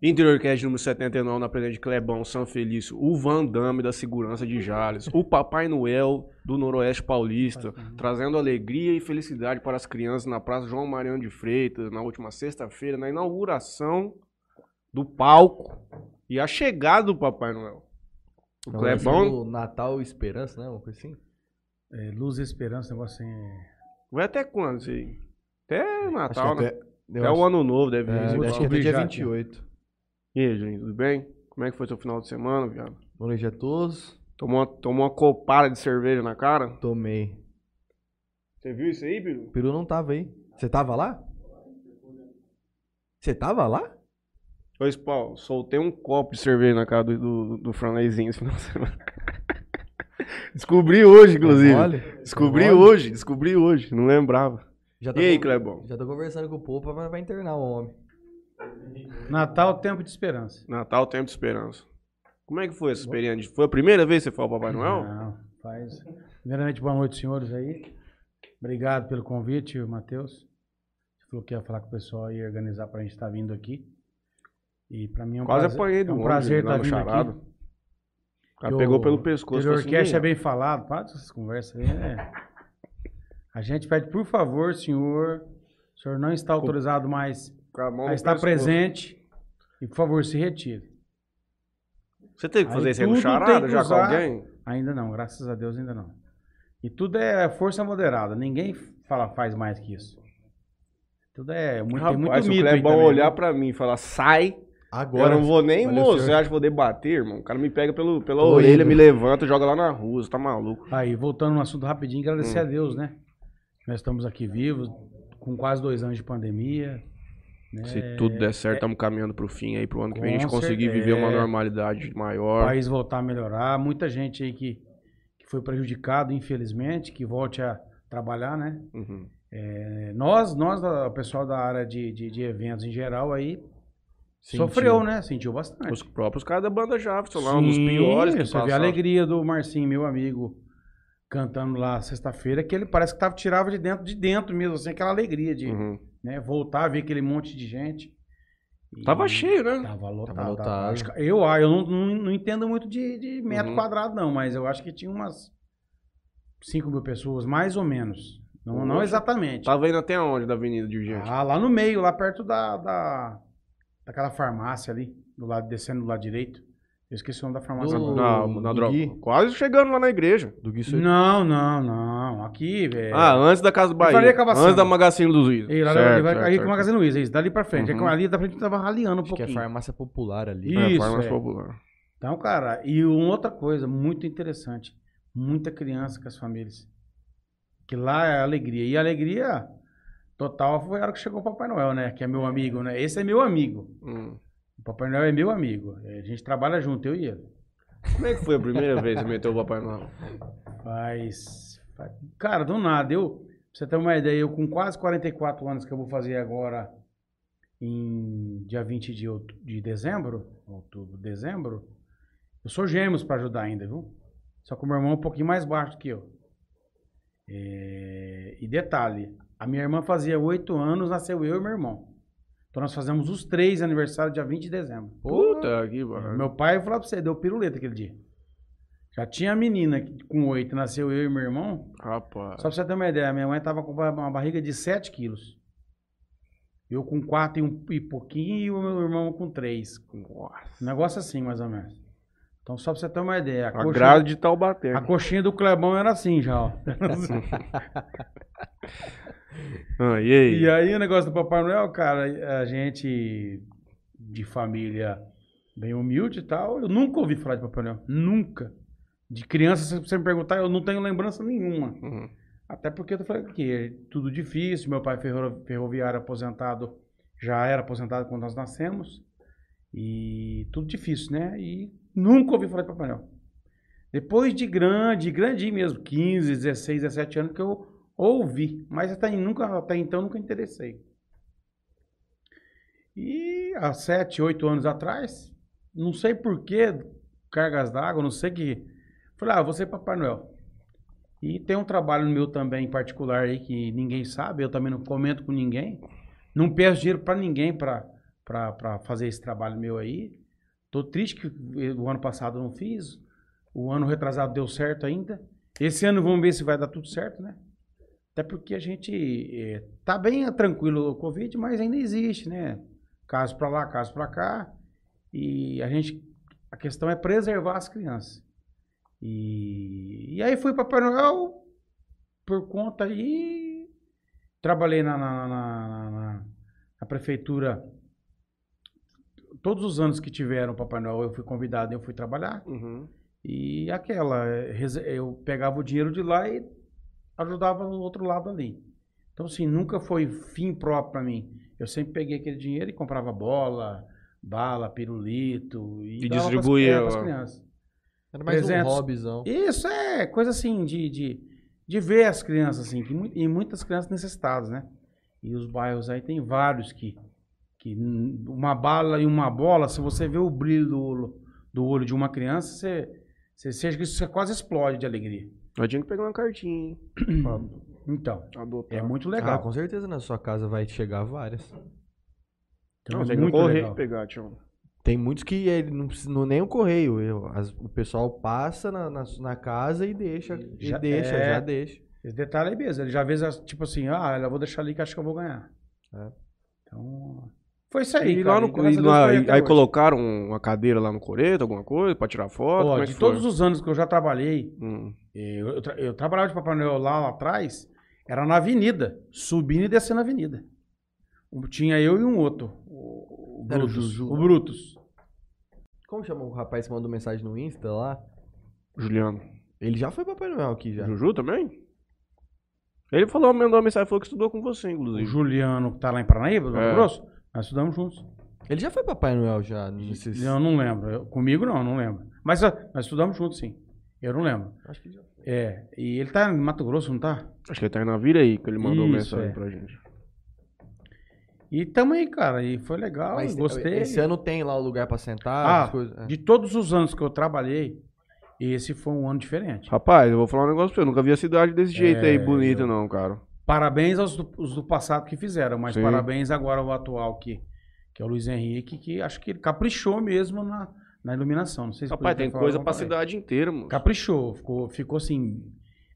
Interior Cast número 79, na presença de Clebão, São Felício, o Van Damme da Segurança de Jales, o Papai Noel do Noroeste Paulista, trazendo alegria e felicidade para as crianças na Praça João Mariano de Freitas, na última sexta-feira, na inauguração do palco e a chegada do Papai Noel. O Não, Clebão o Natal Esperança, né? Uma coisa assim. É, Luz e Esperança, negócio assim. é- vai até quando isso aí? Até Natal, que né? até, eu acho- o ano novo deve vir. é, aí. acho que descobrir dia já aqui, ó. 28. E aí, gente, tudo bem? Como é que foi seu final de semana, viado? Boa noite a todos. Tomou uma, tomou uma copada de cerveja na cara? Tomei. Você viu isso aí? O Peru não tava aí. Você tava lá? Você tava lá? Pois, Paulo, soltei um copo de cerveja na cara do, do, do esse final de semana. descobri hoje, inclusive. Descobri hoje, descobri hoje. Não lembrava. Já tô E aí, Clebão? Já tô conversando com o Popa, mas vai internar o homem. Natal, tempo de esperança. Natal, tempo de esperança. Como é que foi essa experiência? Foi a primeira vez que você foi ao Papai Noel? Não, faz. Primeiramente, boa noite, senhores aí. Obrigado pelo convite, Matheus. Você falou que ia falar com o pessoal e organizar pra gente estar vindo aqui. E pra mim é um Quase prazer, apanhei do é um homem, prazer estar no vindo charado. aqui. O cara pegou o pelo pescoço. Falou assim, Cash é "Não, bem falado, para essas conversas aí. né? A gente pede, por favor, senhor, o senhor não está autorizado mais a a estar pescoço." presente e, por favor, se retire. Você teve que fazer isso aí no charada já usar- com alguém? Ainda não, graças a Deus ainda não. E tudo é força moderada, ninguém fala, faz mais que isso. Tudo é muito, tem muito Rapaz, se o mito aí Clebão também, olhar né? pra mim e falar, sai, Agora. eu não vou nem, acha que vou debater, irmão? O cara me pega pelo, pela Tô orelha, indo. me levanta, joga lá na rua, você tá maluco. Aí, voltando no assunto rapidinho, Hum. agradecer a Deus, né? Nós estamos aqui vivos, com quase dois anos de pandemia. né? Se tudo der certo, estamos caminhando pro fim aí, pro ano que vem, a gente conseguir viver uma É. normalidade o maior. país voltar a melhorar. Muita gente aí que, que foi prejudicado, infelizmente, que volte a trabalhar, né? Uhum. É, nós, nós, o pessoal da área de, de, de eventos em geral aí, Sentiu. sofreu, né? Sentiu bastante. Os próprios caras da banda Jafson lá, um dos piores que Você vê a alegria do Marcinho, meu amigo, cantando lá sexta-feira, que ele parece que tava, tirava de dentro, de dentro mesmo, assim, aquela alegria de Uhum. né, voltar, ver aquele monte de gente. E Tava cheio, né? Tava lotado. Tava tava- lotado. que- eu, ah, eu não, não, não entendo muito de, de metro Uhum. quadrado, não, mas eu acho que tinha umas 5 mil pessoas, mais ou menos. Não, não exatamente. Tava indo até onde da avenida de gente? Ah, lá no meio, lá perto da, da daquela farmácia ali, do lado, descendo do lado direito. Eu esqueci o nome da farmácia Do- agora. na, na do droga. Gui? Quase chegando lá na igreja. Do Gui Não, não, não. Aqui, velho. Ah, antes da Casa do Bahia. Antes da Magazine Luiza. E lá, Certo, ali, vai- certo, aí certo. com o Magazine Luiza, isso, dali pra frente. Uhum. Aí, ali da frente tava raliando um Acho que é pouquinho. farmácia popular ali. É, Isso, farmácia é. popular. Então, cara, e uma outra coisa muito interessante, muita criança com as famílias. Que lá é alegria. E a alegria total foi a hora que chegou o Papai Noel, né? Que é meu amigo, né? Esse é meu amigo. Hum. O Papai Noel é meu amigo. A gente trabalha junto, eu e ele. Como é que foi a primeira vez que você meteu o Papai Noel? Faz. Cara, do nada. Eu, pra você ter uma ideia, eu com quase 44 anos que eu vou fazer agora em dia 20 de, out- de dezembro, outubro, dezembro, eu sou gêmeos pra ajudar ainda, viu? Só que o meu irmão é um pouquinho mais baixo que eu. É, E detalhe, a minha irmã fazia 8 anos, nasceu eu e meu irmão. Então nós fazemos os três aniversários dia 20 de dezembro. Puta que pariu. Meu pai, eu falar pra você, deu piruleta aquele dia. Já tinha a menina com oito, nasceu eu e meu irmão. Rapaz. Só pra você ter uma ideia, minha mãe tava com uma barriga de 7 quilos. Eu com 4 e, um, e pouquinho e o meu irmão com 3. Nossa. Um negócio assim, mais ou menos. Então, só pra você ter uma ideia. A, A coxinha, grade de Taubaté. a coxinha do Clebão era assim já, ó. Ah, e aí? E aí o negócio do Papai Noel, cara, a gente de família bem humilde e tal, eu nunca ouvi falar de Papai Noel. Nunca. De criança, se você me perguntar, eu não tenho lembrança nenhuma. Uhum. Até porque eu falei que é tudo difícil. Meu pai ferro- ferroviário aposentado, já era aposentado quando nós nascemos. E tudo difícil, né? E nunca ouvi falar de Papai Noel. Depois de grande, grande mesmo, 15, 16, 17 anos que eu ouvi, mas até, nunca, até então nunca interessei. E há 7, 8 anos atrás, não sei porquê, cargas d'água, não sei que. Falei, ah, você Papai Noel. E tem um trabalho meu também em particular aí que ninguém sabe, eu também não comento com ninguém. Não peço dinheiro pra ninguém pra fazer esse trabalho meu aí. Tô triste que o ano passado não fiz. O ano retrasado deu certo ainda. Esse ano vamos ver se vai dar tudo certo, né? Até porque a gente eh, tá bem tranquilo o Covid, mas ainda existe, né? Caso pra lá, caso pra cá. E a gente. A questão é preservar as crianças. E, e aí fui para Papai Noel por conta aí. Trabalhei na, na, na- na- na- na prefeitura. Todos os anos que tiveram Papai Noel, eu fui convidado e eu fui trabalhar. Uhum. E aquela, eu pegava o dinheiro de lá e ajudava no outro lado ali. Então, assim, nunca foi fim próprio para mim. Eu sempre peguei aquele dinheiro e comprava bola, bala, pirulito e, E distribuía pras lá. crianças. Era mais 300. um hobbyzão. Isso é coisa assim de, de, de ver as crianças, assim, que, e muitas crianças necessitadas, né? E os bairros aí tem vários que, que uma bala e uma bola, se você vê o brilho do, olho- do olho de uma criança, você, você, você, você quase explode de alegria. Nós tinha que pegar uma cartinha, hein? Então, adotar. é muito Ah, legal. com certeza na sua casa vai chegar várias. Então, Não, é tem que muito correr legal. pegar, tio. Tem muitos que ele não precisa não, nem o correio. eu- as- o pessoal passa na, na, na casa e deixa. E Já- deixa, é. já deixa. Esse detalhe é mesmo. Ele já vê, tipo assim, ah, eu vou deixar ali que acho que eu vou ganhar. É. Então, foi isso aí, E cara. lá no, E graças e a Deus lá- foi até aí hoje. colocaram uma cadeira lá no coreto, alguma coisa, pra tirar foto? Ó, Como é de que todos foi? os anos que eu já trabalhei, Hum. Eu, eu, tra- eu trabalhava de Papai Noel lá, lá atrás, era na avenida, subindo e descendo a avenida. Um- Tinha eu e um outro, o, o o Brutus. Juju, o né? Brutus. Como chama o rapaz que mandou mensagem no Insta lá? Juliano. Ele já foi Papai Noel aqui já. Juju também? Ele falou, mandou uma mensagem, falou que estudou com você, O inclusive. Juliano, que tá lá em Paranaíba, no Mato É. Grosso, nós estudamos juntos. Ele já foi Papai Noel já nesses. Eu não lembro. Eu- comigo não, não lembro. Mas ah, nós estudamos juntos, sim. Eu não lembro. Acho que já. É, e ele tá em Mato Grosso, não tá? Acho que ele tá na vira aí, que ele mandou Isso, mensagem é. pra gente. E tamo aí, cara, e foi legal, Mas gostei. Esse ano tem lá o lugar pra sentar, Ah, as coisas. é. De todos os anos que eu trabalhei, esse foi um ano diferente. Rapaz, eu vou falar um negócio pra você, eu nunca vi a cidade desse jeito É, aí, bonita eu- não, cara. Parabéns aos do, os do passado que fizeram, mas Sim. parabéns agora ao atual, que, que é o Luiz Henrique, que acho que ele caprichou mesmo na, na iluminação. Não sei se Rapaz, podia tem coisa pra cidade inteira, mano. Caprichou, ficou, ficou assim,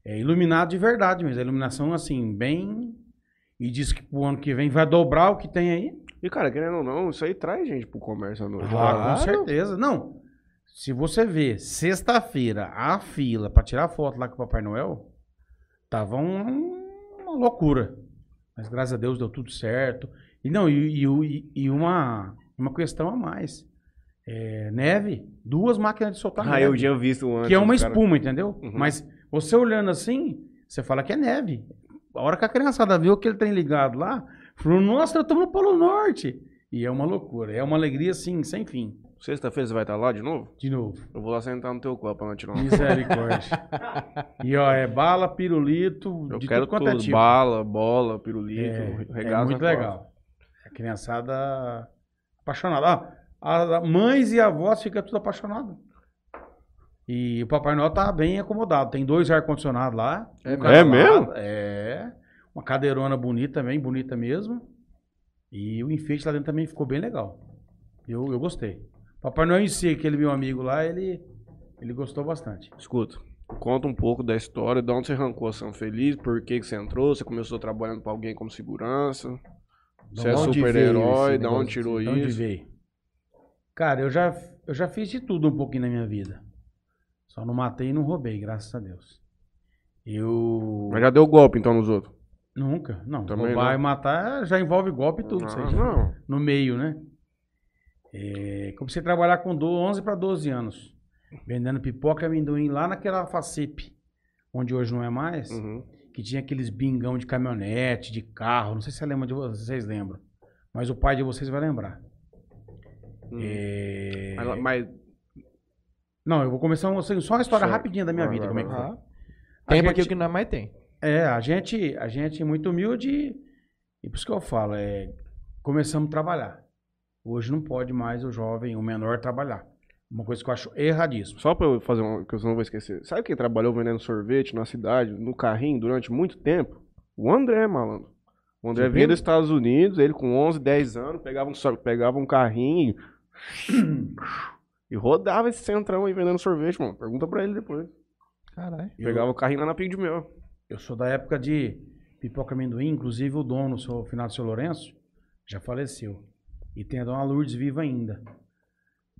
é, iluminado de verdade mesmo. A iluminação, assim, bem. E diz que pro ano que vem vai dobrar o que tem aí. E, cara, querendo ou não, isso aí traz gente pro comércio à noite. Ah, Claro. com certeza. Não. Se você ver, sexta-feira, a fila pra tirar foto lá com o Papai Noel, tava um- uma loucura. Mas graças a Deus deu tudo certo. E não, e, e e- e uma, uma questão a mais. É, neve, duas máquinas de soltar Ah, neve. eu tinha visto antes. que é uma os cara- espuma, entendeu? Uhum. Mas você olhando assim, você fala que é neve. A hora que a criançada viu que ele tem ligado lá, falou, nossa, eu tô no Polo Norte. E é uma loucura, é uma alegria assim, sem fim. Sexta-feira você vai estar lá de novo? De novo. Eu vou lá sentar no teu copo pra nós tirar uma Misericórdia. e ó, é bala, pirulito, Eu de quero tudo quanto é tudo, tipo. bala, bola, pirulito, É, é regaço muito na legal. A criançada apaixonada. Ah, as mães e avós ficam tudo apaixonadas. E o Papai Noel tá bem acomodado. Tem dois ar-condicionados lá. É um É mesmo? É. Uma cadeirona bonita também, bonita mesmo. E o enfeite lá dentro também ficou bem legal. Eu, eu gostei. Papai Noel em si, aquele meu amigo lá, ele, ele gostou bastante. Escuta, conta um pouco da história, de onde você arrancou a São Feliz, por que, que você entrou, você começou trabalhando pra alguém como segurança, você é onde super-herói, da onde tirou De onde isso? veio? Cara, eu já, eu já fiz de tudo um pouquinho na minha vida. Só não matei e não roubei, graças a Deus. Eu. Mas já deu golpe então nos outros? Nunca. Não, Também roubar não. e matar já envolve golpe e tudo. Ah, não. No meio, né? É, comecei a trabalhar com do- 11 para 12 anos. Vendendo pipoca e amendoim lá naquela Facip, onde hoje não é mais. Uhum. Que tinha aqueles bingão de caminhonete, de carro. Não sei se você lembra de vocês, vocês lembram. Mas o pai de vocês vai lembrar. Uhum. É, Mas, mas Não, eu vou começar um- assim, só uma história Certo. rapidinha da minha vida, vai, como é que foi. Tem pra gente- aquilo que não é mais tem. É, a gente, a gente é muito humilde e por isso que eu falo, é, começamos a trabalhar. Hoje não pode mais o jovem, o menor trabalhar. Uma coisa que eu acho erradíssimo. só pra eu fazer uma que eu não vou esquecer. Sabe quem trabalhou vendendo sorvete na cidade, no carrinho, durante muito tempo? O André, malandro. O André vinha dos Estados Unidos, ele com 11, 10 anos, pegava um, pegava um carrinho e rodava esse centrão aí vendendo sorvete, mano. Pergunta pra ele depois. Caralho. Pegava o carrinho lá na Pinho de Mel. Eu sou da época de pipoca amendoim, inclusive o dono, o seu Finado Seu Lourenço, já faleceu. E tem a dona Lourdes viva ainda.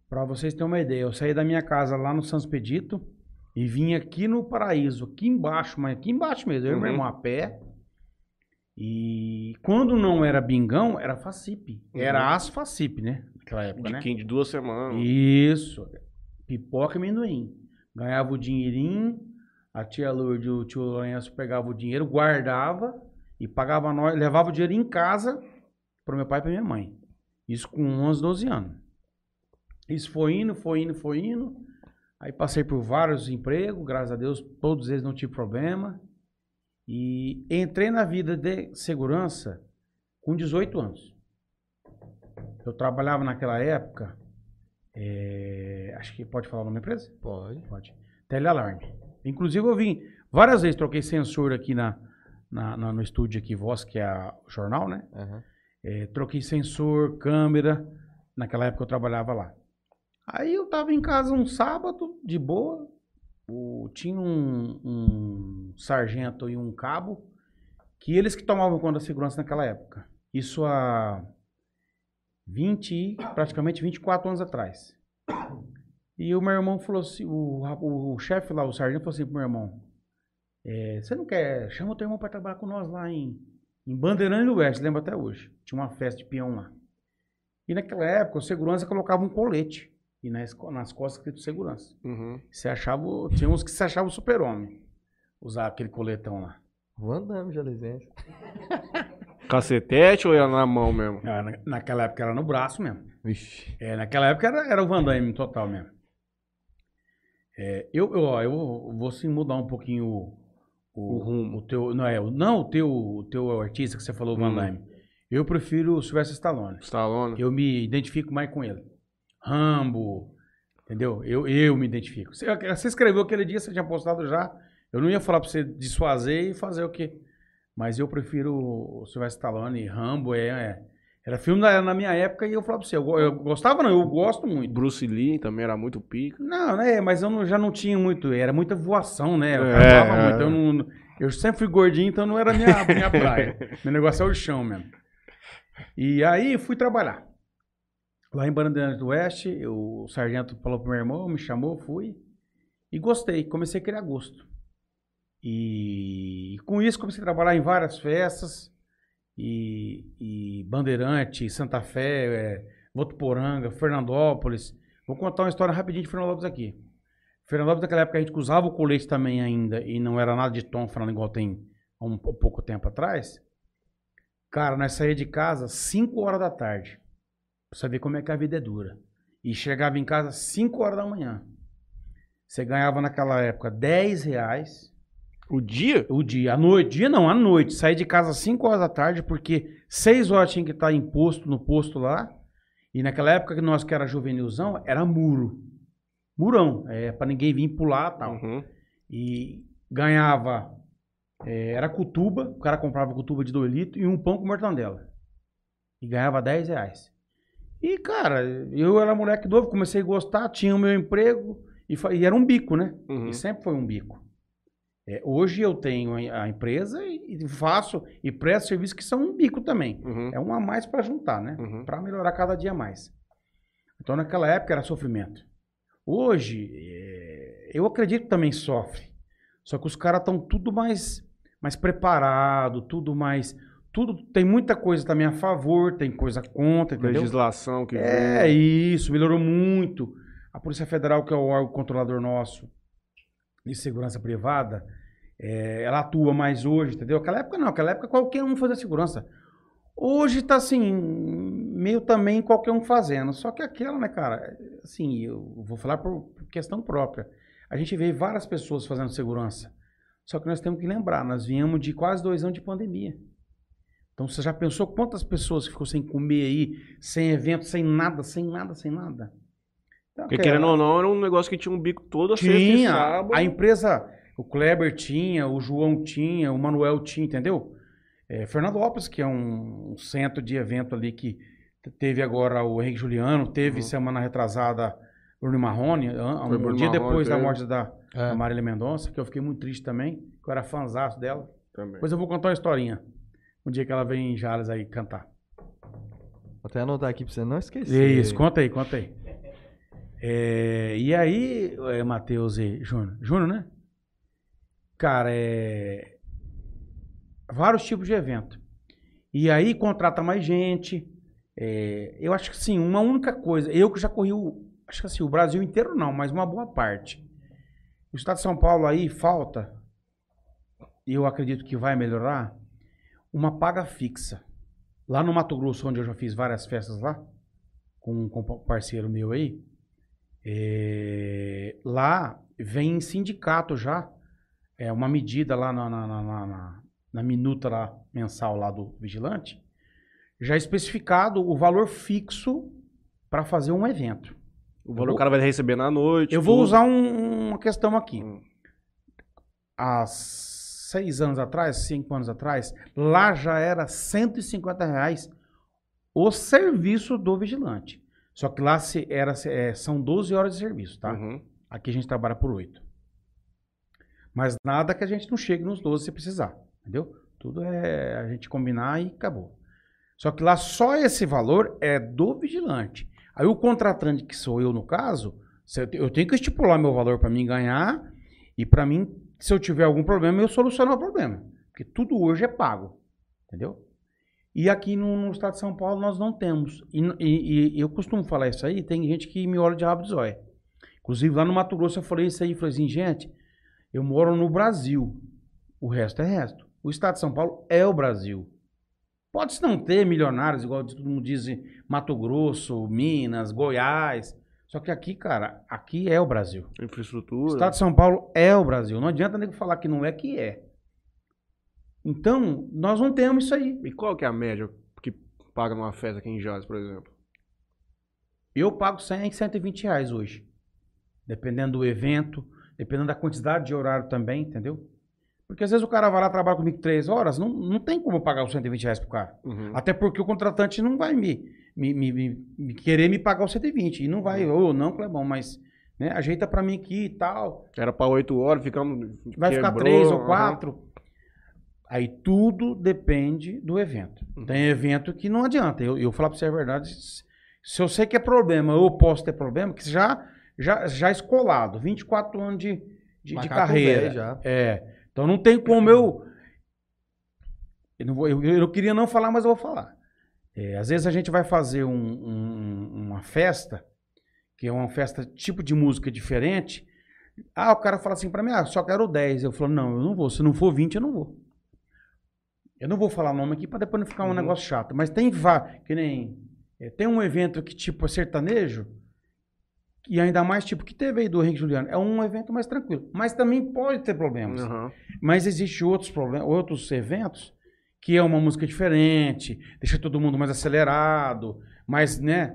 Pra vocês terem uma ideia, eu saí da minha casa lá no Santos Pedito e vim aqui no Paraíso, aqui embaixo, mas aqui embaixo mesmo, eu e meu Uhum. irmão a pé. E quando não era bingão, era Facip. Era as Facip, né? Naquela época, De né? De duas semanas. Isso. Pipoca e amendoim. Ganhava o dinheirinho, a tia Lourdes e o tio Lourenço pegava o dinheiro, guardava e pagava nós, levava o dinheiro em casa pro meu pai e pra minha mãe. Isso com 11, 12 anos. Isso foi indo, foi indo, foi indo. Aí passei por vários empregos, graças a Deus, todos eles não tive problema. E entrei na vida de segurança com 18 anos. Eu trabalhava naquela época, é, acho que pode falar o nome da empresa? Pode. Pode. Telealarme. Inclusive eu vim, várias vezes troquei sensor aqui na, na- na- no estúdio aqui, Voz, que é a- o jornal, né? Aham. É, troquei sensor, câmera. Naquela época eu trabalhava lá. Aí eu tava em casa um sábado, de boa. O- tinha um, um sargento e um cabo, que eles que tomavam conta da segurança naquela época. Isso há 20, e praticamente 24 anos atrás. E o meu irmão falou assim, o, rap- o, chefe lá, o sargento, falou assim pro meu irmão, é, você não quer, chama o teu irmão pra trabalhar com nós lá em, em Bandeirante do Oeste, lembro até hoje. Tinha uma festa de peão lá. E naquela época, o segurança colocava um colete. E nas, nas costas escrito segurança. Uhum. Você achava, o- tinha uns que se achavam super-homem. Usar aquele coletão lá. Van Damme de licença. Cacetete ou era na mão mesmo? Ah, na- naquela época era no braço mesmo. Vixe. É, naquela época era, era o Van Damme total mesmo. É, eu, eu, ó, eu vou sim mudar um pouquinho o, o, O rumo. o teu. Não, é, o- não o teu, o teu artista que você falou, o Van Hum. Damme. Eu prefiro o Sylvester Stallone. Stallone. Eu me identifico mais com ele. Rambo, entendeu? Eu, eu me identifico. Você, você escreveu aquele dia, você tinha postado já. Eu não ia falar pra você desfazer e fazer o quê? Mas eu prefiro o Sylvester Stallone, Rambo, é, é- era filme da, na minha época e eu falava pra você, eu, eu gostava não, eu gosto muito. Bruce Lee também era muito pica. Não, né, mas eu não- já não tinha muito, era muita voação, né, eu É, é. muito, eu não... Eu sempre fui gordinho, então não era minha, minha praia. Meu negócio é o chão mesmo. E aí fui trabalhar. Lá em Bandeirantes do Oeste, eu- o sargento falou pro meu irmão, me chamou, fui. E gostei, comecei a criar gosto. E com isso comecei a trabalhar em várias festas. E, e Bandeirante, Santa Fé, é, Votuporanga, Fernandópolis. Vou contar uma história rapidinho de Fernandópolis aqui. Fernandópolis naquela época a gente usava o colete também ainda e não era nada de tom falando igual tem há um, pouco tempo atrás. Cara, nós saía de casa 5 horas da tarde. Pra ver como é que a vida é dura. E chegava em casa 5 horas da manhã. Você ganhava naquela época 10 reais O dia? o dia. À noite, dia não, à noite. Saí de casa às 5 horas da tarde, porque 6 horas tinha que estar imposto no posto lá. E naquela época que nós que era juvenilzão, era muro. Murão. É, pra ninguém vir pular e tal. Uhum. E ganhava. é, era cutuba, o cara comprava cutuba de 2 litros e um pão com mortandela. E ganhava 10 reais. E, cara, eu era moleque novo, comecei a gostar, tinha o meu emprego e, e era um bico, né? Uhum. E sempre foi um bico. É, hoje eu tenho a empresa e e faço e presto serviços que são um bico também. Uhum. É um a mais para juntar, né? Uhum. Para melhorar cada dia mais. Então naquela época era sofrimento. Hoje é, eu acredito que também sofre. Só que os caras estão tudo mais mais preparado, tudo mais tudo tem muita coisa também a favor, tem coisa contra, entendeu? Legislação que É vem. isso, melhorou muito. A Polícia Federal, que é o órgão controlador nosso de segurança privada, é, ela atua mais hoje, entendeu? Aquela época não, aquela época qualquer um fazia segurança. Hoje tá assim, meio também qualquer um fazendo. Só que aquela, né, cara, assim, eu vou falar por questão própria. A gente vê várias pessoas fazendo segurança. Só que nós temos que lembrar, nós viemos de quase dois anos de pandemia. Então você já pensou quantas pessoas ficou sem comer aí, sem evento, sem nada, sem nada, sem nada? Porque aquela- querendo ou não, era um negócio que tinha um bico sexta e tinha. sábado. A empresa, o Kleber tinha, o João tinha, o Manuel tinha, entendeu? É, Fernandópolis, que é um, um centro de evento ali que teve agora o Henrique Juliano, teve Uhum. semana retrasada Bruno Marrone, Foi um Bruno dia Marrone, depois da teve. morte da, É. da Marília Mendonça, que eu fiquei muito triste também, que eu era fãzaço dela. Também. Depois eu vou contar uma historinha. Um dia que ela vem em Jales aí cantar. Vou até anotar aqui pra você não esquecer. Isso, conta aí, conta aí. É, e aí, é, Matheus e Júnior. Júnior, né? Cara, é. Vários tipos de evento. E aí contrata mais gente. É, eu acho que sim, uma única coisa. Eu que já corri o. Acho que assim, o Brasil inteiro não, mas uma boa parte. O estado de São Paulo aí falta, e eu acredito que vai melhorar, uma paga fixa. Lá no Mato Grosso, onde eu já fiz várias festas lá, com, com um parceiro meu aí, é, lá vem em sindicato já, é uma medida lá na, na, na, na- na- minuta lá, mensal lá do vigilante, já especificado o valor fixo para fazer um evento. O valor o cara vai receber na noite. Eu vou tudo. usar um- uma questão aqui. Hum. Há seis anos atrás, cinco anos atrás, lá já era 150 reais o serviço do vigilante. Só que lá se era, é, são 12 horas de serviço, tá? Uhum. Aqui a gente trabalha por 8. Mas nada que a gente não chegue nos 12 se precisar, entendeu? Tudo é a gente combinar e acabou. Só que lá só esse valor é do vigilante. Aí o contratante, que sou eu no caso, eu te- eu tenho que estipular meu valor para mim ganhar e para mim, se eu tiver algum problema, eu soluciono o problema. Porque tudo hoje é pago, entendeu? E aqui no, no estado de São Paulo nós não temos. E, e- e eu costumo falar isso aí, tem gente que me olha de rabo de zóia. Inclusive lá no Mato Grosso eu falei isso aí, falei assim, gente, eu moro no Brasil, o resto é resto. O estado de São Paulo é o Brasil. Pode-se não ter milionários, igual todo mundo diz, Mato Grosso, Minas, Goiás. Só que aqui, cara, aqui é o Brasil. O Infraestrutura. estado de São Paulo é o Brasil. Não adianta nego falar que não é, que é. Então, nós não temos isso aí. E qual que é a média que paga numa festa aqui em Jales, por exemplo? Eu pago 100, 120 reais hoje. Dependendo do evento, dependendo da quantidade de horário também, entendeu? Porque às vezes o cara vai lá trabalhar comigo três horas, não, não tem como eu pagar os 120 reais pro cara. Uhum. Até porque o contratante não vai me, me, me- me- querer me pagar os 120. E não vai, ô, não, Clebão, mas né, ajeita pra mim aqui e tal. Era pra 8 horas, ficamos. Vai ficar quebrou, três ou quatro. Aí tudo depende do evento. Uhum. Tem evento que não adianta. Eu, eu falar pra você a verdade, se eu sei que é problema, eu posso ter problema, que já, já, já escolado, 24 anos de, de, de carreira. É. Então não tem como eu. Eu, não vou- eu, eu queria não falar, mas eu vou falar. É, às vezes a gente vai fazer um- um- uma festa, que é uma festa tipo de música diferente. Ah, o cara fala assim pra mim, ah, só quero 10. Eu falo, não, eu não vou. Se não for 20, eu não vou. Eu não vou falar nome aqui pra depois não ficar um Uhum. negócio chato. Mas tem vá, que nem. é, tem um evento que, tipo, é sertanejo, e ainda mais, tipo, que teve aí do Henrique Juliano. É um evento mais tranquilo. Mas também pode ter problemas. Aham. Mas existe outros problemas, outros eventos que é uma música diferente, deixa todo mundo mais acelerado, mais, né?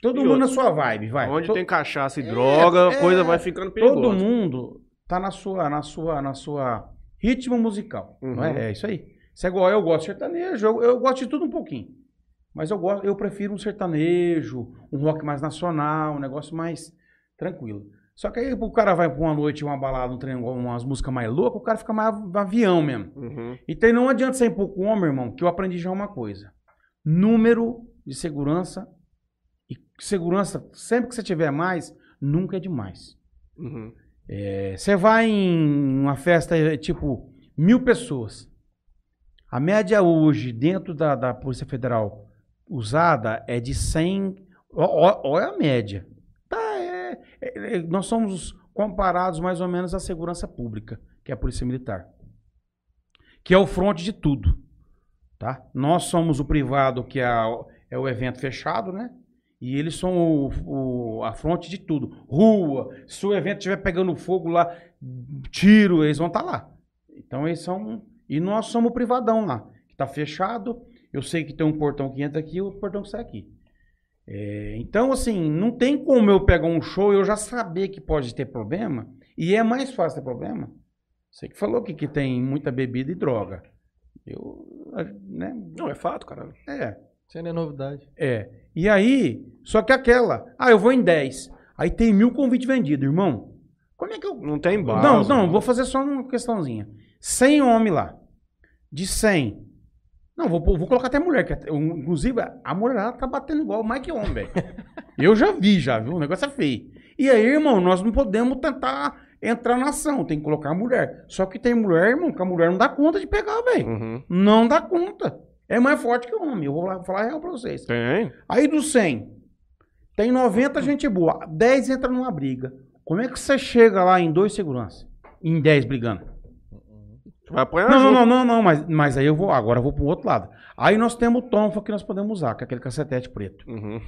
Todo E mundo outra, na sua vibe, vai. Onde To- tem cachaça e droga, a é, coisa vai ficando perigosa. Todo mundo tá na sua, na sua, na sua ritmo musical, não Uhum. é? É isso aí. Isso é igual eu gosto de sertanejo, eu, eu gosto de tudo um pouquinho. Mas eu gosto, eu prefiro um sertanejo, um rock mais nacional, um negócio mais tranquilo. Só que aí o cara vai pra uma noite, uma balada, um trem, umas músicas mais loucas, o cara fica mais avião mesmo. Uhum. Então não adianta ser pouco homem, irmão, que eu aprendi já uma coisa. Número de segurança e segurança, sempre que você tiver mais, nunca é demais. Uhum. É, Você vai em uma festa, é, tipo, mil pessoas. A média hoje, dentro da, da Polícia Federal usada, é de 100. ó- ó- Olha a média. Tá, é- é- é- nós somos comparados mais ou menos à segurança pública, que é a Polícia Militar. Que é o fronte de tudo. Tá? Nós somos o privado, que é, é o evento fechado, né? E eles são o, o- a fronte de tudo. Rua, se o evento estiver pegando fogo lá, tiro, eles vão estar lá. Então eles são. E nós somos o privadão lá, que está fechado. Eu sei que tem um portão que entra aqui e outro portão que sai aqui. É, então, assim, não tem como eu pegar um show e eu já saber que pode ter problema. E é mais fácil ter problema. Você que falou que, que tem muita bebida e droga. Eu, né? Não, é fato, cara. É. Isso não é novidade. É. E aí, só que aquela, ah, eu vou em 10. Aí tem mil convites vendidos, irmão. Como é que eu. Não tem base. não, não, vou fazer só uma questãozinha. 100 homens lá. De 100. Não, vou, vou colocar até mulher. Que inclusive, a mulherada tá batendo igual mais que homem, velho. Eu já vi, já, viu? O negócio é feio. E aí, irmão, nós não podemos tentar entrar na ação. Tem que colocar a mulher. Só que tem mulher, irmão, que a mulher não dá conta de pegar, velho. Uhum. Não dá conta. É mais forte que o homem. Eu vou falar real pra vocês. Tem. Aí dos 100, tem 90 gente boa, 10 entra numa briga. Como é que você chega lá em dois seguranças? Em 10 brigando? Vai apanhar Não, não, não, não, não, mas, mas aí eu vou, agora eu vou pro outro lado. Aí nós temos o tonfa que nós podemos usar, que é aquele cacetete preto. Uhum.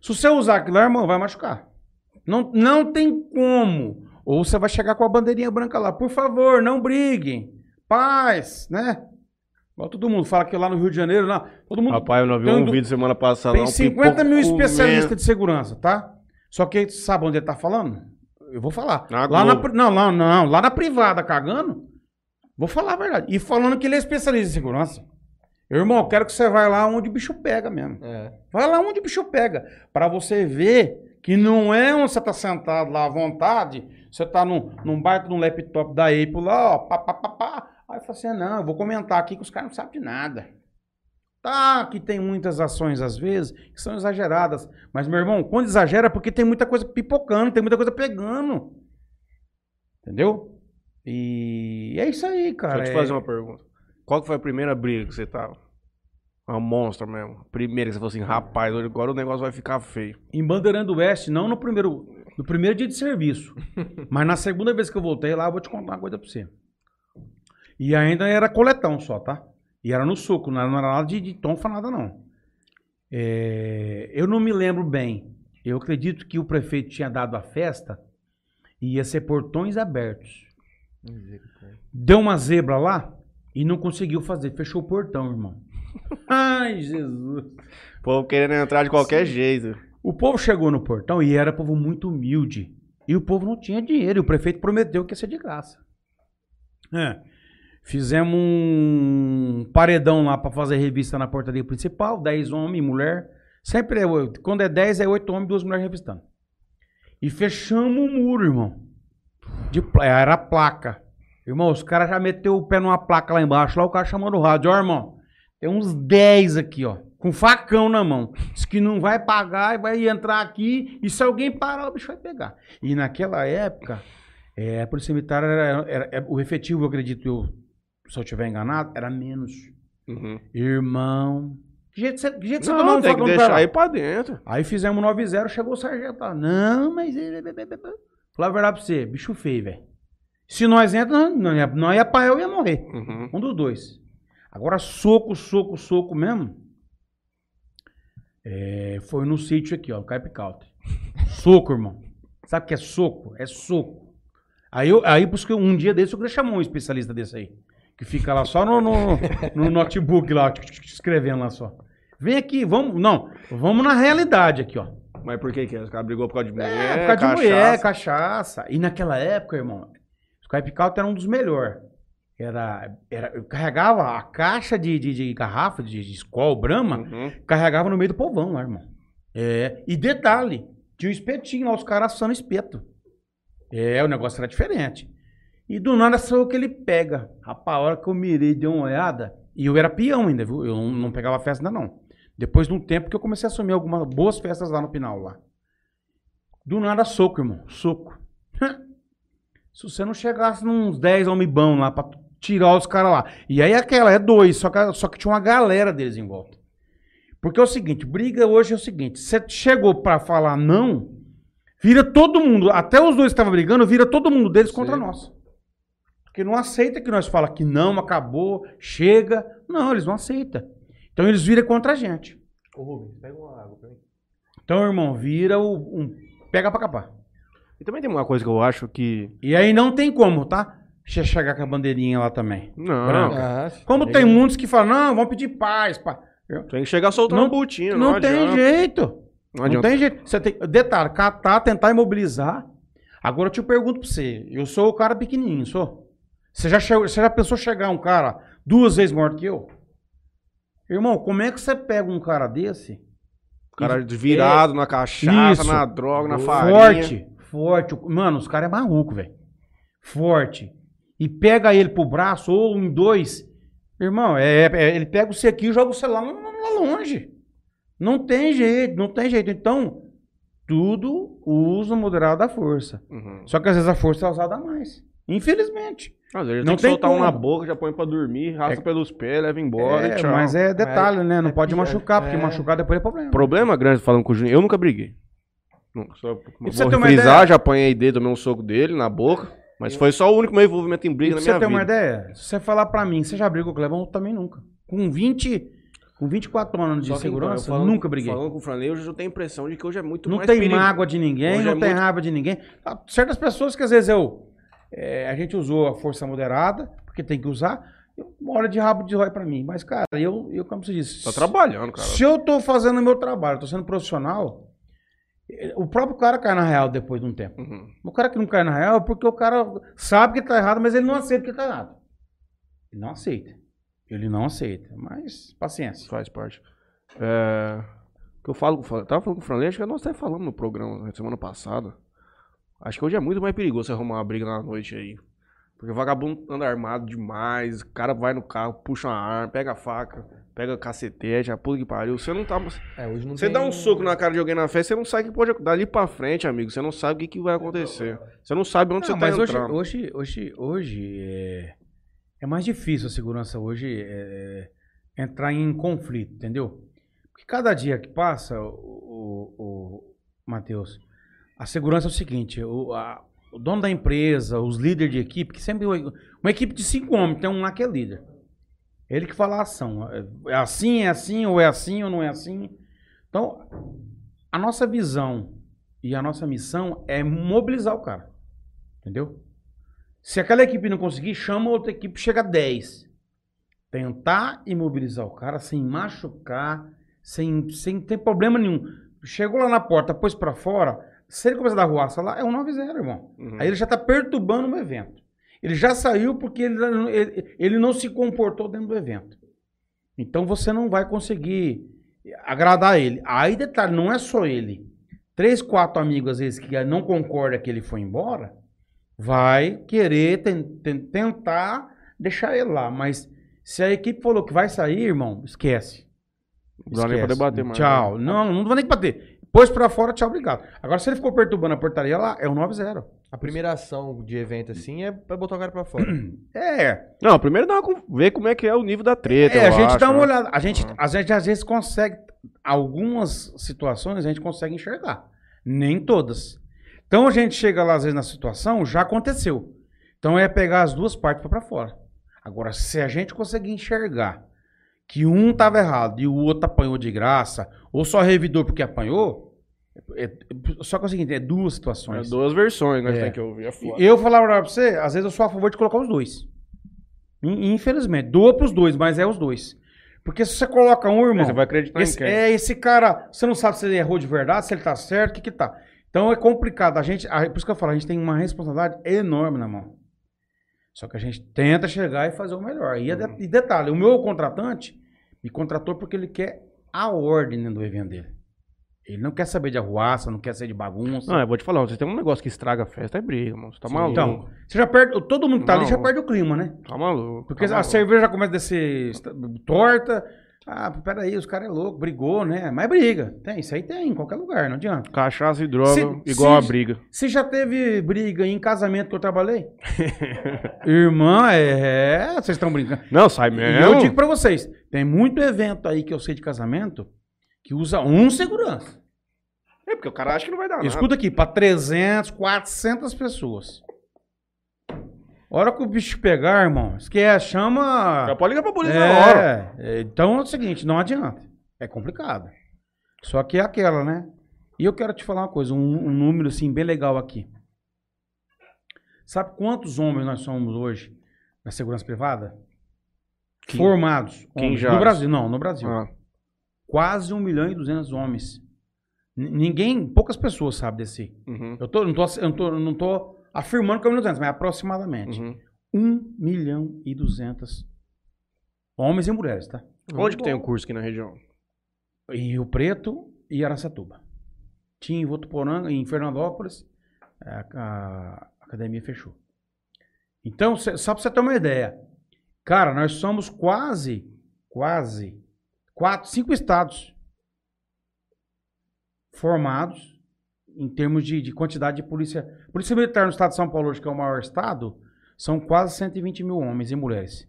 Se você usar aquilo lá, irmão, vai machucar. Não, não tem como. Ou você vai chegar com a bandeirinha branca lá. Por favor, não briguem. Paz, né? Igual todo mundo fala que lá no Rio de Janeiro, não, todo mundo Rapaz, eu não vi um vídeo semana passada. Tem um 50 mil especialistas de segurança, tá? Só que sabe onde ele tá falando? Eu vou falar. Na lá na, Globo. não, lá, não, lá na privada cagando, vou falar a verdade. E falando que ele é especialista em segurança. Irmão, eu quero que você vá lá onde o bicho pega mesmo. É. Vai lá onde o bicho pega. Pra você ver que não é onde você tá sentado lá à vontade. Você tá num, num baita num laptop da Apple lá, ó, pá, pá, pá, pá. Aí fala assim, ah, não, eu vou comentar aqui que os caras não sabem de nada. Tá, que tem muitas ações às vezes que são exageradas. Mas, meu irmão, quando exagera é porque tem muita coisa pipocando, tem muita coisa pegando. Entendeu? E é isso aí, cara. Deixa eu te É- fazer uma pergunta. Qual que foi a primeira briga que você tava? Uma monstra mesmo. Primeira que você falou assim, rapaz, agora o negócio vai ficar feio. Em Bandeirando Oeste, não no primeiro, no primeiro dia de serviço. mas na segunda vez que eu voltei lá, eu vou te contar uma coisa pra você. E ainda era coletão só, tá? E era no suco, não era, não era nada de, de tonfa, nada não. É, eu não me lembro bem. Eu acredito que o prefeito tinha dado a festa e ia ser portões abertos. Deu uma zebra lá e não conseguiu fazer. Fechou o portão, irmão. Ai, Jesus. O povo querendo entrar de qualquer jeito. O povo chegou no portão e era povo muito humilde. E o povo não tinha dinheiro. E o prefeito prometeu que ia ser de graça. É. Fizemos um paredão lá para fazer revista na portaria principal. 10 homens e mulher. Sempre é. Quando é 10, é 8 homens e 2 mulheres revistando. E fechamos o muro, irmão. De, era placa. Irmão, os caras já meteu o pé numa placa lá embaixo. Lá o cara chamou no rádio. Ó, irmão, tem uns 10 aqui, ó. Com facão na mão. Diz que não vai pagar e vai entrar aqui. E se alguém parar, o bicho vai pegar. E naquela época, é, a Polícia Militar era, era- era- o efetivo, eu acredito, eu, se eu estiver enganado, era menos. Uhum. Irmão. Que jeito você, que jeito você tomar Não, tem que deixar lá? aí pra dentro. Aí fizemos 9-0, chegou o sargento lá. Não, mas. Falar a verdade pra você, bicho feio, velho. Se nós entramos, não ia, não ia pra eu, ia morrer. Uhum. Um dos dois. Agora, soco, soco, soco mesmo. É, foi no sítio aqui, ó, no Caip Country. Soco, irmão. Sabe o que é soco? É soco. Aí, eu, aí que um dia desse eu queria chamar um especialista desse aí. Que fica lá só no, no, no notebook lá, escrevendo lá só. Vem aqui, vamos. Não, vamos na realidade aqui, ó. Mas por que que é? Os caras brigou por causa de mulher, É, por causa de mulher, cachaça. E naquela época, irmão, o Skype Count era um dos melhores. Era, era, eu carregava a caixa de, de, de garrafa de, de Skol, Brahma, Uhum. carregava no meio do povão lá, irmão. É, e detalhe, tinha um espetinho lá, os caras assando espeto. É, o negócio era diferente. E do nada saiu que ele pega. Rapaz, a hora que eu mirei, dei uma olhada, e eu era peão ainda, viu? Eu não, não pegava festa ainda não. Depois de um tempo que eu comecei a assumir algumas boas festas lá no Pinal, lá. Do nada, soco, irmão. Soco. Se você não chegasse nos 10 homens bons lá pra tirar os caras lá. E aí aquela é dois, só que, só que tinha uma galera deles em volta. Porque é o seguinte, briga hoje é o seguinte, você chegou pra falar não, vira todo mundo, até os dois que estavam brigando, vira todo mundo deles contra Sim. nós. Porque não aceita que nós fala que não, acabou, chega. Não, eles não aceitam. Então eles viram contra a gente. Ô, Rubens, pega uma água pra mim. Então, irmão, vira o. Um, pega pra capar. E também tem uma coisa que eu acho que... E aí não tem como, tá? Você chegar com a bandeirinha lá também. Não, Branca. Ah, Como tem muitos que falam, não, vamos pedir paz. Pá. tem que chegar soltando Não- um butinho, Não, não, tem adianta. jeito. Não Não, adianta. tem jeito. Você tem, detalhe, catar, tentar imobilizar. Agora eu te pergunto pra você. Eu sou o cara pequenininho, sou? Você já, chegou, você já pensou chegar um cara duas vezes maior que eu. Irmão, como é que você pega um cara desse? O cara virado na cachaça, Isso. na droga, na farinha. Forte, forte. Mano, os caras é maluco, velho. Forte. E pega ele pro braço ou em dois. Irmão, é, é- ele pega você aqui e joga o celular lá, lá longe. Não tem jeito, não tem jeito. Então, tudo uso moderado da força. Uhum. Só que às vezes a força é usada a mais. Infelizmente. Às vezes Não tem que tem soltar um como. na boca, já põe pra dormir, rasga pelos pés, leva embora É, e tchau. mas é detalhe, né? Não é pode pi- machucar, porque é. machucar depois é problema. Problema grande falando com o Juninho. Eu nunca briguei. Nunca. Só, pra você vou frisar, ideia- já apanhei dele, tomei um soco dele na boca. Mas foi só o único meu envolvimento em E briga pra na você minha vida. uma ideia, se você falar pra mim, você já brigou com o Clebão? Também nunca. Com 20, com 24 anos de então, segurança, eu falando- nunca briguei. Falando com o Franley, hoje eu tenho a impressão de que hoje é muito Não mais tem perigo- mágoa de ninguém, Hoje não é tem muito- raiva de ninguém. Certas pessoas que às vezes eu. É, a gente usou a força moderada, porque tem que usar. eu- Uma hora de rabo de rói pra mim. Mas, cara, eu, eu como você disse. Tá trabalhando, cara. Se eu tô fazendo o meu trabalho, tô sendo profissional, eh, o próprio cara cai na real depois de um tempo. Uhum. O cara que não cai na real é porque o cara sabe que tá errado, mas ele não aceita que tá errado. Ele não aceita. Ele não aceita. Mas, paciência. Faz parte. É, o que eu falo com o Franley, tava falando com o Franley, acho que nós até falamos no programa na semana passada. Acho que hoje é muito mais perigoso você arrumar uma briga na noite aí. Porque o vagabundo anda armado demais, o cara vai no carro, puxa uma arma, pega a faca, pega cacetete, a puta que pariu. Você não tá. É, hoje não Você tem- dá um soco na cara de alguém na festa, você não sabe o que pode. Dali pra frente, amigo, você não sabe o que, que vai acontecer. Você não sabe onde Não, você tá mas hoje, entrando. hoje, hoje, hoje é, é mais difícil a segurança hoje é, entrar em conflito, entendeu? Porque cada dia que passa, o, o, o Matheus, a segurança é o seguinte, o, a- o dono da empresa, os líderes de equipe, que sempre uma equipe de cinco homens, tem um lá que é líder. Ele que fala a ação. É- É assim, é assim, ou é assim, ou não é assim. Então, a nossa visão e a nossa missão é mobilizar o cara. Entendeu? Se aquela equipe não conseguir, chama outra equipe, chega a 10. Tentar imobilizar o cara sem machucar, sem, sem ter problema nenhum. Chegou lá na porta, pôs pra fora, se ele começar a dar ruaça lá, é um 9-0, irmão. Uhum. Aí ele já tá perturbando o evento. Ele já saiu porque ele, não- ele, ele não se comportou dentro do evento. Então você não vai conseguir agradar ele. Aí, detalhe, não é só ele. Três, quatro amigos, às vezes, que não concordam que ele foi embora, vai querer ten- ten- tentar deixar ele lá. Mas se a equipe falou que vai sair, irmão, esquece. Não dá nem pra debater mais. Tchau. né? Não, não vai nem bater. Pôs pra fora, tchau, obrigado. Agora, se ele ficou perturbando a portaria lá, é o 9-0. A primeira ação de evento assim é pra botar o cara pra fora. É, Não, primeiro dá uma, ver como é que é o nível da treta. É, a gente acho, dá uma né? olhada. A gente, a gente às vezes consegue. Algumas situações a gente consegue enxergar. Nem todas. Então a gente chega lá, às vezes, na situação, já aconteceu. Então é pegar as duas partes para fora. Agora, se a gente conseguir enxergar que um estava errado e o outro apanhou de graça, ou só revidou porque apanhou, é- é- só que é o seguinte, é duas É situações. duas versões, né? que É. Tem que ouvir. É. Eu falar pra você, às vezes eu sou a favor de colocar os dois. In- Infelizmente, doa pros dois, mas é os dois. Porque se você coloca um, irmão. Você vai acreditar esse, em quem? é, esse cara, você não sabe se ele errou de verdade, se ele tá certo, o que que tá. Então é complicado. A gente, a- por isso que eu falo, a gente tem uma responsabilidade enorme na mão. Só que a gente tenta chegar e fazer o melhor. E, é Uhum. de- e detalhe, o meu contratante me contratou porque ele quer a ordem dentro do evento dele. Ele não quer saber de arruaça, não quer saber de bagunça. Não, eu vou te falar, você tem um negócio que estraga a festa, é briga, mano. Você tá Sim. maluco. Então, você já perde. Todo mundo que tá ali já perde o clima, né? Tá maluco. Porque tá a maluco. cerveja já começa a descer torta. Ah, peraí, os caras é louco, brigou, né? Mas briga. Tem, isso aí tem, em qualquer lugar, não adianta. Cachaça e droga, Se- igual se- a briga. Você já teve briga em casamento que eu trabalhei? Irmã, é. Vocês estão brincando. Não, sai E mesmo. eu digo pra vocês: tem muito evento aí que eu sei de casamento que usa um segurança. É porque o cara acha que não vai dar nada. Escuta aqui, pra 300, 400 pessoas. Hora que o bicho pegar, irmão, esquece, chama. Já pode ligar pra polícia na hora. É, é, então é o seguinte, não adianta. É complicado. Só que é aquela, né? E eu quero te falar uma coisa, um, um número assim bem legal aqui. Sabe quantos homens nós somos hoje na segurança privada? Quin- Formados. homens. quinjados. No Brasil, não, no Brasil. Ah, Quase 1 milhão e 200 homens. N- ninguém, poucas pessoas sabem desse. uhum, Eu, tô, não, tô, eu não tô, não tô afirmando que é 1 milhão e 200, mas aproximadamente. uhum. 1 milhão e 200 Homens e mulheres, tá? Onde que tem o curso aqui na região? Em Rio Preto e Araçatuba. Tinha em Votuporanga, em Fernandópolis, a, a academia fechou. Então, cê- só pra você ter uma ideia. Cara, nós somos quase, quase, quatro, cinco estados formados em termos de, de quantidade de polícia. Polícia Militar no estado de São Paulo, hoje, que é o maior estado, são quase 120 mil homens e mulheres.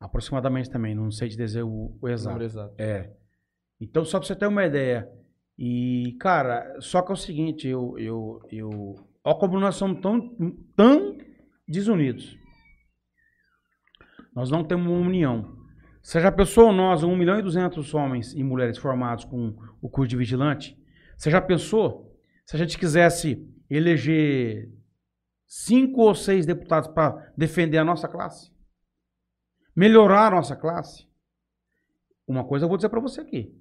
Aproximadamente também, não sei te dizer o, o exato. Exato. É. Então, só pra você ter uma ideia. E, cara, só que é o seguinte, eu. eu, eu olha como nós somos tão, tão desunidos. Nós não temos uma união. Você já pensou nós, 1 milhão e 200 homens e mulheres formados com o curso de vigilante? Você já pensou se a gente quisesse eleger cinco ou seis deputados para defender a nossa classe? Melhorar a nossa classe? Uma coisa eu vou dizer para você aqui.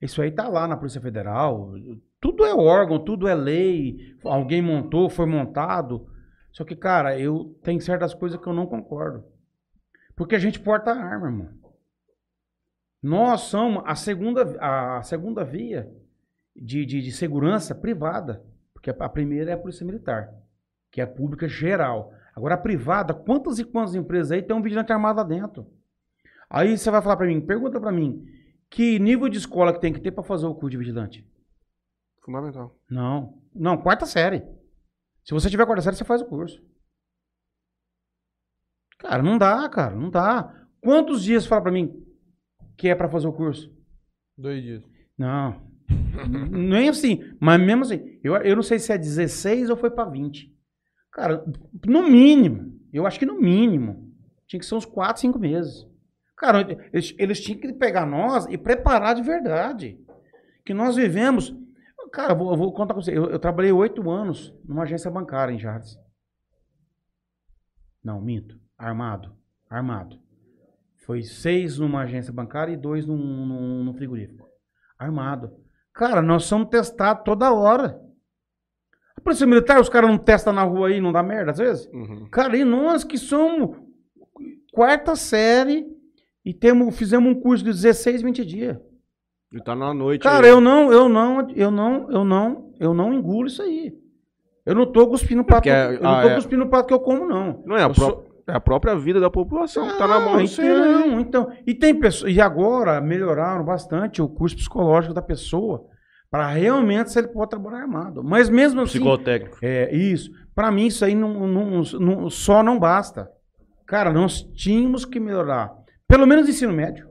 Isso aí tá lá na Polícia Federal. Tudo é órgão, tudo é lei. Alguém montou, foi montado. Só que, cara, eu tem certas coisas que eu não concordo. Porque a gente porta arma, irmão. Nós somos a segunda, a segunda via de, de, de segurança privada. Porque a primeira é a Polícia Militar, que é a pública geral. Agora, a privada, quantas e quantas empresas aí tem um vigilante armado lá dentro? Aí você vai falar pra mim, pergunta pra mim, que nível de escola que tem que ter pra fazer o curso de vigilante? Fundamental. Não. Não, quarta série. Se você tiver quarta série, você faz o curso. Cara, não dá, cara, não dá. Quantos dias fala pra mim que é pra fazer o curso? Dois dias. Não. Nem assim. Mas mesmo assim, eu, eu não sei se é 16 ou foi pra 20. Cara, no mínimo, eu acho que no mínimo, tinha que ser uns 4, 5 meses. Cara, eles, eles tinham que pegar nós e preparar de verdade. Que nós vivemos. Cara, eu vou, eu vou contar com você. Eu, eu trabalhei oito anos numa agência bancária em Jardim. Não, minto. Armado. Armado. Foi seis numa agência bancária e dois num, num, num frigorífico. Armado. Cara, nós somos testados toda hora. A Polícia Militar, os caras não testam na rua aí, não dá merda às vezes? Uhum. Cara, e nós que somos quarta série e temos, fizemos um curso de 16, 20 dias. E tá na noite. Cara, aí. eu não, eu não, eu não, eu não, eu não engulo isso aí. Eu não tô cuspindo o prato, porque é- eu não ah, tô é. cuspindo o prato que eu como, não. Não é a, pró- sou- é a própria vida da população que tá na mão então, então, e tem pessoas, e agora melhoraram bastante o curso psicológico da pessoa para realmente se ele pode trabalhar armado. Mas mesmo assim, Psicotécnico. é isso. Pra mim isso aí não, não- não- só não basta. Cara, nós tínhamos que melhorar, pelo menos ensino médio.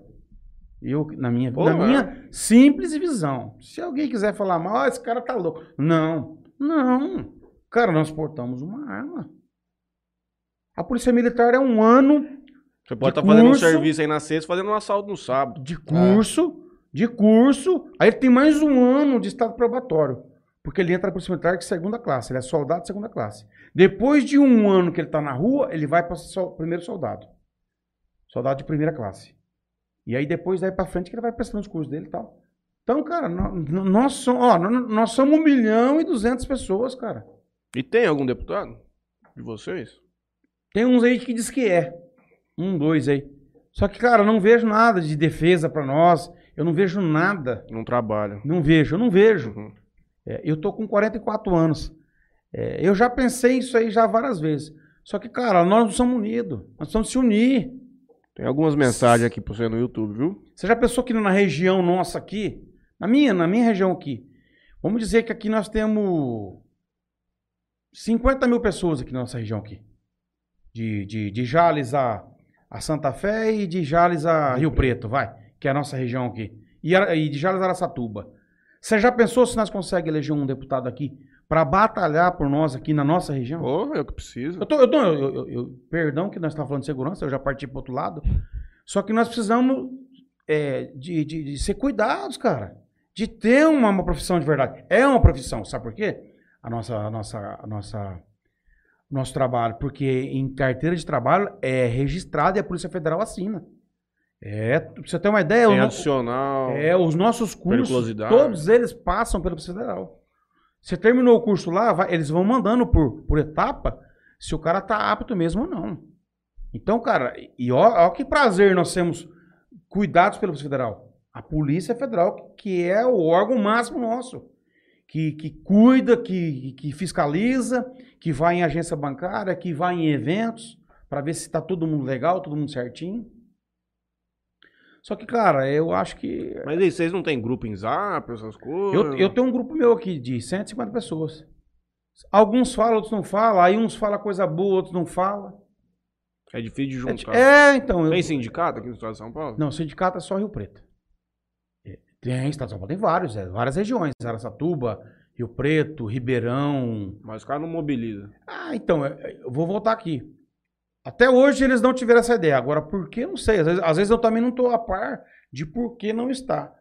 Eu na minha, Pô, na é. minha simples visão. Se alguém quiser falar mal, ah, esse cara tá louco. Não, não. Cara, nós portamos uma arma. A polícia militar é um ano Você pode De estar fazendo um serviço aí na sexta, fazendo um assalto no sábado. de curso, de curso. Aí ele tem mais um ano de estado probatório. Porque ele entra na Polícia Militar de segunda classe. Ele é soldado de segunda classe. Depois de um ano que ele está na rua, ele vai para o primeiro soldado. Soldado de primeira classe. E aí depois, daí para frente, que ele vai prestando os cursos dele e tal. Então, cara, nó- nó- nós, somos, ó, nó- nós somos um milhão e duzentas pessoas, cara. E tem algum deputado de vocês? Tem uns aí que diz que é. Um, dois aí. Só que, cara, eu não vejo nada de defesa para nós. Eu não vejo nada. Não trabalham. Não vejo, eu não vejo. Uhum. É, eu tô com 44 anos. É, eu já pensei isso aí já várias vezes. Só que, cara, nós não somos unidos. Nós precisamos se unir. Tem algumas mensagens aqui pra você no YouTube, viu? Você já pensou que na região nossa aqui, na minha, na minha região aqui, vamos dizer que aqui nós temos 50 mil pessoas aqui na nossa região aqui. De, de, de Jales a, a Santa Fé e de Jales a Rio Preto, vai. Que é a nossa região aqui. E, e de Jales a Araçatuba. Você já pensou se nós conseguimos eleger um deputado aqui para batalhar por nós aqui na nossa região? Pô, é o que precisa. Eu tô, eu tô- eu- eu- eu- perdão que nós estamos falando de segurança, eu já parti para outro lado. Só que nós precisamos é, de, de- de ser cuidados, cara. De ter uma, uma profissão de verdade. É uma profissão, sabe por quê? A nossa, a nossa, a nossa, nosso trabalho. Porque em carteira de trabalho é registrado e a Polícia Federal assina. É, pra você ter uma ideia, Tem o no- adicional. é, os nossos cursos, todos eles passam pela Polícia Federal. Você terminou o curso lá, vai- eles vão mandando por, por etapa se o cara tá apto mesmo ou não. Então, cara, e ó, ó que prazer nós temos cuidados pela Polícia Federal. A Polícia Federal, que é o órgão máximo nosso. Que, que cuida, que, que fiscaliza, que vai em agência bancária, que vai em eventos, para ver se está todo mundo legal, todo mundo certinho. Só que, cara, eu acho que. Mas aí, vocês não têm grupo em zap, essas coisas? Eu, eu tenho um grupo meu aqui de 150 pessoas. Alguns falam, outros não falam. Aí uns falam coisa boa, outros não falam. É difícil de É, juntar. é, então. eu- Tem sindicato aqui no estado de São Paulo? Não, sindicato é só Rio Preto. Tem, Estado de São Paulo tem vários, é, várias regiões. Araçatuba, Rio Preto, Ribeirão. Mas os caras não mobilizam. Ah, então, é, é, eu vou voltar aqui. Até hoje eles não tiveram essa ideia. Agora, por que? Não sei. Às vezes, às vezes eu também não estou a par de por que não está.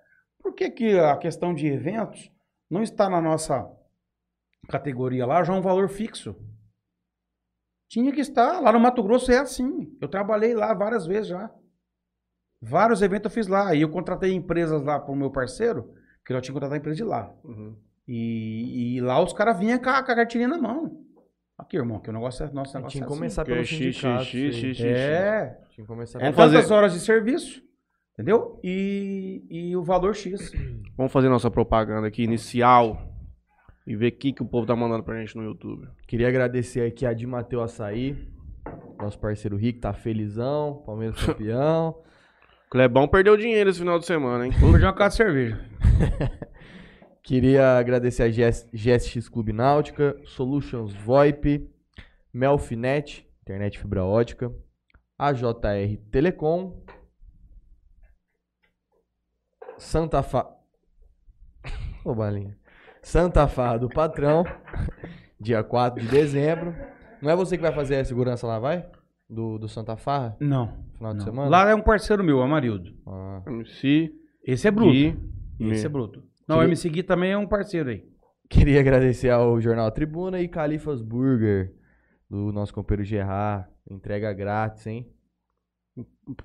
Por que, que a questão de eventos não está na nossa categoria lá já é um valor fixo? Tinha que estar. Lá no Mato Grosso é assim. Eu trabalhei lá várias vezes já. Vários eventos eu fiz lá. E eu contratei empresas lá para o meu parceiro, que eu já tinha contratado a empresa de lá. Uhum. E, e lá os caras vinham com a, com a carteirinha na mão. Aqui, irmão, que o negócio é nosso negócio. Tinha é que assim. começar pelo é sindicato. X, isso aí. X, X. É, Tinha que começar é pelo... fazer- tantas horas de serviço, entendeu? E, e o valor X. Vamos fazer nossa propaganda aqui inicial e ver o que, que o povo tá mandando pra gente no YouTube. Queria agradecer aqui a Di Mateu Açaí, nosso parceiro Rick, tá felizão, Palmeiras campeão. Clebão perdeu dinheiro esse final de semana, hein? Vou pedir uma casa de cerveja. Queria agradecer a GS, GSX Clube Náutica, Solutions VoIP, Melfinet, internet fibra ótica, a JR Telecom, Santa Fa... Ô, Balinha. Santa Farra do Patrão, dia 4 de dezembro. Não é você que vai fazer a segurança lá, vai? Do, do Santa Farra, Não. final de não. semana? Lá é um parceiro meu, Amarildo. Ah. MC Esse é bruto. Gui, Esse é bruto. Não, o Queria- MC Gui também é um parceiro aí. Queria agradecer ao Jornal Tribuna e Califas Burger, do nosso companheiro Gerard. Entrega grátis, hein?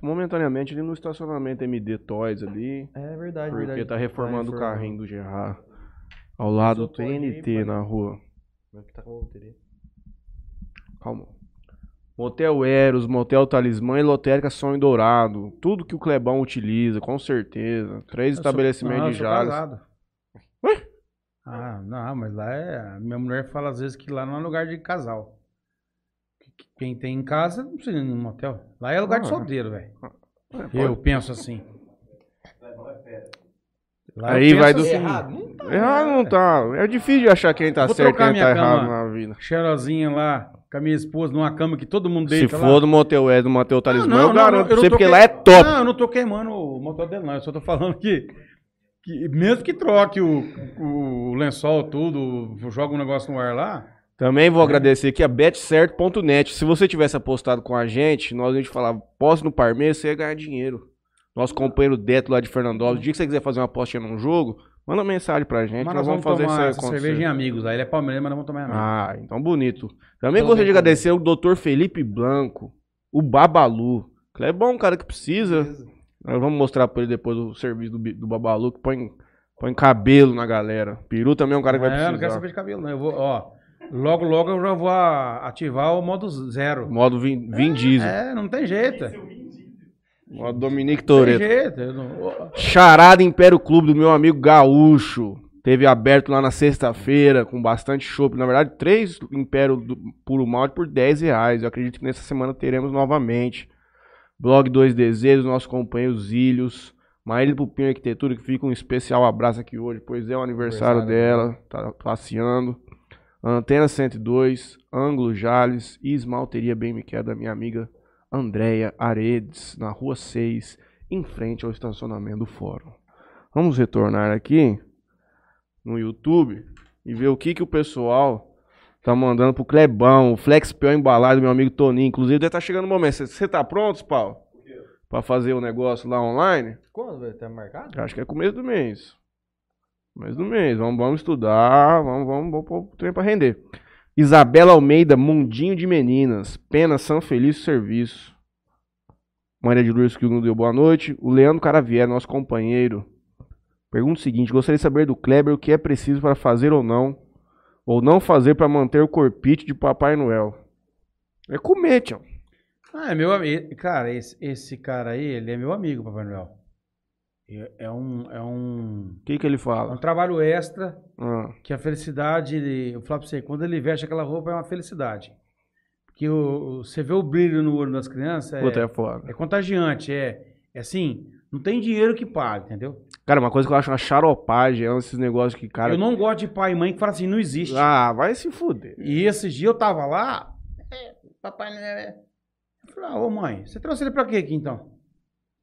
momentaneamente ali no estacionamento MD Toys ali, É verdade, porque verdade. tá reformando o reformando. carrinho do Gerard. Ao lado do TNT pai. na rua. Meu que tá com a loteria. Calma. Motel Eros, Motel Talismã e Lotérica Sonho Dourado. Tudo que o Clebão utiliza, com certeza. Três Eu sou- estabelecimentos não, eu de sou Jales. Ué? Ah, não, mas lá é. Minha mulher fala às vezes que lá não é lugar de casal. Que- que Quem tem em casa não precisa ir no motel. Lá é lugar de Ah. solteiro, velho. É, Eu penso assim. Lá Aí vai do- assim, Errado? Não tá. Errado não tá. É difícil de achar quem tá Vou certo e quem tá errado na vida. Cheirosinha lá, com a minha esposa, numa cama que todo mundo Se deita lá. for do Motel Eros, do Motel Talismã, eu garanto não você, tô porque que- lá é top. Não, eu não tô queimando o motel dele, não. Eu só tô falando que, que mesmo que troque o, o lençol, tudo, joga um negócio no ar lá. Também vou agradecer aqui a betcerto.net. Se você tivesse apostado com a gente, nós a gente falava, posse no Parmeira, você ia ganhar dinheiro. Nosso companheiro Deto lá de Fernandópolis, o dia que você quiser fazer uma apostinha num jogo, manda mensagem pra gente, mas nós nós vamos vamos fazer isso tomar aí acontecer. cerveja em amigos. Aí ele é palmeirense, mas nós vamos tomar em amigos. Ah, então bonito. Também Então gostaria de agradecer o Dr. Felipe Blanco, o Babalu. Que é bom, cara que precisa. Nós vamos mostrar pra ele depois o serviço do, do Babalu, que põe, põe cabelo na galera. Peru também é um cara que vai é, eu não quero precisar. saber de cabelo, não. Eu vou, ó, logo, logo eu já vou ativar o modo zero. Modo Vin, Vin Diesel. É, não tem jeito. Modo Dominique não- ó, Charada Império Clube do meu amigo Gaúcho. Teve aberto lá na sexta-feira, com bastante chopp. Na verdade, três Império do Puro Malte por 10 reais. Eu acredito que nessa semana teremos novamente. Blog Dois Desejos, nosso companheiro Zílios. Maíra Pupinho Arquitetura, que fica um especial abraço aqui hoje, pois é o aniversário, Aniversário dela. Tá passeando. Antena 102, Ângulo Jales e Esmalteria Bem Me Quer da minha amiga Andréia Aredes, na rua 6, em frente ao estacionamento do fórum. Vamos retornar aqui no YouTube e ver o que, que o pessoal tá mandando pro Clebão, o Flex Pior embalado do meu amigo Toninho. Inclusive, deve estar chegando o momento. Você tá pronto, Paulo? Pra fazer o negócio lá online? Quando vai ter marcado? Acho que é começo do mês. Começo do mês. Vamos, vamos estudar. Vamos, vamos, vamos pôr o trem pra render. Isabela Almeida, Mundinho de Meninas. Pena São Felício Serviço. Maria de Lourdes que não deu boa noite. O Leandro Caravier, nosso companheiro. Pergunta o seguinte: gostaria de saber do Kleber o que é preciso para fazer ou não, ou não fazer para manter o corpite de Papai Noel. É comer, tio. Ah, é meu amigo. Cara, esse, esse cara aí, ele é meu amigo, Papai Noel. É, é um, é um, O que, que ele é um fala? trabalho extra Ah, que a felicidade, eu falo pra você, quando ele veste aquela roupa é uma felicidade. Porque o, o- você vê o brilho no olho das crianças, é, puta, é foda. é contagiante, é, é assim, não tem dinheiro que pague, entendeu? Cara, uma coisa que eu acho uma charopagem é esses negócios que, cara. eu não gosto de pai e mãe que falam assim, não existe. Ah, vai se fuder. E esses dias eu tava lá, é, papai Noel. é- Eu falei, ah, ô mãe, você trouxe ele pra quê aqui então?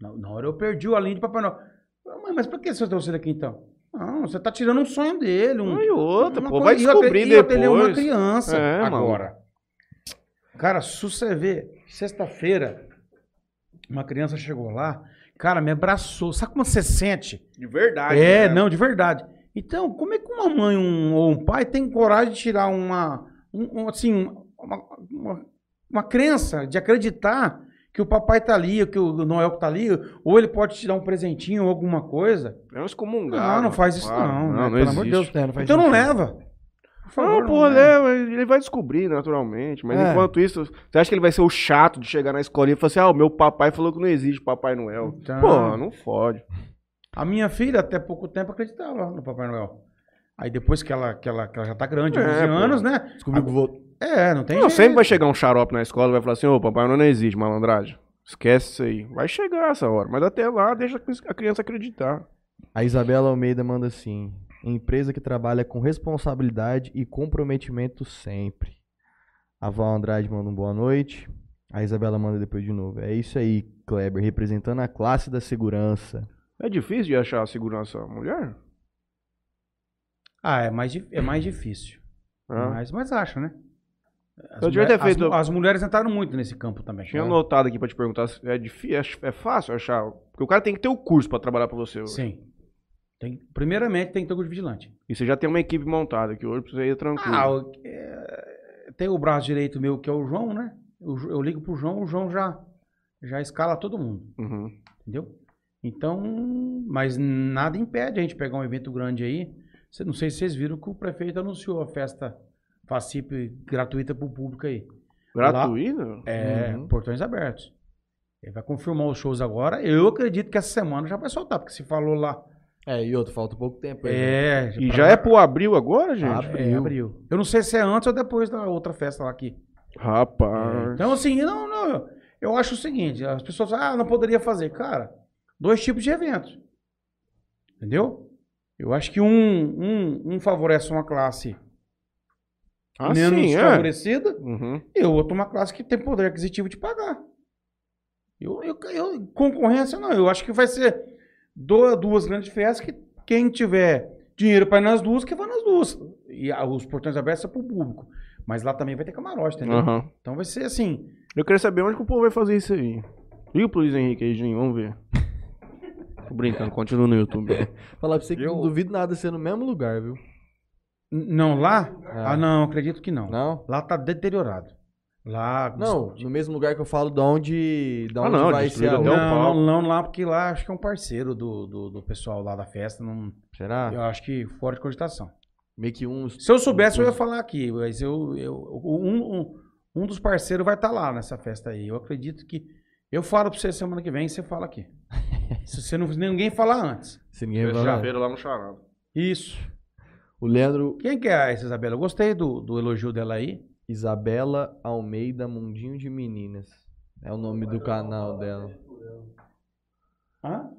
Na, na hora eu perdi a linha de Papai Noel. Mãe, mas pra que você trouxe ele aqui então? Não, você tá tirando um sonho dele. Um, E outra, pô, coisa- vai e descobrir e outra, Ele é uma depois. criança É, mano. agora. Cara, se você ver, sexta-feira, uma criança chegou lá, cara, me abraçou. Sabe como você sente? De verdade. É, né? não, de verdade. Então, como é que uma mãe um- ou um pai tem coragem de tirar uma, um- um, assim, uma, uma, uma crença de acreditar que o papai tá ali, que o Noel tá ali, ou ele pode te dar um presentinho ou alguma coisa? É um excomungado. Não, não faz isso Claro. não, né? Não, não Pelo amor de. Deus. É, não faz Então não leva. Favor, Não, pô, leva. ele vai descobrir naturalmente. Mas É. enquanto isso, você acha que ele vai ser o chato de chegar na escola e falar assim: ah, o meu papai falou que não existe Papai Noel. Então- Pô, não fode. A minha filha, até pouco tempo, acreditava no Papai Noel. Aí depois que ela, que ela, que ela já tá grande, É, 11 pô. anos, né? Descobriu que vou. É, não tem Não, jeito. sempre vai chegar um xarope na escola e vai falar assim: ô, Papai não existe, malandragem. Esquece isso aí. Vai chegar essa hora. Mas até lá, deixa a criança acreditar. A Isabela Almeida manda assim: empresa que trabalha com responsabilidade e comprometimento sempre. A Val Andrade manda um boa noite. A Isabela manda depois de novo. É isso aí, Kleber, representando a classe da segurança. É difícil de achar a segurança mulher? Ah, é mais, é mais difícil. Ah. Mas, mas acho, né? As, Eu devia ter feito- as, as mulheres entraram muito nesse campo também. Tinha né? anotado aqui pra te perguntar se é difícil, é fácil achar. Porque o cara tem que ter o curso pra trabalhar pra você hoje. Sim. Tem, primeiramente, tem que ter o curso de vigilante. E você já tem uma equipe montada, que hoje pra você ir tranquilo. Ah, o- é, tem o braço direito meu, que é o João, né? Jo- eu ligo pro João, o João já, já escala todo mundo, Uhum. entendeu? Então, mas nada impede a gente pegar um evento grande aí. Não sei se vocês viram que o prefeito anunciou a festa FACIP gratuita pro público aí. Gratuito? É, Uhum. portões abertos. Ele vai confirmar os shows agora. Eu acredito que essa semana já vai soltar, porque se falou lá. É, e outro, falta pouco tempo aí. né? É, E já é pro abril agora, gente? Abre. é, abril. Eu não sei se é antes ou depois da outra festa lá aqui. Rapaz. Então, assim, não, não. Eu acho o seguinte: as pessoas falam, ah, não poderia fazer. Cara, dois tipos de eventos. Entendeu? Eu acho que um, um, um favorece uma classe Ah, menos sim, é. favorecida Uhum. e o outro uma classe que tem poder aquisitivo de pagar. Eu, eu, eu- concorrência não, eu acho que vai ser do- duas grandes festas que quem tiver dinheiro para ir nas duas, que vai nas duas. E ah, os portões abertos são para o público. Mas lá também vai ter camarote, entendeu? Aham. Então vai ser assim. Eu queria saber onde que o povo vai fazer isso aí. Liga pro Luiz Henrique aí, Jim, vamos ver. Tô brincando, continua no YouTube. Falar pra você que Eu- não duvido nada ser no mesmo lugar, viu? Não, lá? É. Ah, não, acredito que não. Não? Lá tá deteriorado. Lá. Não, no mesmo lugar que eu falo de onde, de Ah, onde não, vai ser não, palco. não, lá, porque lá acho que é um parceiro do, do, do pessoal lá da festa. Não, Será? Eu acho que fora de cogitação. Meio que uns. Se eu soubesse, eu ia falar aqui, mas eu, eu um, um, um dos parceiros vai estar lá nessa festa aí. Eu acredito que. Eu falo pra você semana que vem, você fala aqui. Se você não ninguém falar antes. Se ninguém. Feira lá no Charado. Isso. O Leandro Quem que é essa Isabela? Eu gostei do, do elogio dela aí. Isabela Almeida Mundinho de Meninas. É o nome do canal dela. Hã?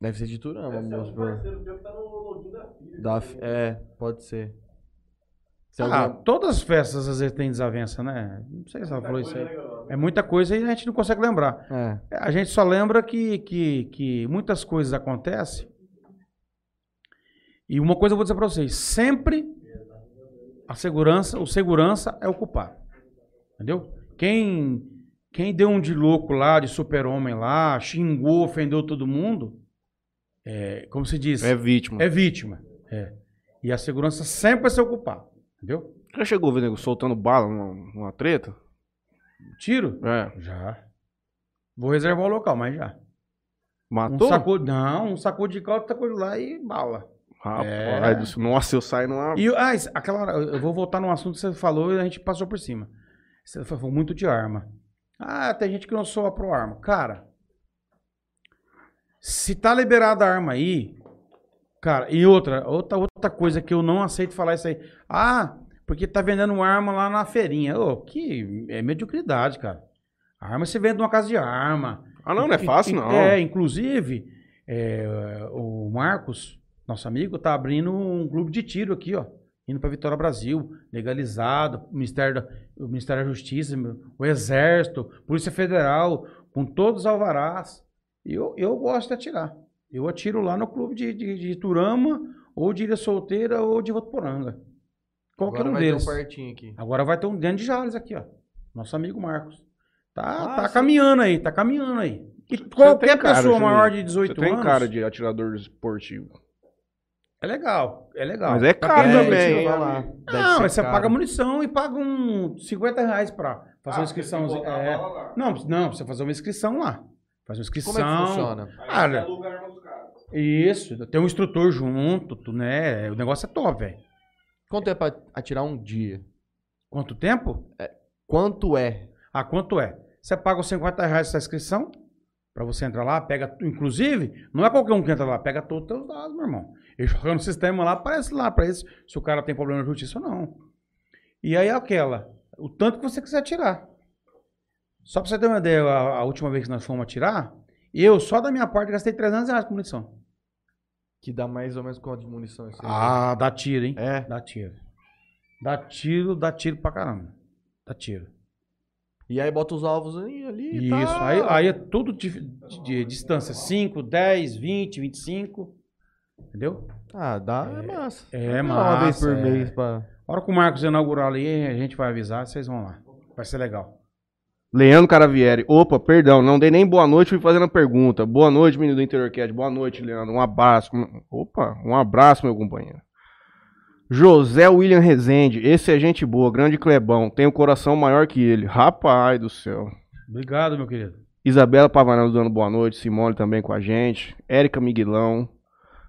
Deve ser de Turama, moço. Da, f- é, pode ser. Se Ah, alguém- todas as festas às vezes tem desavença, né? Não sei se ela falou isso aí. É muita coisa e a gente não consegue lembrar. É. A gente só lembra que, que, que muitas coisas acontecem. E uma coisa eu vou dizer pra vocês: sempre a segurança, o segurança é o culpado. Entendeu? Quem, quem deu um de louco lá, de super-homem lá, xingou, ofendeu todo mundo, é, como se diz, É é, vítima. vítima. É. E a segurança sempre vai ser o culpado. Entendeu? Já chegou nego soltando bala numa, numa treta? Tiro? É. Já. Vou reservar o local, mas já. Um Matou? sacou, não, um sacou de caldo, tacou de lá e bala. Rapaz, É. nossa, eu saio numa. E, ah, aquela hora, eu vou voltar num assunto que você falou e a gente passou por cima. Você falou muito de arma. Ah, tem gente que não soa pro arma. Cara, se tá liberada a arma aí, cara, e outra, outra, outra coisa que eu não aceito falar isso aí. Ah, porque tá vendendo arma lá na feirinha. Ô, que é mediocridade, cara. Arma se vende numa casa de arma. Ah, não, não é fácil, não. É, inclusive, é, o Marcos, nosso amigo, tá abrindo um clube de tiro aqui, ó. Indo pra Vitória Brasil, legalizado, o Ministério da, o Ministério da Justiça, o Exército, Polícia Federal, com todos os alvarás. E eu, eu gosto de atirar. Eu atiro lá no clube de, de, de Turama, ou de Ilha Solteira, ou de Votuporanga. Qualquer Agora um vai ter deles. um pertinho aqui. Agora vai ter um dentro de Jales aqui, ó. Nosso amigo Marcos. Tá, Ah, tá sim. caminhando aí, tá caminhando aí. E Você qualquer cara, pessoa maior de 18 Você tem anos. cara de atirador esportivo. É legal, é legal. Mas é Pra caro quem- também, Não, mas você caro. paga munição e paga um 50 reais pra fazer Ah, uma inscrição. É. Não, não, precisa fazer uma inscrição lá. Faz uma inscrição. Como é que funciona? Cara, isso, tem um instrutor junto, tu, né? O negócio é top, velho. Quanto é pra atirar um dia? Quanto tempo? Quanto é? Ah, quanto é? Você paga os 50 reais essa inscrição, pra você entrar lá, pega, inclusive, não é qualquer um que entra lá, pega todos os teus dados, meu irmão. E joga no sistema lá, aparece lá pra isso, se o cara tem problema na justiça ou não. E aí é aquela, o tanto que você quiser tirar. Só pra você ter uma ideia, a, a última vez que nós fomos atirar, eu, só da minha parte, gastei 300 reais com munição. Que dá mais ou menos quanto de munição isso aí? Ah, dá tiro, hein? É. Dá tiro. Dá tiro, dá tiro pra caramba. Dá tiro. E aí bota os alvos ali, ali e Isso, tal. aí, aí é tudo de, de- de distância, 5, 10, 20, 25, entendeu? Ah, dá, é, massa. é Não, Uma vez massa, por é. mês pra... A hora que o Marcos inaugurar ali, a gente vai avisar, vocês vão lá. Vai ser legal. Leandro Caravieri. Opa, perdão, não dei nem boa noite, fui fazendo a pergunta. Boa noite, menino do Interior Cat. Boa noite, Leandro. Um abraço. Opa, um abraço, meu companheiro. José William Rezende. Esse é gente boa, grande Clebão. Tem o coração maior que ele. Rapaz do céu. Obrigado, meu querido. Isabela Pavanello dando boa noite. Simone também com a gente. Érica Miguelão.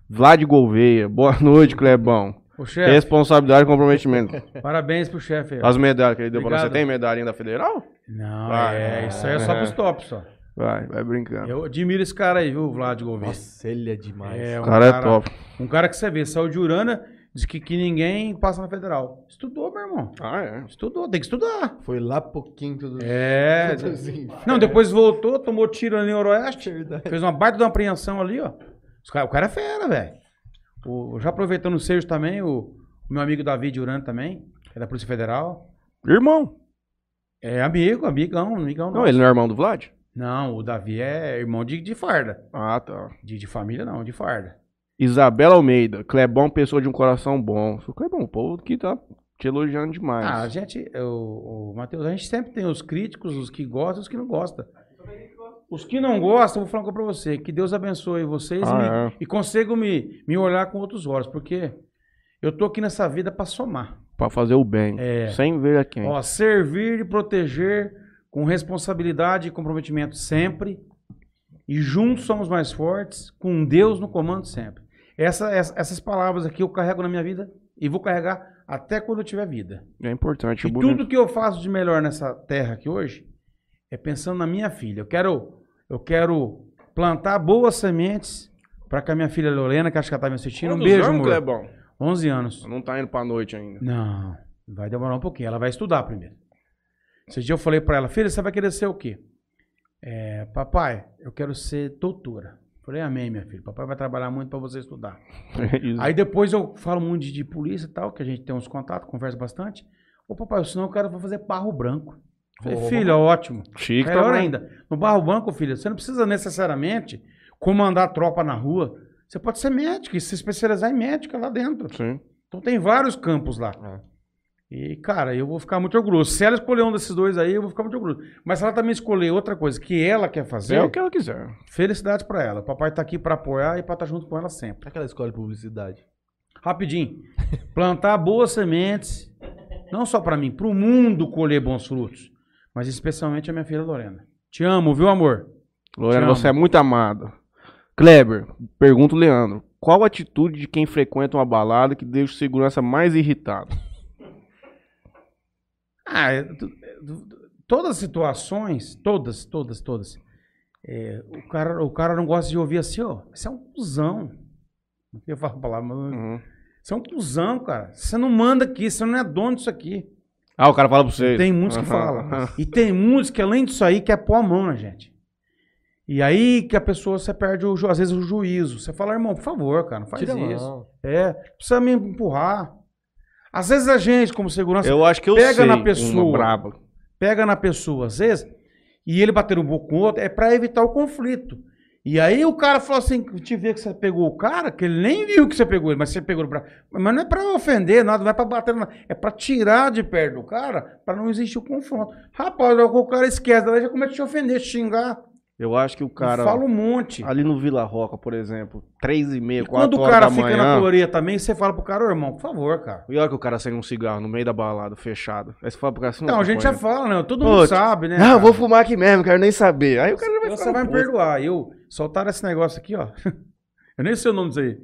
Vlad Gouveia. Boa noite, Clebão. Chefe, Responsabilidade e comprometimento. parabéns pro chefe. As medalhas que ele deu pra você. Obrigado. Você tem medalhinha da Federal? Não, Vai. é, isso aí é só É. pros tops, só. Vai, vai brincando. Eu admiro esse cara aí, viu, Vlad Gouveia. Nossa, ele é demais. É, O um cara é top. Um cara que você vê, saiu de Urana, diz que, que ninguém passa na federal. Estudou, meu irmão. Ah, é. Estudou, tem que estudar. Foi lá pro quinto do... É. infernos. Não, depois voltou, tomou tiro ali em Oroeste. Verdade. Fez uma baita de uma apreensão ali, ó. Cara- o cara é fera, velho. O- Já aproveitando o Sérgio também, o, o meu amigo David Urano também, que é da Polícia Federal. Irmão. É amigo, amigão, amigão Não, nosso. ele não é irmão do Vlad? Não, o Davi é irmão de, de farda. Ah, tá. De, de família não, de farda. Isabela Almeida. Clebão, pessoa de um coração bom. O Clebão, o povo que tá te elogiando demais. Ah, a gente, o, o Matheus, a gente sempre tem os críticos, os que gostam e os que não gostam. Os que não gostam, eu vou falar uma coisa pra você. Que Deus abençoe vocês Ah, e, me- é. e consigo me, me olhar com outros olhos, porque eu tô aqui nessa vida pra somar. Pra fazer o bem. É. Sem ver a quem. Ó, servir e proteger com responsabilidade e comprometimento sempre. E juntos somos mais fortes, com Deus no comando sempre. Essa- essa- essas palavras aqui eu carrego na minha vida e vou carregar até quando eu tiver vida. É importante. E bonito. tudo que eu faço de melhor nessa terra aqui hoje é pensando na minha filha. Eu quero, eu quero plantar boas sementes para que a minha filha Lorena, que acho que ela tá me assistindo, um Quantos beijo, anos, amor. Clebão? 11 anos. Não tá indo pra noite ainda. Não, vai demorar um pouquinho. Ela vai estudar primeiro. Esse dia eu falei para ela, filha, você vai querer ser o quê? É, papai, eu quero ser doutora. Falei, amém, minha filha. Papai vai trabalhar muito para você estudar. Isso. Aí depois eu falo muito de, de polícia e tal, que a gente tem uns contatos, conversa bastante. Ô papai, senão eu quero fazer barro branco. Falei, filha, ótimo. Chique Melhor também. ainda. No barro branco, filha, você não precisa necessariamente comandar tropa na rua. Você pode ser médico e se especializar em médica lá dentro. Sim. Então tem vários campos lá. É. E, cara, eu vou ficar muito orgulhoso. Se ela escolher um desses dois aí, eu vou ficar muito orgulhoso. Mas se ela também escolher outra coisa que ela quer fazer, É o que ela quiser. felicidades pra ela. O papai tá aqui pra apoiar e pra estar junto com ela sempre. Aquela escola de publicidade. Rapidinho. Plantar boas sementes, não só pra mim, pro mundo colher bons frutos, mas especialmente a minha filha Lorena. Te amo, viu, amor? Lorena, você é muito amada. Kleber, pergunta o Leandro. Qual a atitude de quem frequenta uma balada que deixa o segurança mais irritado? Ah, todas as situações, todas, todas, todas. é, o, cara, o cara não gosta de ouvir assim, ó. Você é um cuzão. Não queria falar a palavra, mas. Uhum. Você é um cuzão, cara. Você não manda aqui, você não é dono disso aqui. Ah, o cara fala pra você. Tem muitos que falam. E tem muitos que, além disso aí, quer pôr a mão na gente. E aí que a pessoa, você perde, o, às vezes, o juízo. Você fala, irmão, por favor, cara, não faz Tira isso. mão. É, precisa me empurrar. Às vezes a gente, como segurança, Eu acho que eu Pega sei na pessoa. pega na pessoa, às vezes, e ele bater um pouco com o outro, é pra evitar o conflito. E aí o cara fala assim, te vê que você pegou o cara, que ele nem viu que você pegou ele, mas você pegou ele pra... Mas não é pra ofender, nada, não é pra bater, nada, é pra tirar de perto do cara, pra não existir o confronto. Rapaz, o cara esquece, daí já começa a te ofender, te xingar. Eu acho que o cara. Fala um monte. Ali no Vila Roca, por exemplo, três e meia, quatro quando o cara fica na teoria também, você fala pro cara, ô irmão, por favor, cara. E olha que o cara acende um cigarro no meio da balada, fechado. Aí você fala pro cara assim, Não, a gente já fala, né? Todo mundo ti- sabe, né? Eu cara? vou fumar aqui mesmo, quero nem saber. Aí o cara vai Você ficar vai me perdoar. Eu soltaram esse negócio aqui, ó. Eu nem sei o nome disso aí.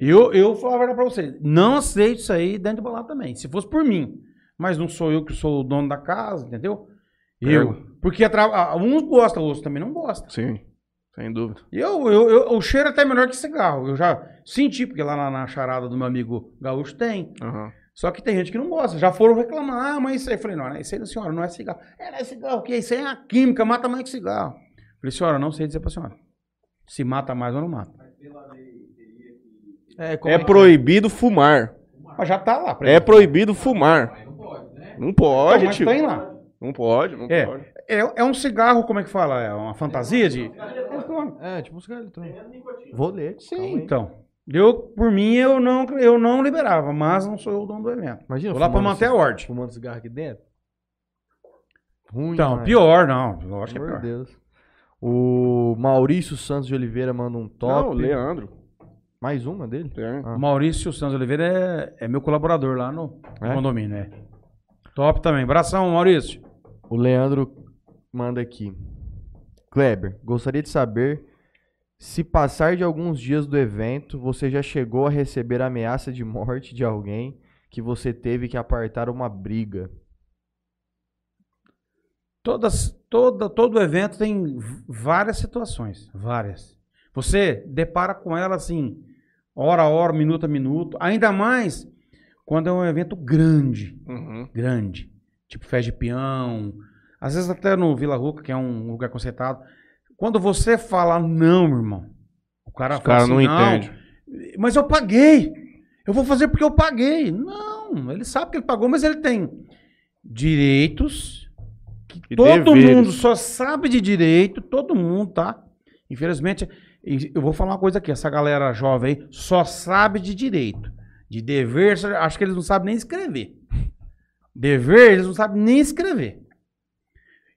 Eu, eu falo a verdade pra você. Não aceito isso aí dentro do balada também. Se fosse por mim. Mas não sou eu que sou o dono da casa, entendeu? Eu. Porque atra- uns gostam, outros também não gostam. Sim, sem dúvida. E Eu, eu, eu- o cheiro é até menor que cigarro. Eu já senti, porque lá na, na charada do meu amigo gaúcho tem. Aham. Só que tem gente que não gosta. Já foram reclamar, ah, mas isso aí. Eu falei, não, não, isso aí, senhora, não é cigarro. É, não é cigarro, o quê? Isso aí é a química, mata mais que cigarro. Eu falei, senhora, não sei dizer pra senhora. Se mata mais ou não mata. É, como É que proibido fumar. Mas já tá lá. É proibido fumar. Não pode, Então, mas tio. tem lá. Não pode, não É. pode. É, é um cigarro, como é que fala? É uma fantasia de. É, tipo um cigarro eletrônico. Vou ler. Sim, então. Eu, por mim, eu não, eu não liberava, mas não sou eu o dono do evento. Imagina, Tô lá pra manter a ordem. Fumando cigarro aqui dentro. Ruim, Então, pior, não. Eu acho que é pior. de Deus. O Maurício Santos de Oliveira manda um top. Não, Leandro. Mais uma dele? Tem. Ah. Maurício Santos Oliveira é, é meu colaborador lá no É? condomínio, é. Top também. Abração, Maurício. O Leandro manda aqui. Kleber, gostaria de saber se passar de alguns dias do evento, você já chegou a receber ameaça de morte de alguém que você teve que apartar uma briga. Todas, toda, todo evento tem várias situações. Várias. Você depara com ela assim, hora a hora, minuto a minuto. Ainda mais quando é um evento grande. Uhum. Grande. Tipo festa de peão. Às vezes até no Vila Ruca, que é um lugar conceitado. Quando você fala não, meu irmão, o cara Os fala caras assim, não entendem. Mas eu paguei. Eu vou fazer porque eu paguei. Não, ele sabe que ele pagou, mas ele tem direitos que todo deveres. mundo só sabe de direito, todo mundo, tá? Infelizmente, eu vou falar uma coisa aqui, essa galera jovem aí só sabe de direito. De dever, acho que eles não sabem nem escrever. Dever, eles não sabem nem escrever.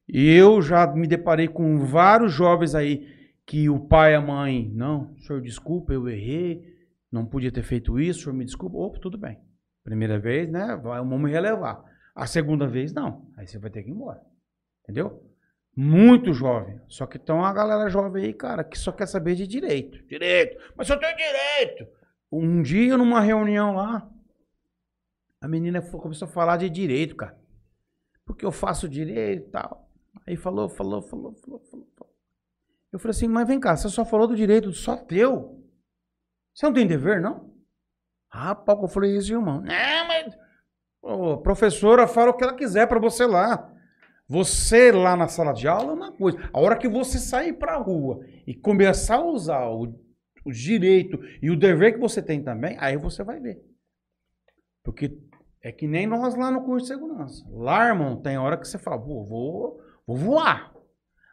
E eu já me deparei com vários jovens aí que o pai e a mãe, não, senhor, desculpa, eu errei, não podia ter feito isso, senhor, me desculpa. Opa, tudo bem. Primeira vez, né, vamos me relevar. A segunda vez, não. Aí você vai ter que ir embora. Entendeu? Muito jovem. Só que tem uma galera jovem aí, cara, que só quer saber de direito. Direito. Mas eu tenho direito. Um dia, numa reunião lá, a menina começou a falar de direito, cara. Porque eu faço direito e tal. Aí falou, falou, falou, falou, falou. Eu falei assim, mas vem cá, você só falou do direito só teu. Você não tem dever, não? Rapaz, eu falei isso, irmão. Não, mas. Ô, professora fala o que ela quiser pra você lá. Você lá na sala de aula é uma coisa. A hora que você sair pra rua e começar a usar o, o direito e o dever que você tem também, aí você vai ver. Porque é que nem nós lá no curso de segurança. Lá, irmão, tem hora que você fala, pô, vou, vou voar.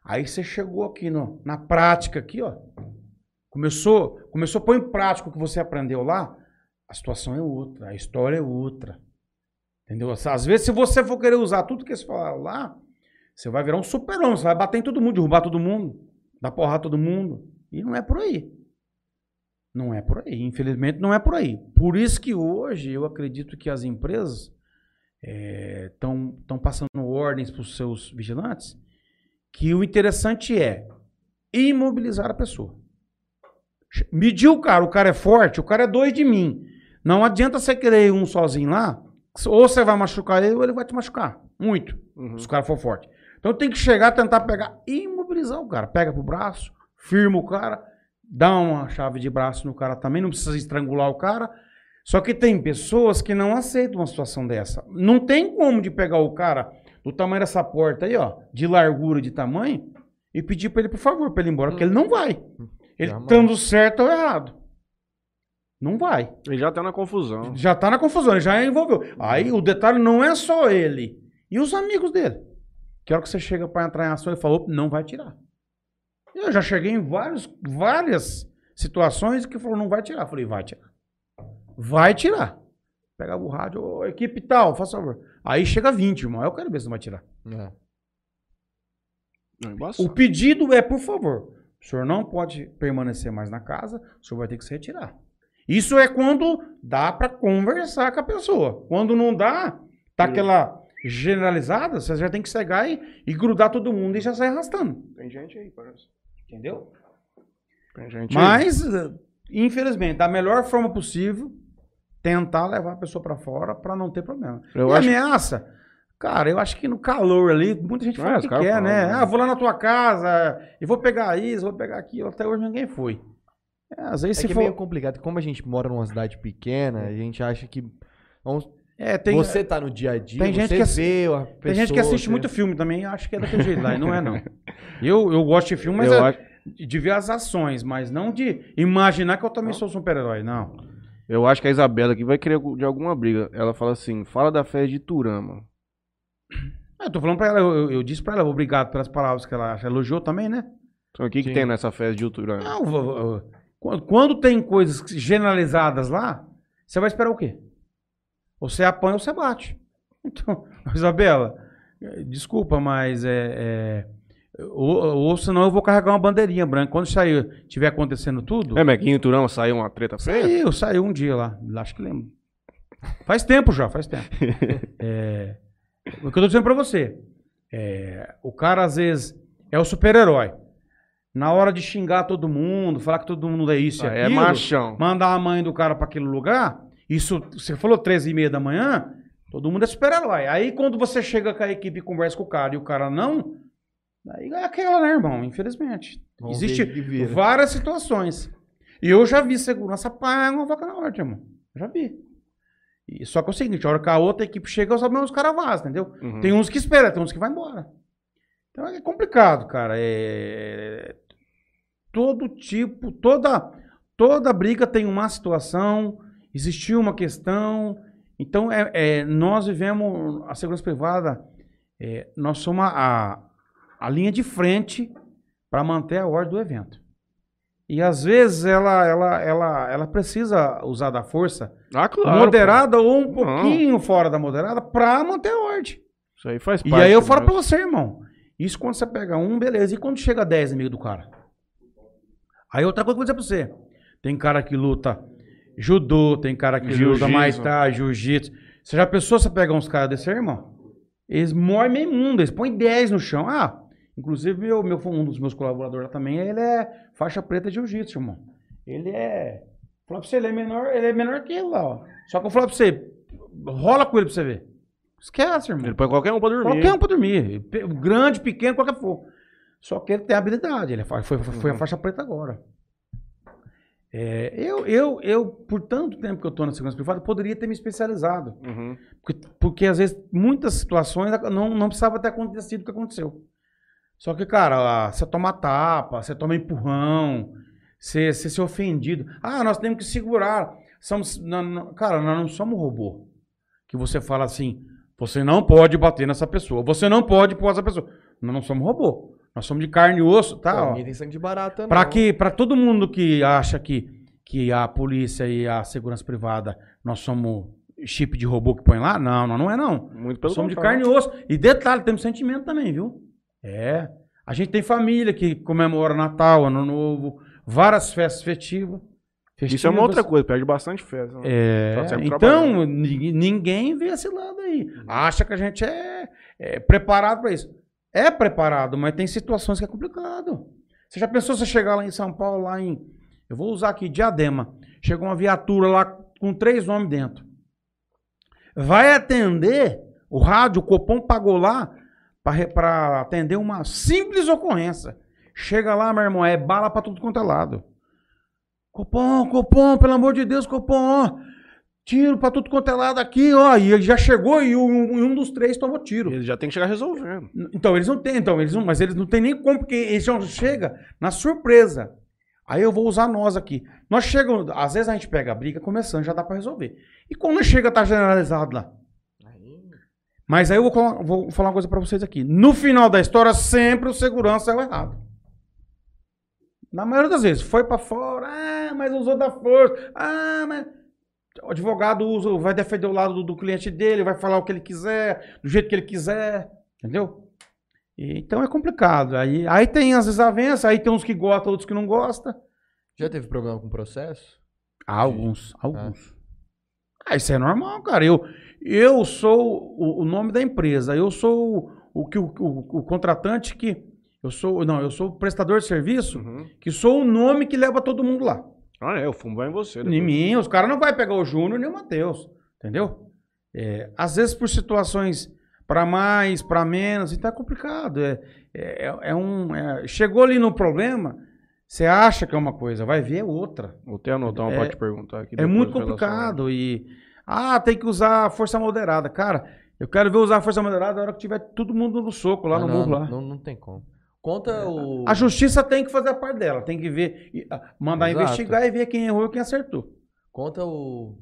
Aí você chegou aqui no, na prática aqui, ó. Começou, começou a pôr em prática o que você aprendeu lá, a situação é outra, a história é outra. Entendeu? Às vezes, se você for querer usar tudo que eles falaram lá, você vai virar um super-homem, você vai bater em todo mundo, derrubar todo mundo, dar porrada todo mundo. E não é por aí. Não é por aí. Infelizmente, não é por aí. Por isso que hoje eu acredito que as empresas estão passando ordens para os seus vigilantes que o interessante é imobilizar a pessoa. Mediu o cara, o cara é forte, o cara é dois de mim. Não adianta você querer um sozinho lá, ou você vai machucar ele ou ele vai te machucar. Muito. Uhum. Se o cara for forte. Então tem que chegar, tentar pegar e imobilizar o cara. Pega pro braço, firma o cara, dá uma chave de braço no cara também, não precisa estrangular o cara. Só que tem pessoas que não aceitam uma situação dessa. Não tem como de pegar o cara do tamanho dessa porta aí, ó, de largura, de tamanho, e pedir pra ele, por favor, pra ele ir embora, porque ele não vai. Ele Jamais. estando certo ou errado. Não vai. Ele já tá na confusão. Já tá na confusão, ele já envolveu. Aí o detalhe não é só ele. E os amigos dele. Que hora que você chega pra entrar em ação, ele falou, não vai tirar. Eu já cheguei em vários, várias situações que falou, não vai tirar. Eu falei, vai tirar. Vai tirar. Pegava o rádio, ô, equipe tal, faz favor. Aí chega 20, irmão. Eu quero ver se não vai tirar. É. Não, O pedido é, por favor, o senhor não pode permanecer mais na casa, o senhor vai ter que se retirar. Isso é quando dá pra conversar com a pessoa. Quando não dá, tá aquela generalizada, você já tem que cegar e, e grudar todo mundo e já sair arrastando. Tem gente aí, parece. Entendeu? Tem gente aí. Mas, eh, infelizmente, da melhor forma possível, tentar levar a pessoa pra fora pra não ter problema. Eu e acho- ameaça? Cara, eu acho que no calor ali, muita gente É, fala o os que quer, falam, né? né? Ah, vou lá na tua casa e vou pegar isso, vou pegar aquilo. Até hoje ninguém foi. É, às vezes É se que é for... meio complicado. Como a gente mora numa cidade pequena, a gente acha que. Vamos, É, tem, você tá no dia a dia, tem gente você que assi- pessoa, tem gente que assiste você- muito filme também acha que é daquele jeito lá, e não é não. Eu, eu gosto de filme, mas eu, é acho, de ver as ações, mas não de imaginar que eu também sou super-herói, não. eu acho que a Isabela aqui vai querer de alguma briga. Ela fala assim: fala da festa de Turama. Eu tô falando pra ela, eu, eu- disse pra ela, obrigado pelas palavras que ela acha. Elogiou também, né? Então, o que, que tem nessa festa de Turama? Não, quando tem coisas generalizadas lá, você vai esperar o quê? Ou você apanha ou você bate. Então, Isabela, desculpa, mas é. é ou, ou senão eu vou carregar uma bandeirinha branca. Quando sair, tiver acontecendo tudo. É, em Turama saiu uma treta feia? Saiu, saiu um dia lá. Acho que lembro. Faz tempo já, faz tempo. É, o que eu tô dizendo pra você. é, o cara, às vezes, é o super-herói. Na hora de xingar todo mundo, falar que todo mundo é isso e Ah, é aquilo, machão. mandar a mãe do cara pra aquele lugar, isso, você falou 13 e meia da manhã, todo mundo é super-herói. Aí quando você chega com a equipe e conversa com o cara e o cara não, aí é aquela, né, irmão? Infelizmente. Vamos Existe várias situações. E eu já vi segurança pagar uma vaca na horta, irmão. Já vi. E, só que é o seguinte, a hora que a outra equipe chega, os os caras vazam, entendeu? Uhum. Tem uns que esperam, tem uns que vai embora. Então é complicado, cara. É... Todo tipo, toda, toda briga tem uma situação, existiu uma questão. Então, é, é, nós vivemos, a segurança privada, é, nós somos a, a linha de frente para manter a ordem do evento. E às vezes ela, ela, ela, ela precisa usar da força Ah, claro. moderada ou um Não. pouquinho fora da moderada para manter a ordem. pô. Isso aí faz E parte. aí eu falo negócio. você, irmão. Isso quando você pega um, beleza. E quando chega 10 amigos do cara? Aí outra coisa que eu vou dizer pra você. Tem cara que luta judô, tem cara que luta Jiu-jitsu. mais tarde, jiu-jitsu. Você já pensou você pegar uns caras desse aí, irmão? Eles moem meio mundo, eles põem 10 no chão. Ah, inclusive meu, meu, um dos meus colaboradores lá também, ele é faixa preta de jiu-jitsu, irmão. Ele é... Falar pra você, ele é menor, ele é menor que ele lá, ó. Só que eu falar pra você, rola com ele pra você ver. Esquece, irmão. Ele põe qualquer um pra dormir. Qualquer um pra dormir. Grande, pequeno, qualquer for. Só que ele tem habilidade. Ele é foi, foi, foi a faixa preta agora. É, eu, eu, eu, por tanto tempo que eu tô na segurança privada, poderia ter me especializado. Uhum. Porque, porque, às vezes, muitas situações não, não precisava ter acontecido o que aconteceu. Só que, cara, você toma tapa, você toma empurrão, você, você ser ofendido. Ah, nós temos que segurar. Somos, não, não- cara, nós não somos robô. Que você fala assim, você não pode bater nessa pessoa, você não pode pôr essa pessoa. Nós não somos robô. Nós somos de carne e osso, tá? Pô, ó. tem sangue de barata, Pra não. que, para todo mundo que acha que, que a polícia e a segurança privada nós somos chip de robô que põe lá, não, não, não é não. Muito pelo somos de contrário. carne e osso. E detalhe, temos sentimento também, viu? É. A gente tem família que comemora Natal, Ano Novo, várias festas festivas. Isso é uma festivas. outra coisa, perde bastante festa. né? É, então, ninguém vê esse lado aí. Acha que a gente é, é preparado para isso. É preparado, mas tem situações que é complicado. Você já pensou você chegar lá em São Paulo, lá em, Eu vou usar aqui Diadema. Chegou uma viatura lá com três homens dentro. Vai atender o rádio, o Copom pagou lá para atender uma simples ocorrência. Chega lá, meu irmão, é bala pra tudo quanto é lado. Copom, Copom, pelo amor de Deus, Copom, tiro pra tudo quanto é lado aqui, ó. E ele já chegou e um, um dos três tomou tiro. Ele já tem que chegar resolvendo. Então, eles não têm, então, eles não, mas eles não têm nem como, porque eles já chega na surpresa. Aí eu vou usar nós aqui. Nós chegamos, às vezes a gente pega a briga começando, já dá pra resolver. E quando chega, tá generalizado lá. Mas aí eu vou, vou falar uma coisa pra vocês aqui. No final da história, sempre o segurança é o errado. Na maioria das vezes, foi pra fora, ah, mas usou da força, ah, mas. O advogado usa, vai defender o lado do, do cliente dele, vai falar o que ele quiser, do jeito que ele quiser, entendeu? E, então é complicado. Aí, aí tem as desavenças, aí tem uns que gostam, outros que não gostam. Já teve problema com processo? Alguns, alguns. Ah, isso é normal, cara. Eu, eu sou o, o nome da empresa, eu sou o, o que o, o, o contratante que eu sou, não, eu sou o prestador de serviço, Uhum. que sou o nome que leva todo mundo lá. Ah, é, o fumo vai em você. Em depois. mim, os caras não vai pegar o Júnior nem o Matheus, entendeu? É, às vezes por situações para mais, para menos, então é complicado. É, é, é um, é- chegou ali no problema, você acha que é uma coisa, vai ver é outra. Vou até anotar uma É- te perguntar aqui. É muito complicado e ah, tem que usar a força moderada, cara. Eu quero ver usar a força moderada na hora que tiver todo mundo no soco lá Ah, no não, murro lá. Não, não tem como. Conta o. A justiça tem que fazer a parte dela, tem que ver, ah, mandar Exato. investigar e ver quem errou e quem acertou. Conta o.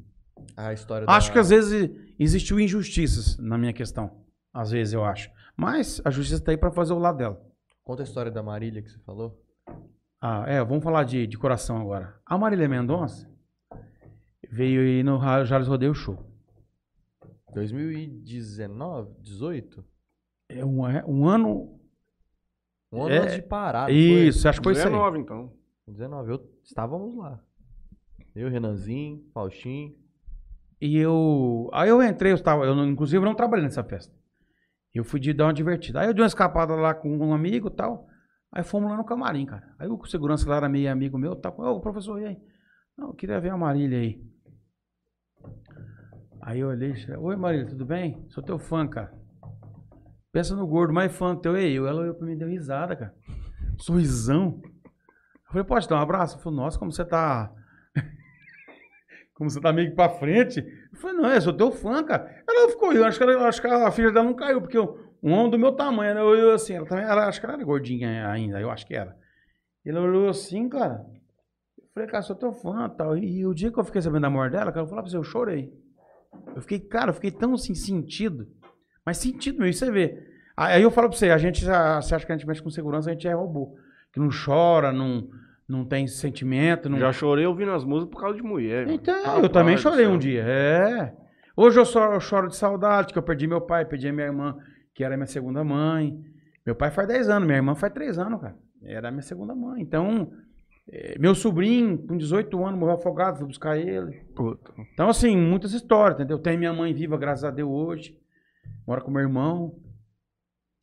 A história Acho da... que às vezes existiu injustiças na minha questão. Às vezes eu acho. Mas a justiça tá aí pra fazer o lado dela. Conta a história da Marília que você falou. Ah, é, vamos falar de, de coração agora. A Marília Mendonça veio aí no Jales Rodeio Show. 2019? 18? É um, é um ano. Um ano É, antes de parar. Isso, acho que foi isso aí. 19, então. Foi? 19. Eu, estávamos lá. Eu, Renanzinho, Faustinho. E eu. Aí eu entrei, eu estava. Eu, não- inclusive, não trabalhei nessa festa. Eu fui de dar uma divertida. Aí eu dei uma escapada lá com um amigo e tal. Aí fomos lá no camarim, cara. Aí o segurança lá era meio amigo meu, tá? Ô, professor, e aí? Não, eu queria ver a Marília aí. Aí eu olhei, oi Marília, tudo bem? Sou teu fã, cara. Pensa no gordo, mais fã teu, e eu. Ela olhou pra mim e deu risada, cara. Sorrisão. Eu falei, pode dar um abraço? Ela falou, nossa, como você tá. como você tá meio que pra frente. Eu falei, não, eu sou teu fã, cara. Ela ficou, eu acho que, ela, acho que a filha dela não caiu, porque eu- um homem do meu tamanho, né? Eu, eu assim, ela também, ela, acho que ela era gordinha ainda, eu acho que era. Ele olhou assim, cara. Eu falei, cara, sou teu fã e tal. E, o dia que eu fiquei sabendo da morte dela, cara, eu falar pra você, eu chorei. Eu fiquei, cara, eu fiquei tão assim, sentido. Mas sentido mesmo, você vê. Aí eu falo pra você, a gente, já- você acha que a gente mexe com segurança, a gente é robô. Que não chora, não, não tem sentimento. Não... Já chorei ouvindo as músicas por causa de mulher. Então, eu também chorei um dia. É. Hoje eu só eu choro de saudade, que eu perdi meu pai, perdi a minha irmã, que era minha segunda mãe. Meu pai faz 10 anos, minha irmã faz 3 anos, cara. Era minha segunda mãe. Então, eh, meu sobrinho, com 18 anos, morreu afogado, fui buscar ele. Puta. Então, assim, muitas histórias, entendeu? Tem minha mãe viva, graças a Deus, hoje. Mora com meu irmão.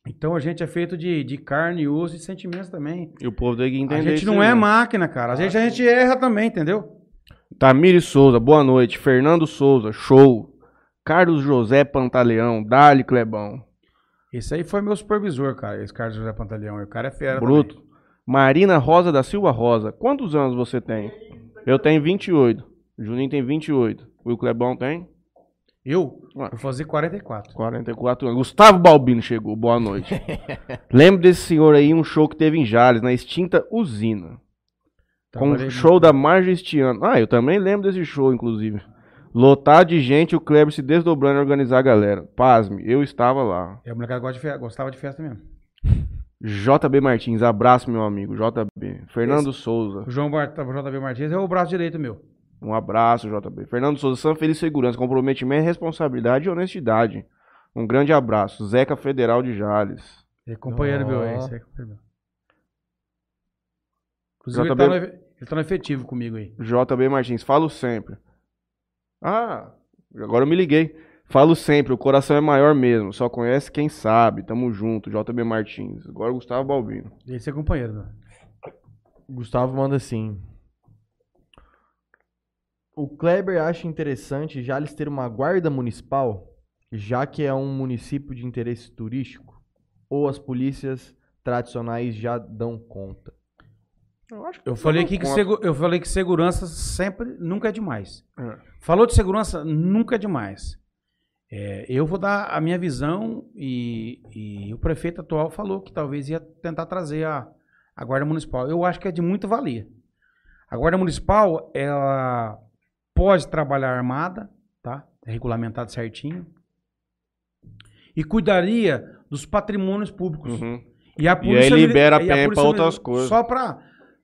Então, a gente é feito de, de carne, osso e sentimentos também. E o povo tem que entender A gente não é né? máquina, cara. Às vezes a gente erra também, entendeu? Tamires Souza, boa noite. Fernando Souza, show. Carlos José Pantaleão, Dali Clebão. Esse aí foi meu supervisor, cara. Esse Carlos José Pantaleão. O cara é fera Bruto. também. Marina Rosa da Silva Rosa. Quantos anos você tem? Eu tenho 28. O Juninho tem 28. O Clebão tem? Eu? Ué. Vou fazer 44. 44 anos. Gustavo Balbino chegou. Boa noite. Lembro desse senhor aí, um show que teve em Jales, na extinta usina. Com Trabalhei o show da Marja este ano. Ah, eu também lembro desse show, inclusive. Lotado de gente, o Kleber se desdobrando em organizar a galera. Pasme, eu estava lá. É, o molecada gosta de fe- gostava de festa mesmo. JB Martins, abraço, meu amigo. JB. Fernando Souza, O João Bart... o JB Martins é o braço direito meu. Um abraço, JB. Fernando Souza, São Feliz Segurança, comprometimento, responsabilidade e honestidade. Um grande abraço. Zeca Federal de Jales. É companheiro meu, é é companheiro meu. Inclusive, ele JB tá, no, ele tá no efetivo comigo aí. JB Martins, falo sempre. Ah, agora eu me liguei. Falo sempre, o coração é maior mesmo. Só conhece quem sabe. Tamo junto, JB Martins. Agora Gustavo Balbino. Esse é companheiro meu. Gustavo manda assim. O Kleber acha interessante Jales ter uma guarda municipal, já que é um município de interesse turístico? Ou as polícias tradicionais já dão conta? Eu acho Eu falei, aqui que segu- eu falei que segurança sempre nunca é demais. É. Falou de segurança, nunca é demais. É, eu vou dar a minha visão e, e o prefeito atual falou que talvez ia tentar trazer a, a Guarda Municipal. Eu acho que é de muita valia. A Guarda Municipal, ela pode trabalhar armada, tá? É regulamentado certinho. E cuidaria dos patrimônios públicos. Uhum. E, a E aí libera a PM polícia pra outras coisas. Só pra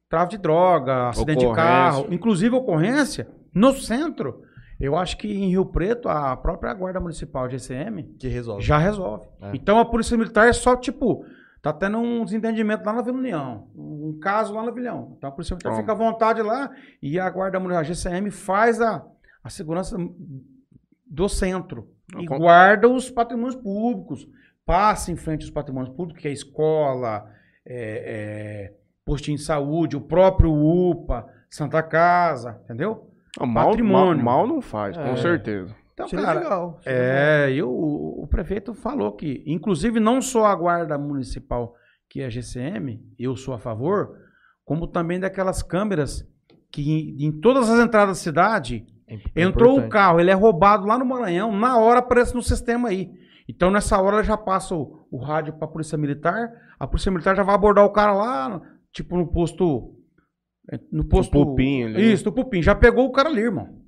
tráfico de droga, acidente de carro. Inclusive ocorrência no centro. Eu acho que em Rio Preto, a própria Guarda Municipal GCM Que resolve. já resolve. É. Então a Polícia Militar é só tipo. Tá tendo um desentendimento lá na Vila União. Um caso lá na Vila União. Então a Polícia Militar fica à vontade lá e a Guarda Municipal, a GCM, faz a, a segurança do centro. Não, E guarda os patrimônios públicos. Passa em frente aos patrimônios públicos, que é escola, é, é, postinho de saúde, o próprio UPA, Santa Casa, entendeu? Ah, Mal, Patrimônio. mal, mal não faz, É. com certeza. Então, Seria cara, legal. seria legal. é, e o, o prefeito falou que, inclusive, não só a guarda municipal, que é a GCM, eu sou a favor, como também daquelas câmeras que em, em todas as entradas da cidade, É entrou o carro, ele é roubado lá no Maranhão, na hora aparece no sistema aí. Então, nessa hora, já passa o, o rádio para a Polícia Militar, a Polícia Militar já vai abordar o cara lá, tipo, no posto... No posto... Pupim ali. Isso, no Pupim. Já pegou o cara ali, irmão.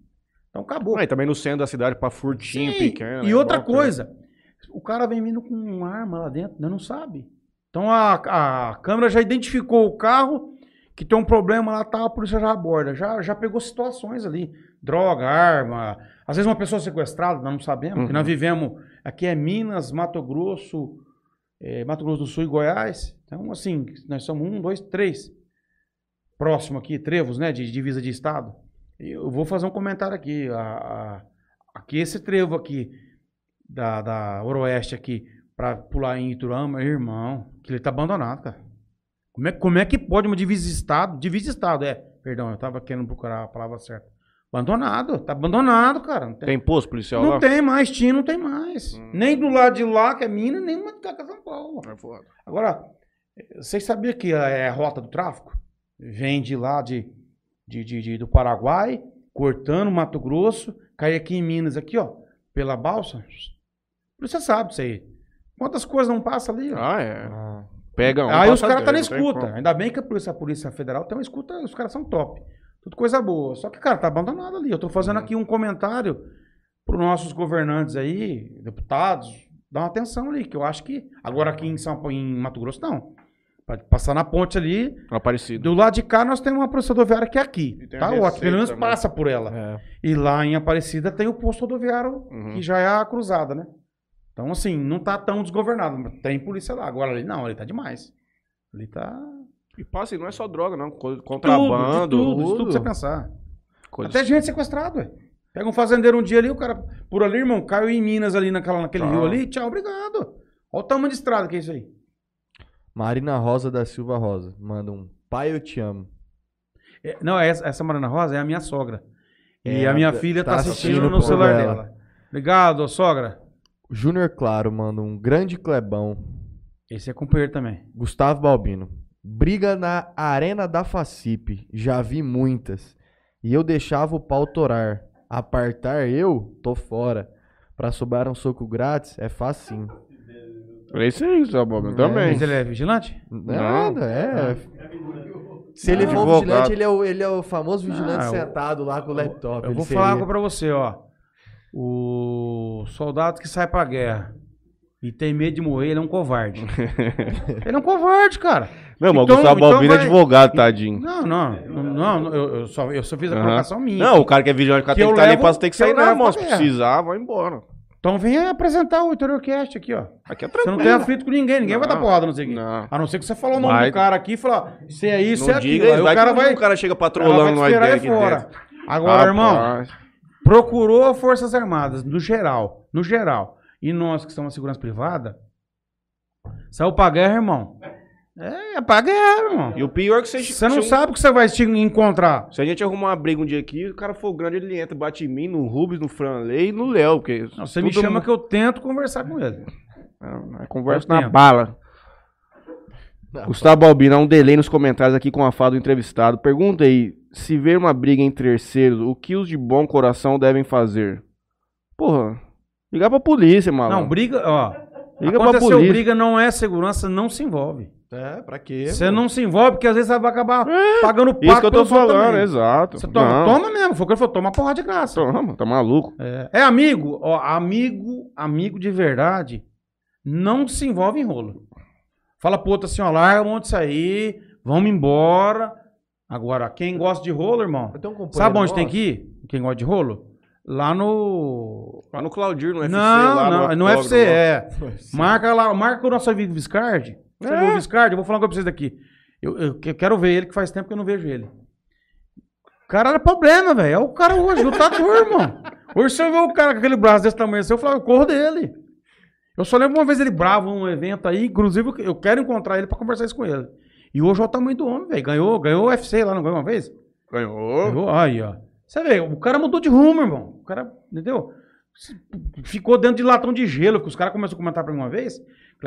Então, acabou. Ah, e também no centro da cidade, pra furtinho Sim, pequeno. E é outra bom, coisa, o cara vem vindo com uma arma lá dentro, né? Não sabe. Então a, a câmera já identificou o carro, que tem um problema lá, tá, a polícia já aborda. Já, já pegou situações ali. Droga, arma. Às vezes uma pessoa sequestrada, nós não sabemos, Uhum. nós vivemos. Aqui é Minas, Mato Grosso, eh, Mato Grosso do Sul e Goiás. Então, assim, nós somos um, dois, três. Próximo aqui, trevos, né? De divisa de estado. Eu vou fazer um comentário aqui. A, a- aqui, esse trevo aqui, da, da Oroeste aqui, pra pular em Iturama, irmão, que ele tá abandonado, cara. Como é, como é que pode uma divisa de estado? Divisa de estado, é. Perdão, eu tava querendo procurar a palavra certa. Abandonado, tá abandonado, cara. Não tem, Tem posto policial não lá? tem mais, tinha, não tem mais. Hum. Nem do lado de lá, que é Minas, nem do cá, que é São Paulo. É foda. Agora, vocês sabiam que é a rota do tráfico? Vem de lá de, de, de- de- do Paraguai, cortando Mato Grosso, cai aqui em Minas, aqui, ó, pela balsa. Você sabe disso aí. Quantas coisas não passam ali, ó? Ah, é. Ah, Pega um. aí os passa caras tá na escuta. Ainda bem que a polícia, a polícia Federal tem uma escuta, os caras são top. Tudo coisa boa. Só que, cara, tá abandonado ali. Eu tô fazendo Uhum. aqui um comentário pros nossos governantes aí, deputados, dá uma atenção ali, que eu acho que. Agora aqui em São Paulo, em Mato Grosso, não. Pode passar na ponte ali. Aparecido. Do lado de cá nós temos uma polícia rodoviária que é aqui. Tá ótimo. Pelo menos passa por ela. é. E lá em Aparecida tem o posto rodoviário, Uhum. que já é a cruzada, né? Então, assim, não tá tão desgovernado. mas Tem polícia lá. Agora ali, não, ali tá demais. Ali tá. E passa, e não é só droga, não. Co- Tudo, Contrabando. de tudo, de tudo tudo. que você pensar. coisa Até gente sequestrada, ué. Pega um fazendeiro um dia ali, o cara, por ali, irmão, caiu em Minas ali, naquela, naquele Tchau. rio ali, tchau, obrigado. Olha o tamanho de estrada que é isso aí. Marina Rosa da Silva Rosa. Manda um pai, eu te amo. É, não, essa, essa Mariana Rosa é a minha sogra. E É, a minha tá filha tá assistindo, assistindo no celular dela. dela. Obrigado, sogra. Júnior Claro manda um grande Clebão. Esse é companheiro também. Gustavo Balbino. Briga na Arena da Facip. Já vi muitas. E eu deixava o pau torar. Apartar eu, tô fora. Pra sobrar um soco grátis, é facinho. É isso Bob. Também. Mas ele é vigilante? Nada, é. Se ele for Advogado. vigilante, ele é, o, ele é o famoso vigilante Ah, eu- sentado lá com o laptop. Eu ele vou seria. falar pra você, ó. O soldado que sai pra guerra e tem medo de morrer, ele é um covarde. ele é um covarde, cara. Não, mas Então- o Gustavo então Balbino é vai- advogado, tadinho. Não, não, não, não, eu, eu só, eu só fiz a Aham. colocação minha. Não, o cara que é vigilante, o cara Que tem que estar ali levo- pra ter que que eu sair na levo mão. pra Se guerra. precisar, vai embora. Então vem apresentar o Interiorcast aqui, ó. Aqui é Você não tranquilo. tem aflito com ninguém, ninguém vai dar Não, porrada, não sei não. A não ser que você falou o nome do cara aqui e falar, isso é isso, Não é aquilo. Aí o vai cara que vai, o cara chega patrolando esperar aí aqui fora. dentro. Agora, irmão, procurou Forças Armadas, no geral, no geral, e nós que estamos na segurança privada, saiu pra guerra, irmão. É, é pra ganhar, irmão. E o pior é que você... Você não se um- sabe o que você vai te encontrar. Se a gente arrumar uma briga um dia aqui, o cara for grande, ele entra, bate em mim, no Rubens, no Franley e no Léo, porque... Não, você me chama que eu tento conversar com ele. Ah, Conversa na bala. Não, Gustavo Albino, há um delay nos comentários aqui com a fala do entrevistado. Pergunta aí, se ver uma briga em terceiros, o que os de bom coração devem fazer? Porra, ligar pra polícia, maluco. Não, briga, ó. Liga pra Aconteceu polícia. briga, não é segurança, não se envolve. É, pra quê? Você não se envolve porque às vezes você vai acabar pagando paco Isso que eu tô falando, exato. Você toma, toma mesmo, foi o que ele falou, toma porra de graça. Toma, tá maluco. É, é amigo, ó, amigo, amigo de verdade, não se envolve em rolo. Fala pro outro assim, ó, larga onde sair, vamos embora. Agora, quem gosta de rolo, irmão, um sabe onde tem que ir? Quem gosta de rolo? Lá no... Lá no Claudir, no UFC, não, lá não, no no octógono, UFC, é. Marca lá, marca o nosso amigo Viscardi. Você É. viu o Viscardi? Eu vou falar uma coisa pra vocês daqui. Eu, eu que- quero ver ele, que faz tempo que eu não vejo ele. O cara era problema, velho. É o cara hoje, lutador, irmão. Hoje você vê o cara com aquele braço desse tamanho assim, eu falo, eu corro dele. Eu só lembro uma vez ele bravo num evento aí, inclusive eu quero encontrar ele pra conversar isso com ele. E hoje é o tamanho do homem, velho. Ganhou, ganhou o UFC lá, não ganhou uma vez? Ganhou. Ganhou? Aí, ó. Você vê, o cara mudou de rumo, irmão. O cara, entendeu? Ficou dentro de latão de gelo, que os caras começaram a comentar pra mim uma vez.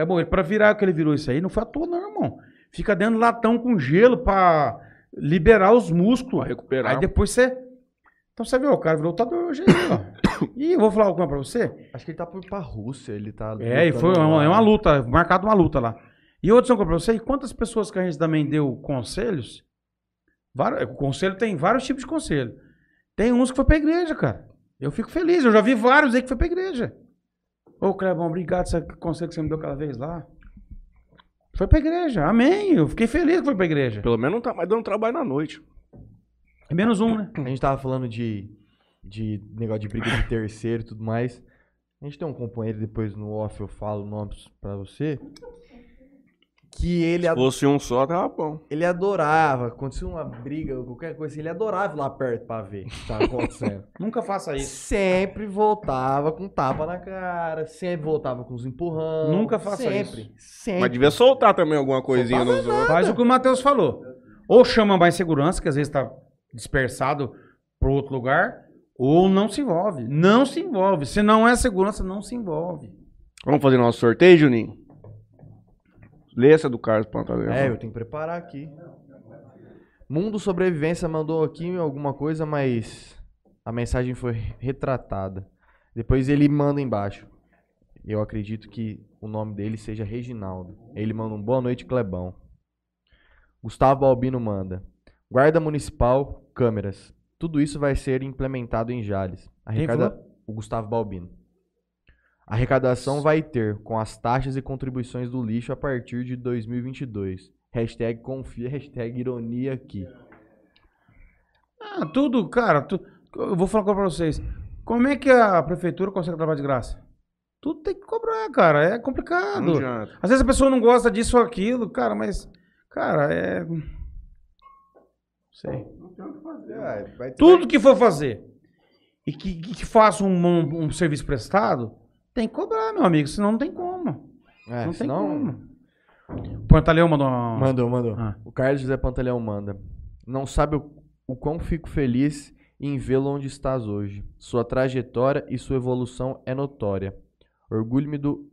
Bom, ele pra virar o que ele virou isso aí, não foi à toa, não, irmão. Fica dentro de latão com gelo pra liberar os músculos. Pra recuperar. Aí depois você. Então você vê, o cara virou lutador hoje aí, ó. E eu vou falar uma coisa pra você. Acho que ele tá por pra Rússia, ele tá. É, e foi uma, é uma luta, marcado uma luta lá. E outra coisa pra você, e quantas pessoas que a gente também deu conselhos? Vários, o conselho tem vários tipos de conselho. Tem uns que foi pra igreja, cara. Eu fico feliz, eu já vi vários aí que foi pra igreja. Ô, Clebão, obrigado esse conselho que você me deu aquela vez lá. Foi pra igreja, amém. Eu fiquei feliz que foi pra igreja. Pelo menos não tá mais dando trabalho na noite. É menos um, né? A gente tava falando de, de negócio de briga de terceiro e tudo mais. A gente tem um companheiro, depois no off eu falo nomes pra você. Que ele, Se ad- fosse um só, tava bom. ele adorava, acontecia uma briga, qualquer coisa, ele adorava ir lá perto pra ver o que tava acontecendo. Nunca faça isso. sempre voltava com tapa na cara, sempre voltava com os empurrão. Nunca faça sempre, isso. Sempre. Mas devia soltar também alguma coisinha nos outros. Faz o que o Matheus falou. Ou chama mais segurança, que às vezes tá dispersado para outro lugar, ou não se envolve. Não se envolve. Se não é segurança, não se envolve. Vamos fazer nosso sorteio, Juninho? Lê essa do Carlos Pantaleão. É, eu tenho que preparar aqui. Mundo Sobrevivência mandou aqui alguma coisa, mas a mensagem foi retratada. Depois ele manda embaixo. Eu acredito que o nome dele seja Reginaldo. Ele manda um boa noite, Clebão. Gustavo Albino manda. Guarda Municipal, câmeras. Tudo isso vai ser implementado em Jales. Arrecada... falou? O Gustavo Balbino. A arrecadação vai ter com as taxas e contribuições do lixo a partir de 2022. Hashtag confia, hashtag ironia aqui. Ah, tudo, cara. tu- Eu vou falar uma coisa pra vocês. Como é que a prefeitura consegue trabalhar de graça? Tudo tem que cobrar, cara. É complicado. Não adianta. Às vezes a pessoa não gosta disso ou aquilo, cara, mas. Cara, é. Sei. Tudo que for fazer e que, que, que faça um, um, um serviço prestado, tem que cobrar, meu amigo, senão não tem como. É, não senão- tem como. O Pantaleão mandou uma... Mandou, mandou. Ah. O Carlos José Pantaleão manda. Não sabe o, o quão fico feliz em vê-lo onde estás hoje. Sua trajetória e sua evolução é notória. Orgulho-me do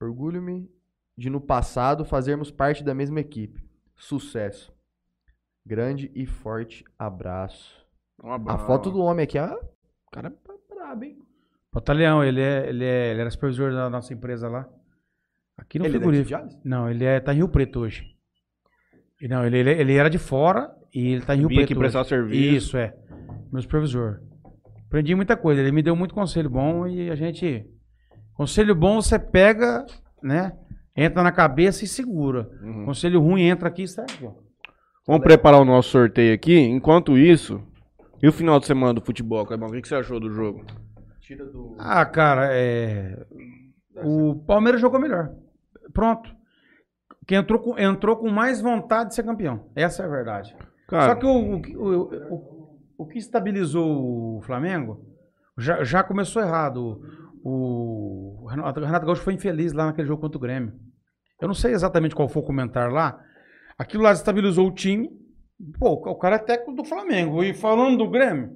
orgulho-me de no passado fazermos parte da mesma equipe. Sucesso. Grande e forte abraço. Um A abraço. foto do homem aqui, ah, o cara é brabo, hein? Pantaleão, ele, é, ele, é, ele era supervisor da nossa empresa lá. Aqui no Ele é frigorífico. Jales? não, ele é, tá em Rio Preto hoje. E Não, ele, ele, ele era de fora e ele tá em Rio Preto aqui prestar hoje. serviço. Isso, é. Meu supervisor. Aprendi muita coisa. Ele me deu muito conselho bom e a gente. Conselho bom você pega, né? Entra na cabeça e segura. Uhum. Conselho ruim entra aqui e sai. Vamos preparar o nosso sorteio aqui. Enquanto isso, e o final de semana do futebol, Clebão? O que você achou do jogo? Tira do. Ah, cara, é. O Palmeiras jogou melhor. Pronto. Que entrou com, entrou com mais vontade de ser campeão. Essa é a verdade. Cara, Só que o, o, o, o- o que estabilizou o Flamengo já, já começou errado. O, o Renato o Renato Gaúcho foi infeliz lá naquele jogo contra o Grêmio. Eu não sei exatamente qual foi o comentário lá, Aquilo lá estabilizou o time. Pô, o cara é técnico do Flamengo. E falando do Grêmio.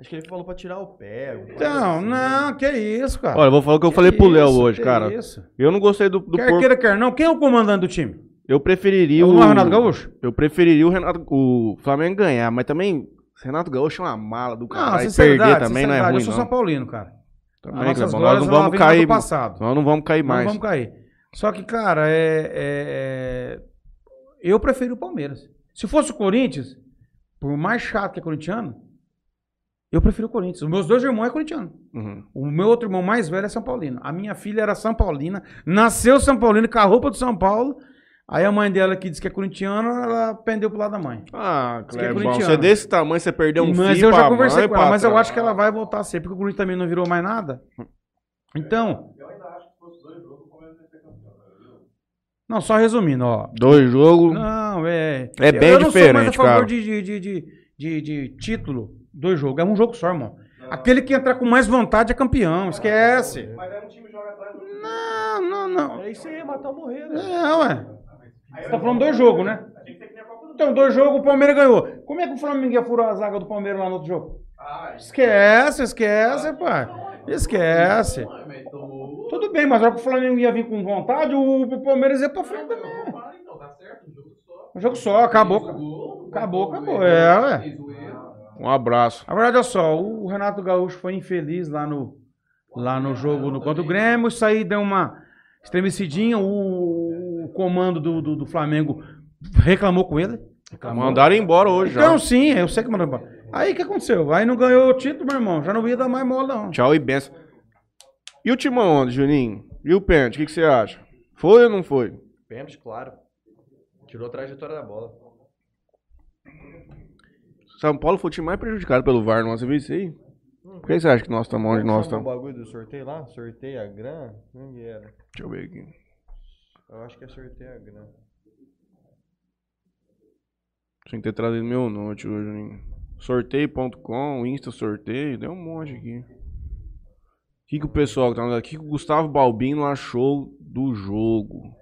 Acho que ele falou pra tirar o pé. alguma coisa Então, assim. não, que isso, cara. Olha, eu vou falar o que eu Que falei pro Léo hoje, que cara. Isso. Eu não gostei do, do Quer porco. queira, quer não. Quem é o comandante do time? Eu preferiria É o o. Renato Gaúcho? Eu preferiria o Renato, o Flamengo ganhar, mas também Renato Gaúcho é uma mala do cara. Não, sinceridade, perder também não é ruim, Eu sou não. São Paulino, cara. Também, As nossas Clebão, glórias, nós não vamos cair. passado. Nós não vamos cair Não mais. vamos cair. Só que, cara, é, é- é- eu prefiro o Palmeiras. Se fosse o Corinthians, por mais chato que é corintiano, eu prefiro o Corinthians. Os meus dois irmãos é corintiano. Uhum. O meu outro irmão mais velho é São Paulino. A minha filha era São Paulina, nasceu São Paulino com a roupa do São Paulo. Aí a mãe dela que disse que é corintiana, ela pendeu pro lado da mãe. Ah, Diz que é Clebão, corintiano. você é desse tamanho, você perdeu um mas filho eu já conversei mãe, com ela, mas eu acho que ela vai voltar a ser, porque o Corinthians também não virou mais nada. Então. Não, só resumindo, ó. Dois jogos. Não, é. É bem eu não sou mais a diferente, favor cara. de, de, de- de título do jogo. É um jogo só, irmão. Aquele que entrar com mais vontade é campeão. Esquece. Não, não, não. É isso aí, matar ou morrer, né? É, ué. Você tá falando dois jogos, né? Então, dois jogos, o Palmeiras ganhou. Como é que o Flamengo ia furar a zaga do Palmeiras lá no outro jogo? Esquece, esquece, pai. Esquece. Tudo bem, mas na hora que o Flamengo ia vir com vontade, o, o Palmeiras ia pra frente também. Um jogo só, acabou. Acabou, acabou. É, ué. Um abraço. A verdade é só, o Renato Gaúcho foi infeliz lá no, lá no jogo no, contra o Grêmio. Isso aí deu uma estremecidinha. O, o comando do, do, do Flamengo reclamou com ele. Reclamou. Mandaram embora hoje já. Então, sim, eu sei que mandou embora. Aí o que aconteceu? Aí não ganhou o título, meu irmão. Já não ia dar mais mola, não. Tchau e benção. E o Timão Juninho? E o pênalti, o que, que você acha? Foi ou não foi? Pênalti, claro. Tirou a trajetória da bola. São Paulo foi o time mais prejudicado pelo VAR, não? Você viu isso aí? Por que você acha que nós estamos onde nós Sabe o estamos? bagulho do sorteio lá? Sorteio a grana? Onde era? Deixa eu ver aqui. Eu acho que é sorteio a grana. Tinha que ter trazido meu note hoje, Juninho. Sorteio.com, Insta sorteio, deu um monte aqui. O que, que o pessoal que tá O que, que o Gustavo Balbino achou do jogo?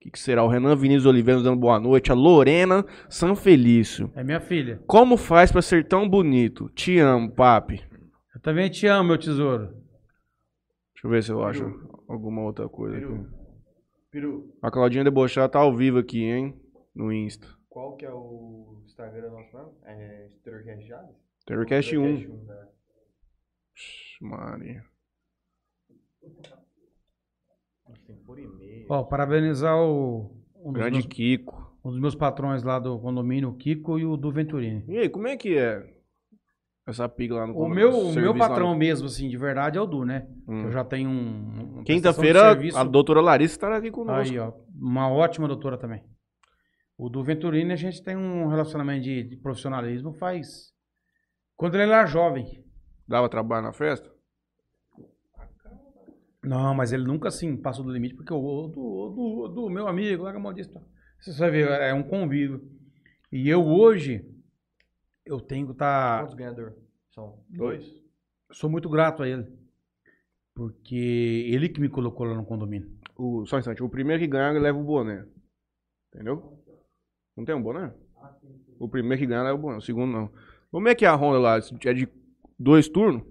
O que, que será? O Renan Vinícius Oliveira nos dando boa noite. A Lorena Sanfelício. É minha filha. Como faz pra ser tão bonito? Te amo, papi. Eu também te amo, meu tesouro. Deixa eu ver se eu acho alguma outra coisa aqui. Peru. Peru, A Claudinha Debochada tá ao vivo aqui, hein? No Insta. qual que é o Instagram nosso mesmo? É Storycast Jales? Terrorcast 1. né? Maria. Tem por e-mail. Ó, parabenizar o, um, Grande meus, Kiko. um dos meus patrões lá do condomínio, o Kiko e o do Venturini. E aí, como é que é essa piga lá no O meu, o meu patrão no- mesmo, assim, de verdade, é o Du, né? Hum. Eu já tenho um. de Quinta-feira, a doutora Larissa estará aqui conosco. Aí, ó. Uma ótima doutora também. O do Venturini, a gente tem um relacionamento de, de profissionalismo faz. Quando ele era jovem. Dava trabalho na festa? Não, mas ele nunca assim passou do limite, porque o, o do, do, o do meu amigo, larga disso. tá? Você vai ver, é um convívio. E eu hoje, eu tenho que estar. Quantos ganhadores? São dois? sou muito grato a ele. Porque ele que me colocou lá no condomínio. O, só um instante. O primeiro que ganhar leva o boné. Entendeu? Não tem um boné? O primeiro que ganhar leva o boné. O segundo não. Como é que é a ronda lá? É de dois turnos?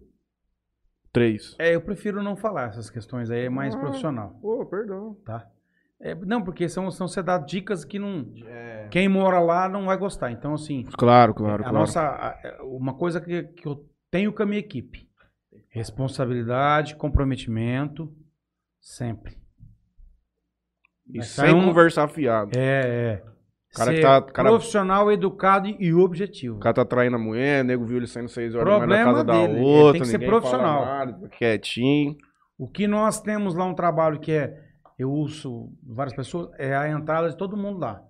Três. É, eu prefiro não falar essas questões aí, é mais Ah. profissional, Pô, perdão. tá? É, não, porque são, são você dá dicas que não. É. Quem mora lá não vai gostar. Então, assim, Claro, claro, a claro. nossa. a- uma coisa que, que eu tenho com a minha equipe: responsabilidade, comprometimento, sempre. E Essa sem é um- conversar fiado. É, é. Cara Ser tá- cara- profissional, educado e objetivo. O cara tá traindo a mulher, nego viu ele saindo seis horas da Problema na casa da dele, ele outra. tem que ser profissional. nada, quietinho. O que nós temos lá um trabalho que é, eu uso várias pessoas, é a entrada de todo mundo lá.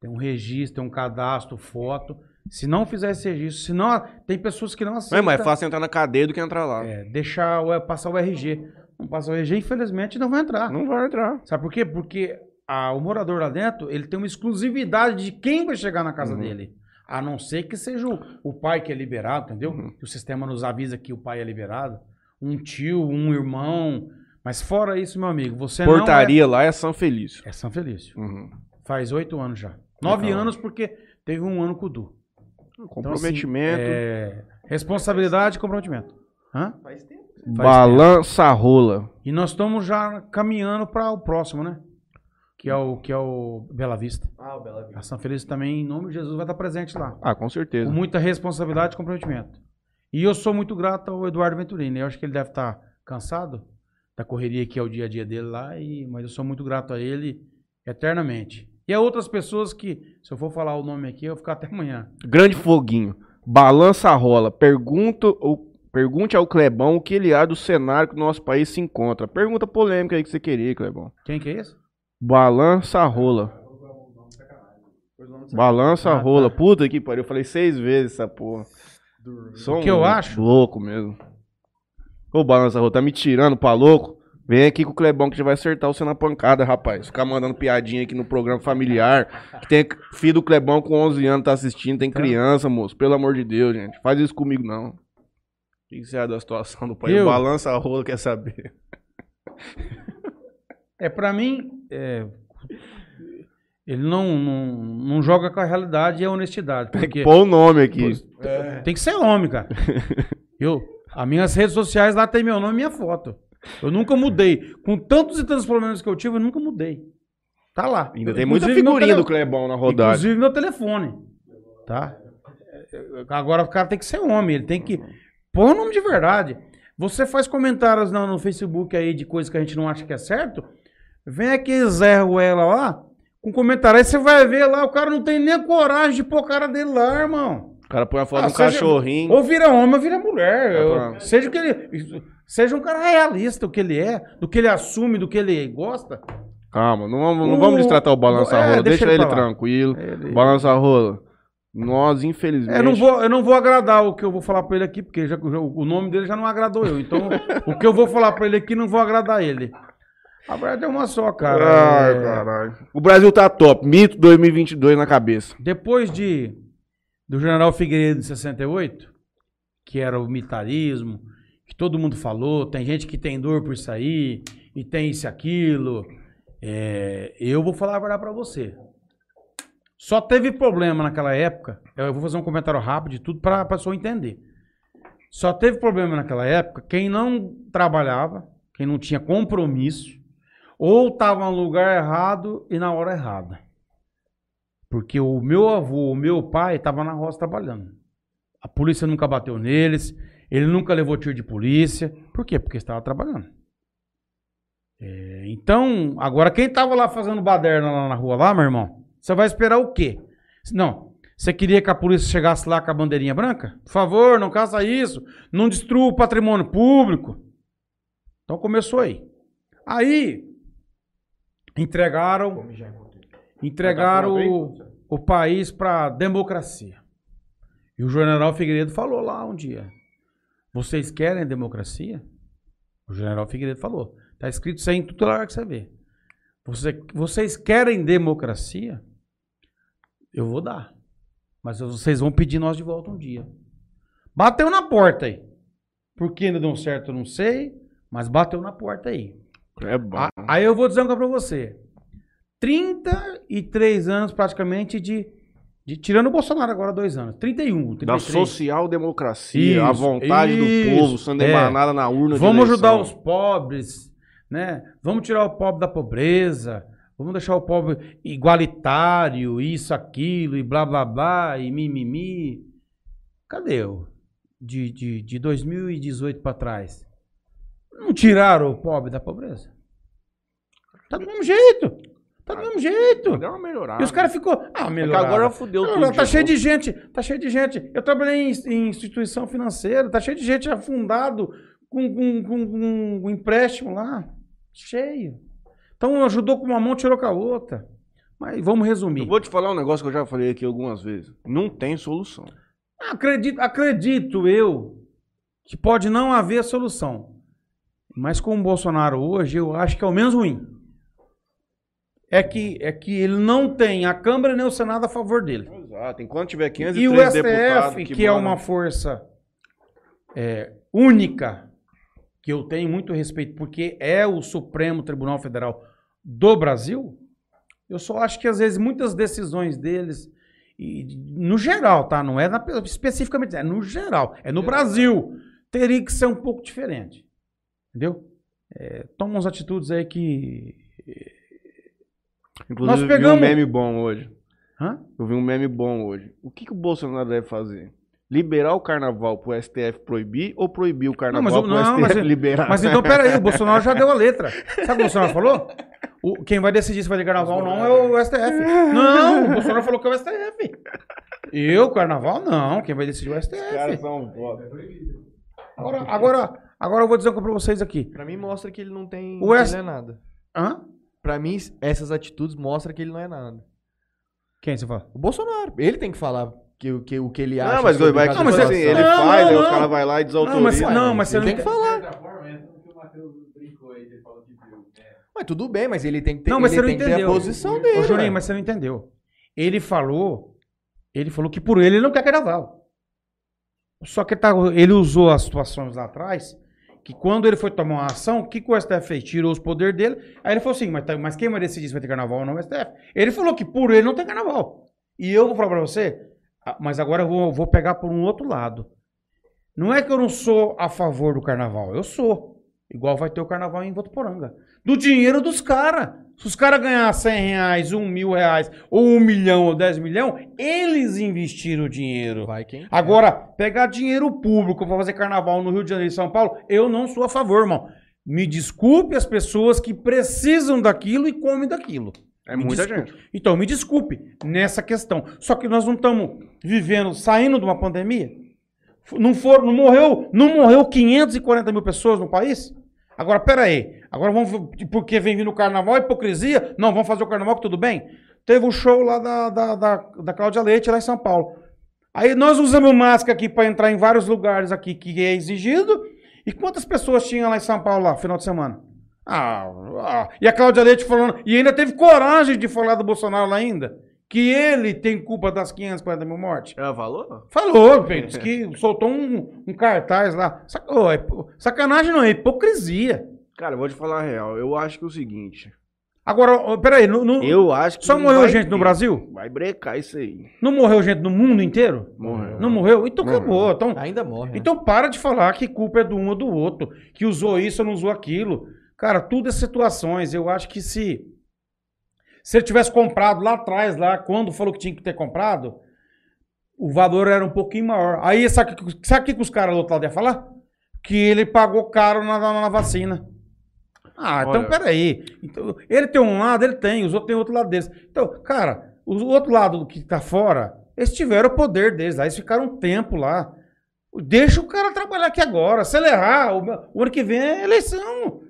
Tem um registro, tem um cadastro, foto. Se não fizer esse registro, se não, tem pessoas que não Não é aceitam. mais fácil entrar na cadeia do que entrar lá. É, deixar o, passar o RG. Não passar o RG, infelizmente, não vai entrar. Não vai entrar. Sabe por quê? Porque a- o morador lá dentro, ele tem uma exclusividade de quem vai chegar na casa Uhum. dele. A não ser que seja o, o pai que é liberado, entendeu? Uhum. Que o sistema nos avisa que o pai é liberado. Um tio, um irmão. Mas fora isso, meu amigo, você Portaria lá é São Felício. é... É São Felício. Uhum. Faz oito anos já. Nove Legal. anos porque teve um ano com o Du. Então, Comprometimento. assim, é, responsabilidade e comprometimento. Hã? Faz tempo. balança rola. E nós estamos já caminhando para o próximo, né? Que é o, que é o Bela Vista. Ah, o Bela Vista. A São Feliz também, em nome de Jesus, vai estar presente lá. Ah, com certeza. Com muita responsabilidade e comprometimento. E eu sou muito grato ao Eduardo Venturini. Eu acho que ele deve estar cansado da correria que é o dia a dia dele lá, e, mas eu sou muito grato a ele eternamente. E a outras pessoas que, se eu for falar o nome aqui, eu vou ficar até amanhã. Grande foguinho. Balança rola. Pergunta, ou, pergunte ao Clebão o que ele acha do cenário que o nosso país se encontra. Pergunta polêmica aí que você queria, Clebão. Quem que é esse? Balança rola. Balança Ah, rola. tá. Puta que pariu. Eu falei seis vezes essa porra. Sou O que eu acho? Louco mesmo. Ô, balança rola, tá me tirando pra louco? Vem aqui com o Clebão que já vai acertar você na pancada, rapaz. Ficar mandando piadinha aqui no programa familiar. Que tem filho do Clebão com 11 anos tá assistindo, tem Tá. criança, moço. Pelo amor de Deus, gente. Faz isso comigo, não. O que você acha da situação do país? Eu? Balança a rola, quer saber? É, pra mim, é, ele não, não, não joga com a realidade e a honestidade. Tem Porque que pôr o nome aqui. tem que ser homem, cara. Eu, as minhas redes sociais lá tem meu nome e minha foto. Eu nunca mudei. Com tantos e tantos problemas que eu tive, eu nunca mudei. Tá lá. Ainda tem muita figurinha tele- do Clebão na rodada. Inclusive meu telefone. Tá? Agora o cara tem que ser homem, ele tem que. Põe o nome de verdade. Você faz comentários no, no Facebook aí de coisas que a gente não acha que é certo. Vem aqui Zé Ruela lá, com comentário. Aí você vai ver lá, o cara não tem nem a coragem de pôr a cara dele lá, irmão. O cara põe a foto Ah, de um seja- cachorrinho. Ou vira homem ou vira mulher. Eu- seja o que ele. Seja um cara realista, o que ele é, do que ele assume, do que ele gosta. Calma, não vamos, não vamos destratar o balança É, rola. deixa Deixa, ele ele, tranquilo. Ele- Balança rola. Nós, infelizmente. Eu não, vou, eu não vou agradar o que eu vou falar pra ele aqui, porque já- o nome dele já não agradou eu. Então, o que eu vou falar pra ele aqui não vou agradar ele. A verdade é uma só, cara. Ai, É, caralho. O Brasil tá top. Mito 2022 na cabeça. Depois de do General Figueiredo em 68, que era o militarismo, que todo mundo falou, tem gente que tem dor por isso aí, e tem isso e aquilo. é, eu vou falar a verdade pra você. Só teve problema naquela época. Eu vou fazer um comentário rápido de tudo pra pessoa entender. Só teve problema naquela época quem não trabalhava, quem não tinha compromisso, ou estava no lugar errado e na hora errada. Porque o meu avô, o meu pai, estava na roça trabalhando. A polícia nunca bateu neles, ele nunca levou tiro de polícia. Por quê? Porque estava trabalhando. É, então, agora quem estava lá fazendo baderna lá na rua, lá, meu irmão, você vai esperar o quê? Não, você queria que a polícia chegasse lá com a bandeirinha branca? Por favor, não caça isso, não destrua o patrimônio público. Então começou aí. Aí, entregaram entregaram o, o país para democracia. E o general Figueiredo falou lá um dia: Vocês querem democracia? O general Figueiredo falou. Está escrito isso aí em tudo lugar que você vê. Você- vocês querem democracia? Eu vou dar. Mas vocês vão pedir nós de volta um dia. Bateu na porta aí. Por que ainda deu certo, eu não sei. Mas bateu na porta aí. É bom. A- Aí eu vou dizer uma coisa pra você. 33 anos praticamente de, de- Tirando o Bolsonaro agora, dois anos. 31, 33. da social-democracia, a Isso, vontade do isso, povo sendo é. emanada na urna Vamos ajudar os pobres, né? Vamos tirar o pobre da pobreza. Vamos deixar o pobre igualitário, isso, aquilo, e blá, blá, blá, e mimimi. Cadê o? De, de, de 2018 pra trás. Não tiraram o pobre da pobreza? Tá do mesmo jeito. Tá do mesmo jeito. Deu uma melhorada. E os caras ficou, ah, É que melhor. agora fudeu Não, tudo. não, tá de cheio de gente, tá cheio de gente. Eu trabalhei em, em instituição financeira, tá cheio de gente afundado com, com, com- com um empréstimo lá. Cheio. Então ajudou com uma mão, tirou com a outra. Mas vamos resumir. Eu vou te falar um negócio que eu já falei aqui algumas vezes. Não tem solução. Acredito, acredito eu que pode não haver solução. Mas com o Bolsonaro hoje, eu acho que é o menos ruim. É que, é que ele não tem a Câmara nem o Senado a favor dele. Exato. Enquanto tiver 503 E o STF, deputados que, é uma força é, única, que eu tenho muito respeito, porque é o Supremo Tribunal Federal do Brasil, Eu só acho que às vezes muitas decisões deles, e, no geral, tá? Não é na, especificamente, é no geral, é no Brasil, teria que ser um pouco diferente. Entendeu? É, toma umas atitudes aí que. Inclusive, Nós eu pegamos- vi um meme bom hoje. Hã? Eu vi um meme bom hoje. O que, que o Bolsonaro deve fazer? Liberar o carnaval pro STF proibir ou proibir o carnaval mas o- pro não, STF mas- liberar? Mas então, peraí, o Bolsonaro já deu a letra. Sabe o que o Bolsonaro falou? O- quem vai decidir se vai ter carnaval ou não é o STF. Não, o Bolsonaro falou que é o STF. Eu, carnaval, não. Quem vai decidir é o Os caras STF. são foda. Agora, agora, agora eu vou dizer uma coisa pra vocês aqui. Pra mim mostra que ele não tem. O ele não é nada. Hã? Pra mim, essas atitudes mostram que ele não é nada. Quem você fala? O Bolsonaro, ele tem que falar que, o que, o que ele acha. Não, mas sobre vai cada Não, mas assim, ele Não, faz, não, aí os não. caras vão lá e Não, mas, não, mas você ele não tem que falar. É o o né? Mas tudo bem, mas ele tem que ter, Não, mas ele você não entendeu. a posição dele. Ô, Juninho, mas você não entendeu. Ele falou, ele falou que por ele ele não quer carnaval. Só que tá- ele usou as situações lá atrás, que quando ele foi tomar uma ação, o que, que o STF fez? Tirou os poderes dele. Aí ele falou assim, mas, tá- mas quem vai decidir se vai ter carnaval ou não é o STF? Ele falou que por ele não tem carnaval. E eu vou falar pra você, ah, mas agora eu vou, vou pegar por um outro lado. Não é que eu não sou a favor do carnaval, eu sou. Igual vai ter o carnaval em Votuporanga. Do dinheiro dos caras. Se os caras ganhar 100 reais, 1 mil reais, ou 1 milhão, ou 10 milhão, eles investiram o dinheiro. Vai quem? Agora, pegar dinheiro público para fazer carnaval no Rio de Janeiro e São Paulo, eu não sou a favor, irmão. Me desculpe as pessoas que precisam daquilo e comem daquilo. É Me muita desculpe. gente. Então, me desculpe nessa questão. Só que nós não estamos vivendo, saindo de uma pandemia. Não, for, não, morreu, não morreu 540 mil pessoas no país? Agora, peraí. Agora vamos. Porque vem vindo o carnaval, hipocrisia? Não, vamos fazer o carnaval que tudo bem? Teve o show lá da, da, da, da Cláudia Leite, lá em São Paulo. Aí nós usamos máscara aqui para entrar em vários lugares aqui que é exigido. E quantas pessoas tinha lá em São Paulo, lá, final de semana? Ah, ah, e a Cláudia Leite falando. E ainda teve coragem de falar do Bolsonaro lá ainda. Que ele tem culpa das 540 mil mortes. Ela falou? Falou, bem, disse que soltou um, um cartaz lá. Sac- ô, é sacanagem não, é hipocrisia. Cara, eu vou te falar a real. Eu acho que é o seguinte. Agora, peraí, não, não, Eu acho que. só morreu gente no ter. Brasil? Vai brecar isso aí. Não morreu gente no mundo inteiro? Morreu. Não morreu? Então Morreu. acabou. Então, Ainda morre. né? Então para de falar que culpa é do um ou do outro, que usou isso ou não usou aquilo. Cara, tudo é situações. Eu acho que se se ele tivesse comprado lá atrás, lá quando falou que tinha que ter comprado, o valor era um pouquinho maior. Aí sabe o que, sabe o que que os caras do outro lado iam falar? Que ele pagou caro na, na, na vacina. Ah, então Olha. peraí. Então, ele tem um lado, ele tem, os outros têm outro lado deles. Então, cara, o outro lado que tá fora, eles tiveram o poder deles, aí eles ficaram um tempo lá. Deixa o cara trabalhar aqui agora. Se ele errar, o, o ano que vem é eleição.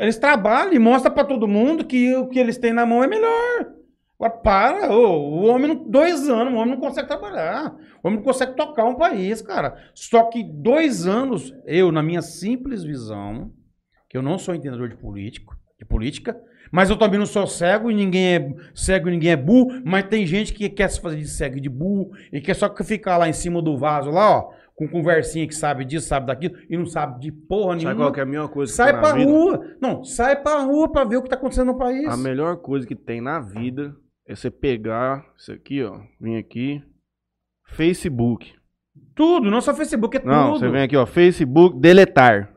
Eles trabalham e mostram pra todo mundo que o que eles têm na mão é melhor. Agora, para, ô, o homem, não, dois anos, o homem não consegue trabalhar. O homem não consegue tocar um país, cara. Só que dois anos, eu, na minha simples visão, que eu não sou entendedor de político, de política, mas eu também não sou cego e ninguém é cego e ninguém é burro, mas tem gente que quer se fazer de cego e de burro e quer só ficar lá em cima do vaso lá, ó, com conversinha que sabe disso, sabe daquilo e não sabe de porra Sabe nenhuma. qual que é a melhor coisa que Sai pra vida? rua. Não, sai pra rua pra ver o que tá acontecendo no país. A melhor coisa que tem na vida é você pegar isso aqui, ó. Vem aqui. Facebook. Tudo, não só Facebook, é Não, tudo. você vem aqui, ó. Facebook, deletar.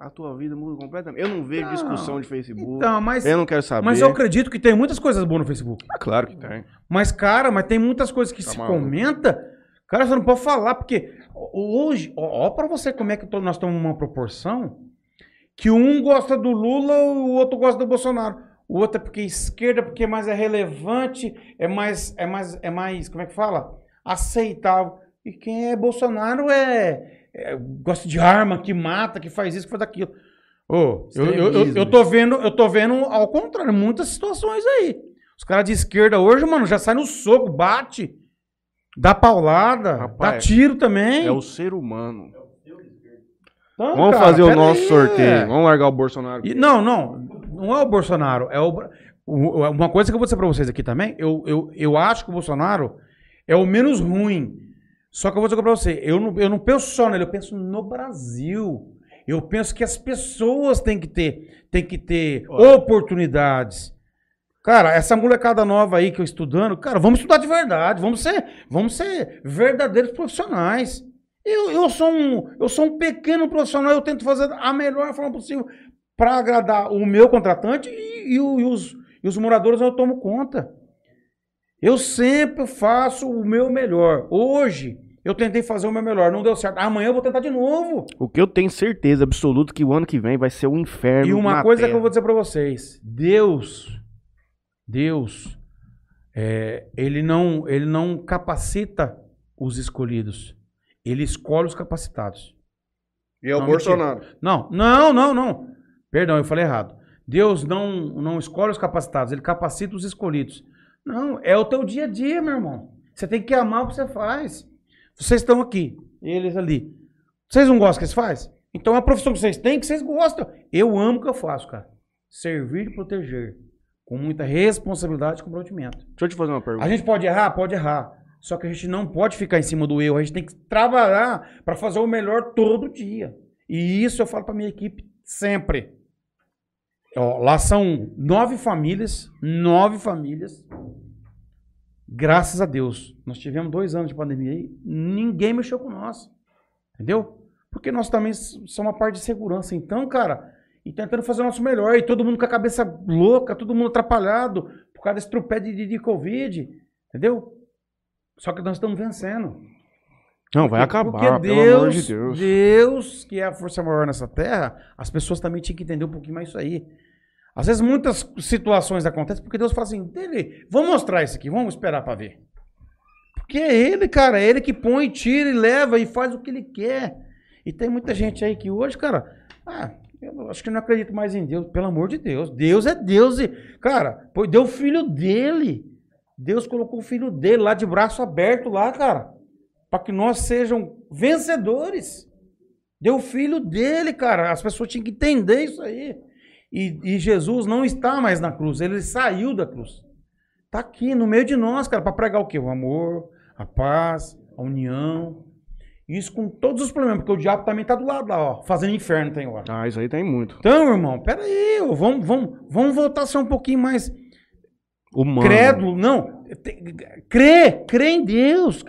A tua vida muda completamente. Eu não vejo Não. discussão de Facebook. Então, mas, eu não quero saber. mas eu acredito que tem muitas coisas boas no Facebook. Ah, claro que tem. Mas, cara, mas tem muitas coisas que Tá se maluco. comenta. Cara, você não pode falar, porque hoje, ó, ó pra você como é que nós estamos numa proporção que um gosta do Lula, o outro gosta do Bolsonaro. O outro é porque é esquerda, porque mais é relevante, é mais, é mais, é mais, como é que fala? Aceitável. E quem é Bolsonaro é, é- gosta de arma, que mata, que faz isso, que faz aquilo. Ô, eu, eu, eu, eu tô vendo, eu tô vendo ao contrário, muitas situações aí. Os caras de esquerda hoje, mano, já sai no soco, bate, dá paulada, dá Rapaz, tiro também. É o ser humano. Então, Vamos cara, fazer o nosso aí, sorteio. é. Vamos largar o Bolsonaro. E- não, não, não é o Bolsonaro, é o, o- uma coisa que eu vou dizer pra vocês aqui também, eu, eu, eu acho que o Bolsonaro é o menos ruim. Só que eu vou dizer pra você, eu não, eu não penso só nele, eu penso no Brasil. Eu penso que as pessoas têm que ter, têm que ter Olha. oportunidades. Cara, essa molecada nova aí que eu estudando, cara, vamos estudar de verdade, vamos ser, vamos ser verdadeiros profissionais. Eu, eu, sou um, eu sou um pequeno profissional, eu tento fazer a melhor forma possível para agradar o meu contratante e, e e os, e os moradores eu tomo conta. Eu sempre faço o meu melhor. Hoje eu tentei fazer o meu melhor, não deu certo. Amanhã eu vou tentar de novo. O que eu tenho certeza absoluta que o ano que vem vai ser um inferno. E uma na coisa que terra. eu vou dizer pra vocês: Deus, Deus, é, ele não, ele não capacita os escolhidos. Ele escolhe os capacitados. E é o Não, Bolsonaro. Não, não, não, não. Perdão, eu falei errado. Deus não, não escolhe os capacitados, ele capacita os escolhidos. Não, é o teu dia a dia, meu irmão. Você tem que amar o que você faz. Vocês estão aqui, eles ali. Vocês não gostam do que eles fazem? Então a profissão que vocês têm, que vocês gostam. Eu amo o que eu faço, cara. Servir e proteger. Com muita responsabilidade e comprometimento. Deixa eu te fazer uma pergunta. A gente pode errar? Pode errar. Só que a gente não pode ficar em cima do erro. A gente tem que trabalhar para fazer o melhor todo dia. E isso eu falo para minha equipe sempre. Ó, lá são nove famílias, nove famílias. Graças a Deus. Nós tivemos dois anos de pandemia aí, ninguém mexeu com nós. Entendeu? Porque nós também somos uma parte de segurança. Então, cara, e tentando fazer o nosso melhor. E todo mundo com a cabeça louca, todo mundo atrapalhado por causa desse trupé de, de, de Covid. Entendeu? Só que nós estamos vencendo. Não, vai Porque- acabar, porque pelo Deus, amor de Deus. Deus, que é a força maior nessa terra, as pessoas também tinham que entender um pouquinho mais isso aí. Às vezes muitas situações acontecem porque Deus fala assim, dele, vamos mostrar isso aqui, vamos esperar para ver. Porque é ele, cara, é ele que põe, tira e leva e faz o que ele quer. E tem muita gente aí que hoje, cara, ah, eu acho que não acredito mais em Deus, pelo amor de Deus. Deus é Deus e, cara, deu o filho dele. Deus colocou o filho dele lá de braço aberto lá, cara para que nós sejam vencedores. Deu o filho dele, cara. As pessoas tinham que entender isso aí. E, e Jesus não está mais na cruz, ele saiu da cruz. Está aqui no meio de nós, cara, para pregar o quê? O amor, a paz, a união. Isso com todos os problemas, porque o diabo também está do lado lá, ó, fazendo inferno tem hora. Ah, isso aí tem muito. Então, irmão, peraí, vamos, vamos, vamos voltar a ser um pouquinho mais Humano. crédulo, não. Crê, crê em Deus.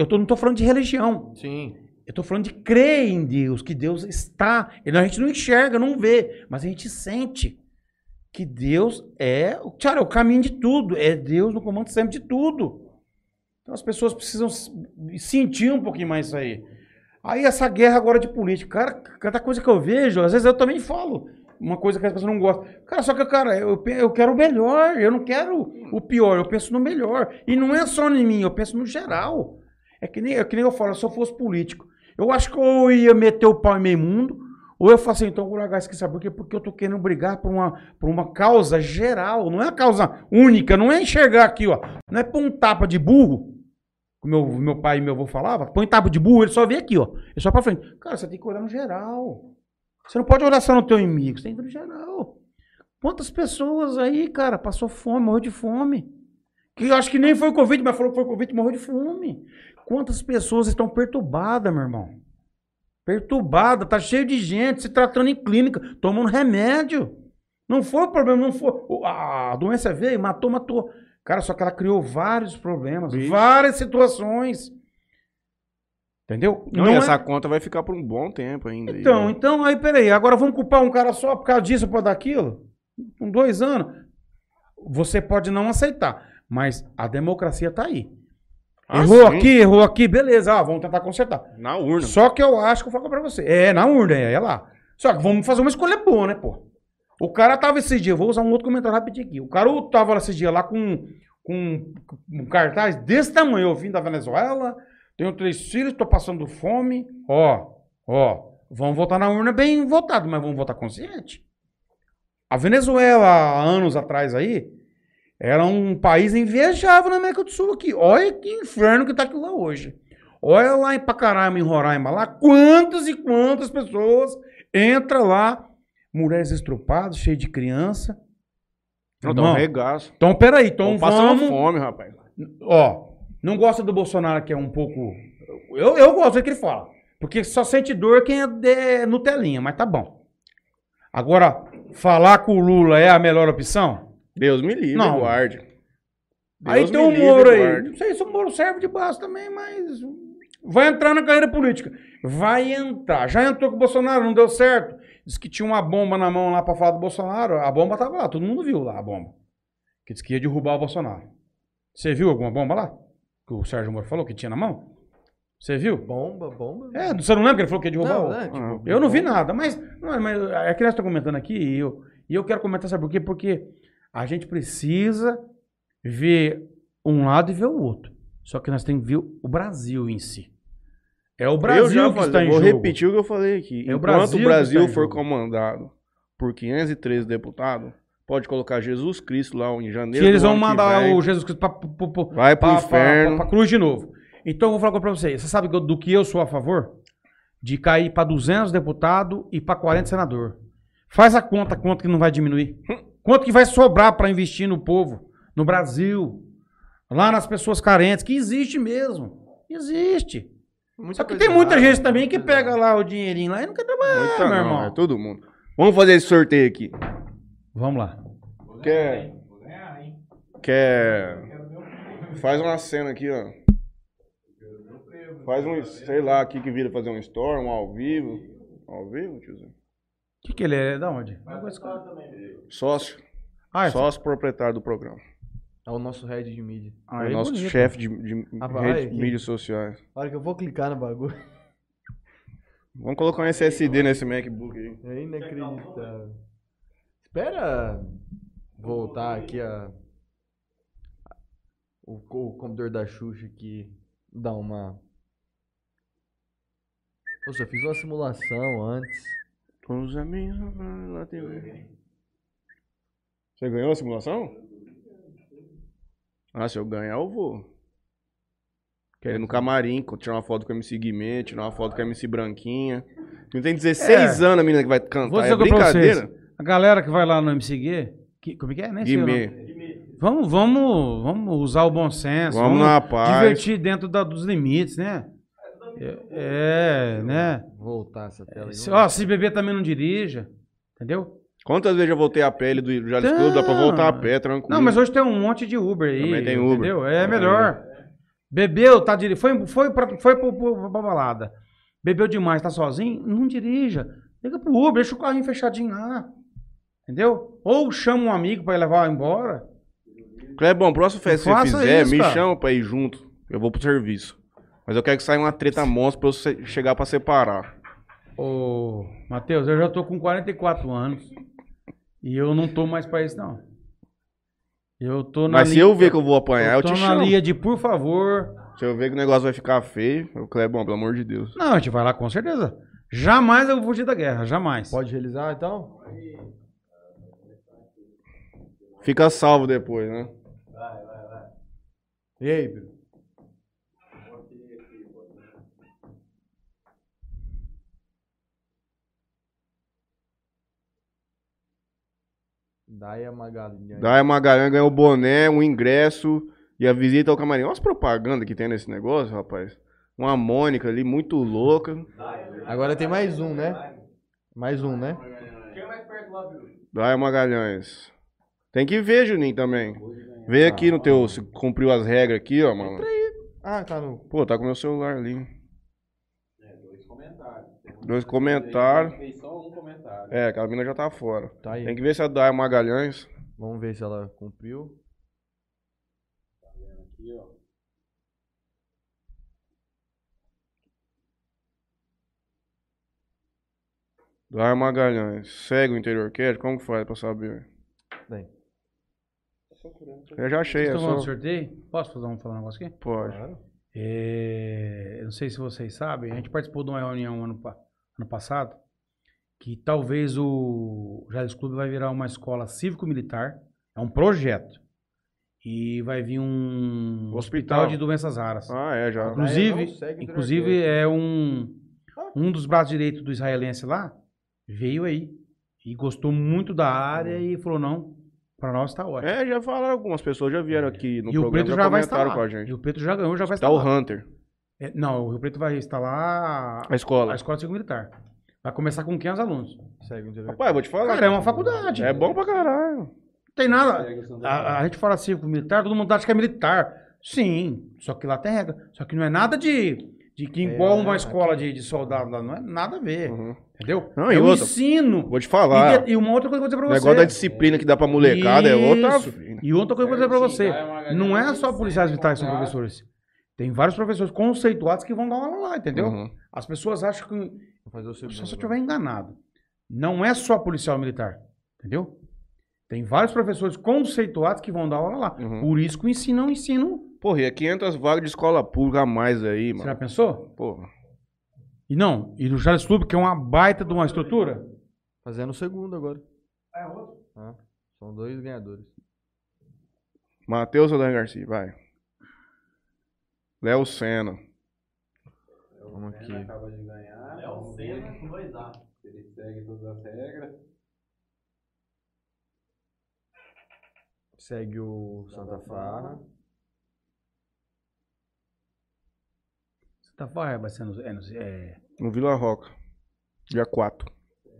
Eu tô, não estou falando de religião. Sim. Eu tô falando de crer em Deus, que Deus está. A gente não enxerga, não vê, mas a gente sente que Deus é, o- cara, é o caminho de tudo. É Deus no comando sempre de tudo. Então as pessoas precisam sentir um pouquinho mais isso aí. Aí essa guerra agora de política, cara, cada coisa que eu vejo, às vezes eu também falo uma coisa que as pessoas não gostam. Cara, só que, cara, eu, eu quero o melhor, eu não quero o pior, eu penso no melhor. E não é só em mim, eu penso no geral. É que nem, é que nem eu falo, se eu fosse político, eu acho que eu ia meter o pau em meio mundo, ou eu falo assim, então vou largar isso aqui, sabe por quê? Porque eu tô querendo brigar por uma, por uma causa geral, não é uma causa única, não é enxergar aqui, ó. Não é pôr um tapa de burro, como meu, meu pai e meu avô falavam, põe tapa de burro, ele só vê aqui, ó. Ele só pra frente. Cara, você tem que olhar no geral. Você não pode olhar só no teu inimigo, você tem que ir no geral. Quantas pessoas aí, cara, passou fome, morreu de fome? Que eu acho que nem foi o Covid, mas falou que foi o Covid morreu de fome. Quantas pessoas estão perturbadas, meu irmão? Perturbada, tá cheio de gente se tratando em clínica, tomando remédio. Não foi o problema, não foi. A doença veio, matou, matou. Cara, só que ela criou vários problemas, Vixe. várias situações. Entendeu? Não, Não e é- essa conta vai ficar por um bom tempo ainda. aí, Então, né? então, aí peraí, agora vamos culpar um cara só por causa disso, por causa daquilo? Com dois anos. Você pode não aceitar, mas a democracia tá aí. Ah, errou sim. aqui, errou aqui, beleza, ah, vamos tentar consertar. Na urna. Só que eu acho que eu falo pra você. É, na urna, é, é lá. Só que vamos fazer uma escolha boa, né, pô? O cara tava esse dia, vou usar um outro comentário rapidinho aqui. O cara tava esse dia lá com, com um cartaz desse tamanho. Eu vim da Venezuela, tenho três filhos, tô passando fome. Ó, ó, vamos votar na urna bem votado, mas vamos votar consciente. A Venezuela, há anos atrás aí, era um país invejável na América do Sul aqui. Olha que inferno que tá aquilo lá hoje. Olha lá em Pacaraima, em Roraima, lá, quantas e quantas pessoas entram lá, mulheres estrupadas, cheias de criança. Não, dá um regaço. Então, peraí, então Tô vamos... fome, rapaz. Ó, não gosta do Bolsonaro, que é um pouco... Eu, eu gosto do que ele fala. Porque só sente dor quem é de Nutelinha, mas tá bom. Agora, falar que o Lula é a melhor opção? Deus me livre, Não. guarde. aí Deus tem o livre, Moro aí. guarde. Não sei se o Moro serve de base também, mas vai entrar na carreira política. Vai entrar. Já entrou com o Bolsonaro, não deu certo. Diz que tinha uma bomba na mão lá pra falar do Bolsonaro. A bomba tava lá, todo mundo viu lá a bomba. Que disse que ia derrubar o Bolsonaro. Você viu alguma bomba lá? Que o Sérgio Moro falou que tinha na mão? Você viu? Bomba, bomba. É, você não lembra que ele falou que ia derrubar Não, o... né? Tipo, Eu não vi nada, mas, não, mas é que nós estamos comentando aqui e eu, e eu quero comentar, sabe por quê? Porque a gente precisa ver um lado e ver o outro. Só que nós temos que ver o Brasil em si. É o Brasil que falei, está em vou jogo. repetir o que eu falei aqui. É o Enquanto Brasil o Brasil está em for comandado por 513 deputados, pode colocar Jesus Cristo lá em janeiro. Que eles vão mandar vem. o Jesus Cristo para pro inferno. pra cruz de novo. Então eu vou falar pra você. Você sabe do- que eu sou a favor? De cair para 200 deputados e para 40 senador. Faz a conta, quanto que não vai diminuir. Quanto que vai sobrar para investir no povo, no Brasil, lá nas pessoas carentes, que existe mesmo. Existe. Muita Só que tem muita errada, gente também que pega lá o dinheirinho lá e não quer trabalhar, Muita meu não, irmão. é todo mundo. Vamos fazer esse sorteio aqui. Vamos lá. Quer. Quer. Faz uma cena aqui, ó. Faz um, sei lá, aqui que vira fazer um story, um ao vivo. Ao vivo, tiozinho? O que, que ele é? Da onde? Sócio. Ah, é Sócio proprietário do programa. É o nosso head de mídia. Ah, é o nosso bonito. chefe de, de Ah, rede- mídias sociais. A hora que eu vou clicar no bagulho. Vamos colocar um SSD nesse MacBook aí. É inacreditável. Espera voltar aqui a. O, o computador da Xuxa aqui dar uma. Nossa, eu fiz uma simulação antes. Com os amigos na TV. Você ganhou a simulação? Ah, se eu ganhar, eu vou. Quero ir no camarim, tirar uma foto com a MC Guimê, tirar uma foto com a MC Branquinha. Não tem 16 anos a menina que vai Vou cantar. dizer É pra vocês. brincadeira? A galera que vai lá no MCG, que, como é que é? Nem nome. Guimê. Vamos, vamos, vamos usar o bom senso. Vamos na paz. divertir dentro da- dos limites, né? É, é, né? Voltar essa tela. Se, ó, se beber também não dirija, entendeu? Quantas vezes eu voltei a pele do Jales Clube? Dá pra voltar a pé, tranquilo. Não, mas hoje tem um monte de Uber aí. Também tem Uber. Entendeu? É melhor. Bebeu, tá dirigindo. Foi, foi, pra, foi pro, pro, pra balada. Bebeu demais, tá sozinho? Não dirija. Liga pro Uber, deixa o carrinho fechadinho lá. Entendeu? Ou chama um amigo pra ir levar embora. Clebão, próxima festa que você fizer, isso, me chama pra ir junto. Eu vou pro serviço. Mas eu quero que saia uma treta monstra pra eu se- chegar pra separar. Ô, Matheus, eu já tô com 44 anos. E eu não tô mais pra isso, não. Eu tô na Mas se eu ver que eu vou apanhar, eu, tô te na chamo. linha de por favor. Se eu ver que o negócio vai ficar feio, eu, Clebão, pelo amor de Deus. Não, a gente vai lá com certeza. Jamais eu vou fugir da guerra, jamais. Pode realizar então? Fica salvo depois, né? E aí, Pedro? Daí a Magalhães. Daí a Magalhães ganhou o boné, um ingresso e a visita ao camarim. Olha as propagandas que tem nesse negócio, rapaz. Uma Mônica ali, muito louca. Agora tem mais um, né? Mais um, né? Daí a Magalhães. Tem que ver, Juninho, também. Vê aqui no teu, se cumpriu as regras aqui, ó, mano. Ah, tá no. Pô, tá com meu celular ali. Dois comentários. Fez só um comentário. É, aquela mina já tá fora. Tá aí. Tem que ver se a Daia Magalhães. Vamos ver se ela cumpriu. Aqui, ó. Daia Magalhães. Segue o interior cat? Como que faz pra saber? Bem. Eu já achei, Vocês é só... sorteio? Posso fazer um, falar um negócio aqui? Pode. É, eu não sei se vocês sabem, a gente participou de uma reunião ano, pa- ano passado que talvez o Jales Clube vai virar uma escola cívico-militar. É um projeto. E vai vir um hospital, Hospital. de doenças raras. Ah, é, já. Inclusive, o inclusive é um um dos braços direitos do israelense lá veio aí e gostou muito da área e falou não, para nós tá ótimo. É, já falaram, algumas pessoas já vieram aqui no e o programa, Preto já já vai estar com a gente. E o Preto já ganhou, já vai Tá estar o lá. Hunter, É, não, o Rio Preto vai instalar a escola. a escola de civil militar. Vai começar com 500 alunos. Segue o. Rapaz, vou te falar. Cara, é uma faculdade. É bom pra caralho. Não tem nada. A, a gente fala civil militar, todo mundo acha que é militar. Sim, só que lá tem regra. Só que não é nada de, de que igual uma escola de, de soldado lá. Não é nada a ver. Uhum. Entendeu? Não, e é o outra, ensino. Vou te falar. E, e uma outra coisa que eu vou dizer O pra você. negócio da disciplina que dá pra molecada é outra. Isso. E outra coisa que eu vou dizer pra você. Não é só policiais militares que são professores. Tem vários professores conceituados que vão dar aula lá, entendeu? Uhum. As pessoas acham que. Vou fazer o Se eu estiver enganado. Não é só policial militar. Entendeu? Tem vários professores conceituados que vão dar aula lá. Uhum. Por isso que o ensino é um ensino. Porra, e é 500 vagas de escola pública a mais aí, Você já mano. pensou? Porra. E não, e no Charles Clube, que é uma baita de uma estrutura. Fazendo o segundo agora. É outro? são dois ganhadores. Matheus Odan Garcia, vai. Léo Senna. Vamos aqui. acaba de ganhar. Léo Senna com dois A. Ele segue todas as regras. Segue o Santa Farra. Tá falando, vai ser no, é, no- é, No Vila Roca. Dia 4.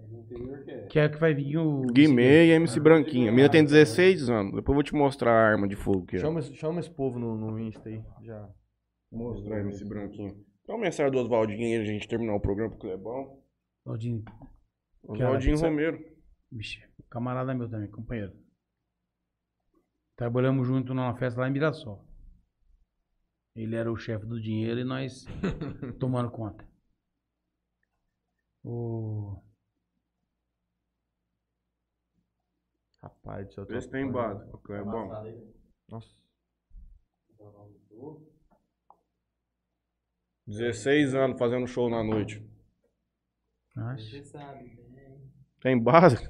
No interior que é. que é que vai vir o. Guimê e MC Branquinha. A menina tem 16 anos. Depois eu vou te mostrar a arma de fogo que é. Chama, esse- chama esse povo no, no Insta aí. Já. Mostrar a MC Branquinha. Então, uma mensagem do Oswaldinho aí, a gente terminar o programa, porque é bom. Claudinho, Oswaldinho Cara, Romero. bicho, camarada meu também, companheiro. Trabalhamos junto numa festa lá em Mirassol. Ele era o chefe do dinheiro e nós tomando conta. O... Rapaz céu. tô- Esse tem porque É bom. Nossa. 16 anos fazendo show na noite. Você sabe, tem. Tem base?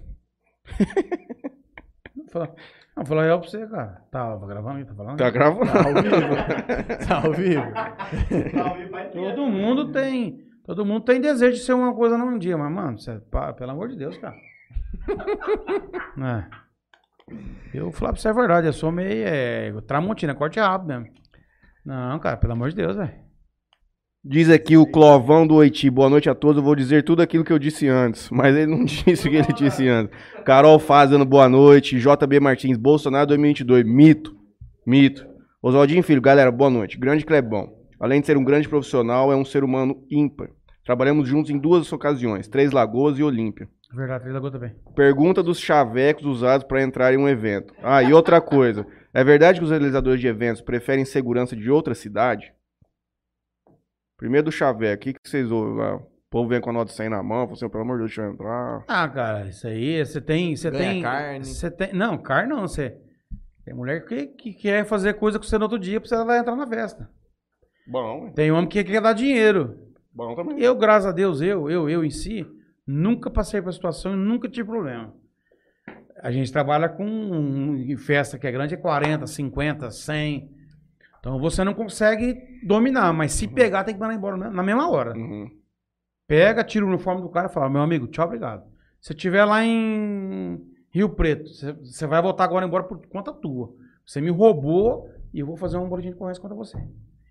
Vou falar, não, falar real pra você, cara. Tava gravando aí, tá falando? Tá gravando? Tá ao vivo. tá ao vivo. Salve, vai ter. Todo mundo tem. Todo mundo tem desejo de ser uma coisa num dia, mas, mano, você, pá, pelo amor de Deus, cara. é. Eu falar pra você a verdade, eu sou meio. É, tramontina, corte rápido mesmo. Não, cara, pelo amor de Deus, velho. Diz aqui o Clovão do Oiti. Boa noite a todos. Eu vou dizer tudo aquilo que eu disse antes. Mas ele não disse o que ele disse antes. Carol Faz dando boa noite. JB Martins, Bolsonaro 2022. Mito. Mito. Oswaldinho Filho, galera, boa noite. Grande Clebão. Além de ser um grande profissional, é um ser humano ímpar. Trabalhamos juntos em duas ocasiões, Três Lagoas e Olímpia. Verdade, Três Lagoas também. Pergunta dos chavecos usados para entrar em um evento. Ah, e outra coisa. É verdade que os realizadores de eventos preferem segurança de outra cidade? Primeiro do chaveco. O que, que vocês ouvem lá? O povo vem com a nota 100 na mão, fala assim, pelo amor de Deus, deixa eu entrar. Ah, cara, isso aí, você tem. Você Ganha tem. carne. Você tem. Não, carne não, você. Tem mulher que, que quer fazer coisa com você no outro dia pra você vai entrar na festa. Bom. Tem homem que quer dar dinheiro. bom também. Eu, graças a Deus, eu, eu, eu em si, nunca passei por situação e nunca tive problema. A gente trabalha com em festa que é grande, é 40, 50, 100. Então você não consegue dominar, mas se pegar, tem que mandar embora na mesma hora. Uhum. Pega, tira o uniforme do cara e fala: Meu amigo, tchau, obrigado. Se estiver lá em Rio Preto, você- vai voltar agora embora por conta tua. Você me roubou e eu vou fazer um boletim de ocorrência contra você.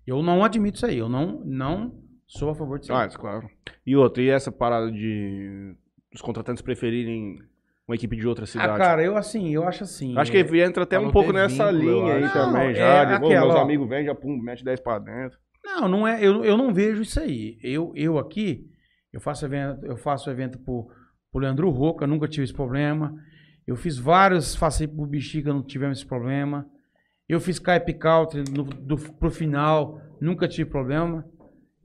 Eu não admito isso aí. Eu não, não sou a favor disso Ah, claro. E outra, e essa parada de os contratantes preferirem uma equipe de outra cidade? Ah, cara, eu assim, eu acho assim. Acho que é- entra até um não pouco nessa vínculo, linha aí acho. também, Não, já. é de, "Ô, aquela, meus amigos vêm, já pum, mete 10 pra dentro. Não, não é. Eu, eu não vejo isso aí. Eu, eu aqui, eu faço evento, eu faço evento pro, pro Leandro Roca, nunca tive esse problema. Eu fiz vários faço pro Bexiga, não tivemos esse problema. Eu fiz Caip Country no, do, pro final, nunca tive problema.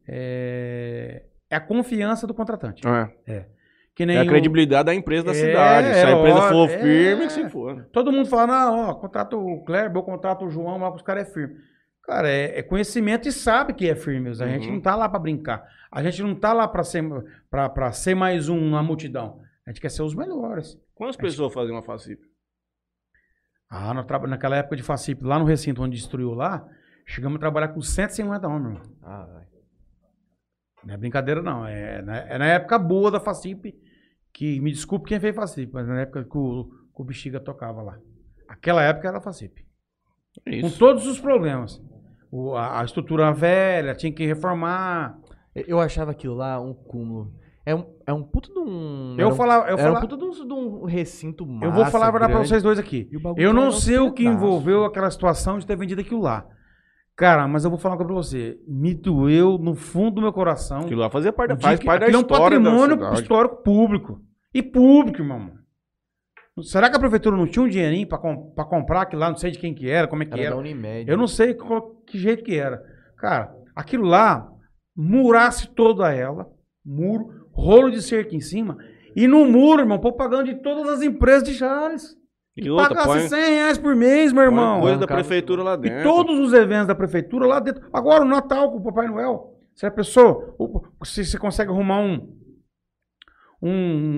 É, é a confiança do contratante. É. Que nem É a o- credibilidade da empresa da É, cidade. Se a é empresa lógico, for é. firme, que se for. Todo mundo fala, não, ó, contrato o Kleber, eu contrato o João, mas os caras é firme. Cara, é, é conhecimento e sabe que é firme. A gente Uhum. não tá lá pra brincar. A gente não tá lá pra ser, pra, pra ser mais um na multidão. A gente quer ser os melhores. Quantas pessoas fazem uma FACIP? Ah, nós naquela época de Facip, lá no recinto onde destruiu lá, chegamos a trabalhar com 150 homens. Ah, vai. Não é brincadeira, não. É, na- é na época boa da Facip, que me desculpe quem fez Facip, mas na época que o, que o Bexiga tocava lá. Aquela época era Facip. É Com isso. todos os problemas. O- a, a estrutura velha, tinha que reformar. Eu achava aquilo lá um cúmulo. É um, é um puto de um. Eu era falava, eu era falava, um puto de um, de um recinto massa, eu vou falar a verdade pra grande. vocês dois aqui. Eu não caiu sei o que pedaços. envolveu aquela situação de ter vendido aquilo lá. Cara, mas eu vou falar uma coisa pra você. Me doeu no fundo do meu coração. Aquilo lá fazia parte, faz que- parte da história é um patrimônio histórico público. E público, meu irmão. Será que a prefeitura não tinha um dinheirinho pra, com- pra comprar aquilo lá? Não sei de quem que era, como é que Era era. da Unimed. Eu não sei qual- que jeito que era. Cara, aquilo lá, murasse toda ela, muro, rolo de cerca em cima, e no muro, irmão, propaganda de todas as empresas de Jales. E outra, Pagasse põe, 100 reais por mês, meu irmão. coisa da prefeitura lá E dentro. todos os eventos da prefeitura lá dentro. Agora, o Natal com o Papai Noel. Se a pessoa. Se você consegue arrumar um. Um,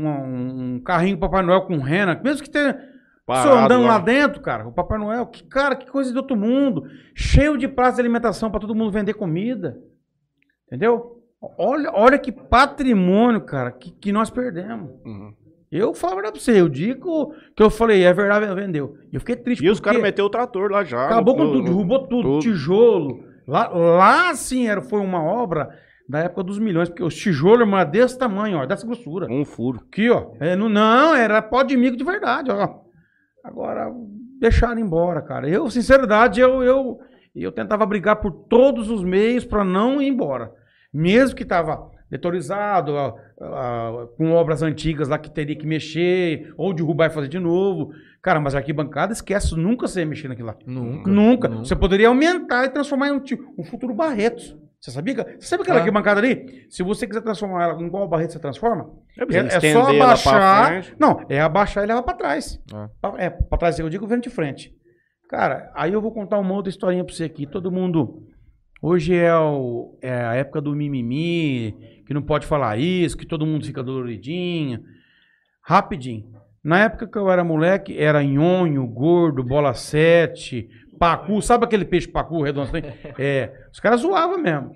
um, um carrinho Papai Noel com rena, mesmo que tenha. Parado Só andando lá. lá dentro, cara, o Papai Noel, que cara, que coisa de outro mundo. Cheio de praça de alimentação pra todo mundo vender comida. Entendeu? Olha, olha que patrimônio, cara, que, que nós perdemos. Uhum. Eu falo a verdade pra você, o dia que eu, eu falei, é verdade, vendeu. E eu fiquei triste. E os caras meteram o trator lá já. Acabou no- com tudo, no- derrubou tudo, tudo. tijolo. Lá, lá sim era, foi uma obra da época dos milhões, porque os tijolos, irmão, era desse tamanho, ó, dessa grossura. Um furo. Aqui, ó. É, não, não, era pó de mico de verdade, ó. Agora, deixaram embora, cara. Eu, sinceridade, eu, eu, eu tentava brigar por todos os meios pra não ir embora. Mesmo que tava detorizado, ó, com obras antigas lá que teria que mexer, ou derrubar e fazer de novo. Cara, mas a arquibancada, esquece, nunca você ia mexer naquilo lá. Nunca. Nunca. Você poderia aumentar e transformar em um, um futuro Barretos. Você sabia? Você sabe aquela Ah. arquibancada ali? Se você quiser transformar ela igual o Barreto você transforma, É, é, é só abaixar. Não, é abaixar e levar pra trás. Ah. Pra- É, pra trás eu digo vendo de frente. Cara, aí eu vou contar uma outra historinha pra você aqui. Todo mundo. Hoje é, o- é a época do mimimi, que não pode falar isso, que todo mundo fica doloridinho. Rapidinho. Na época que eu era moleque, era nhonho, gordo, bola sete, pacu. Sabe aquele peixe pacu redondo? assim? É, os caras zoavam mesmo.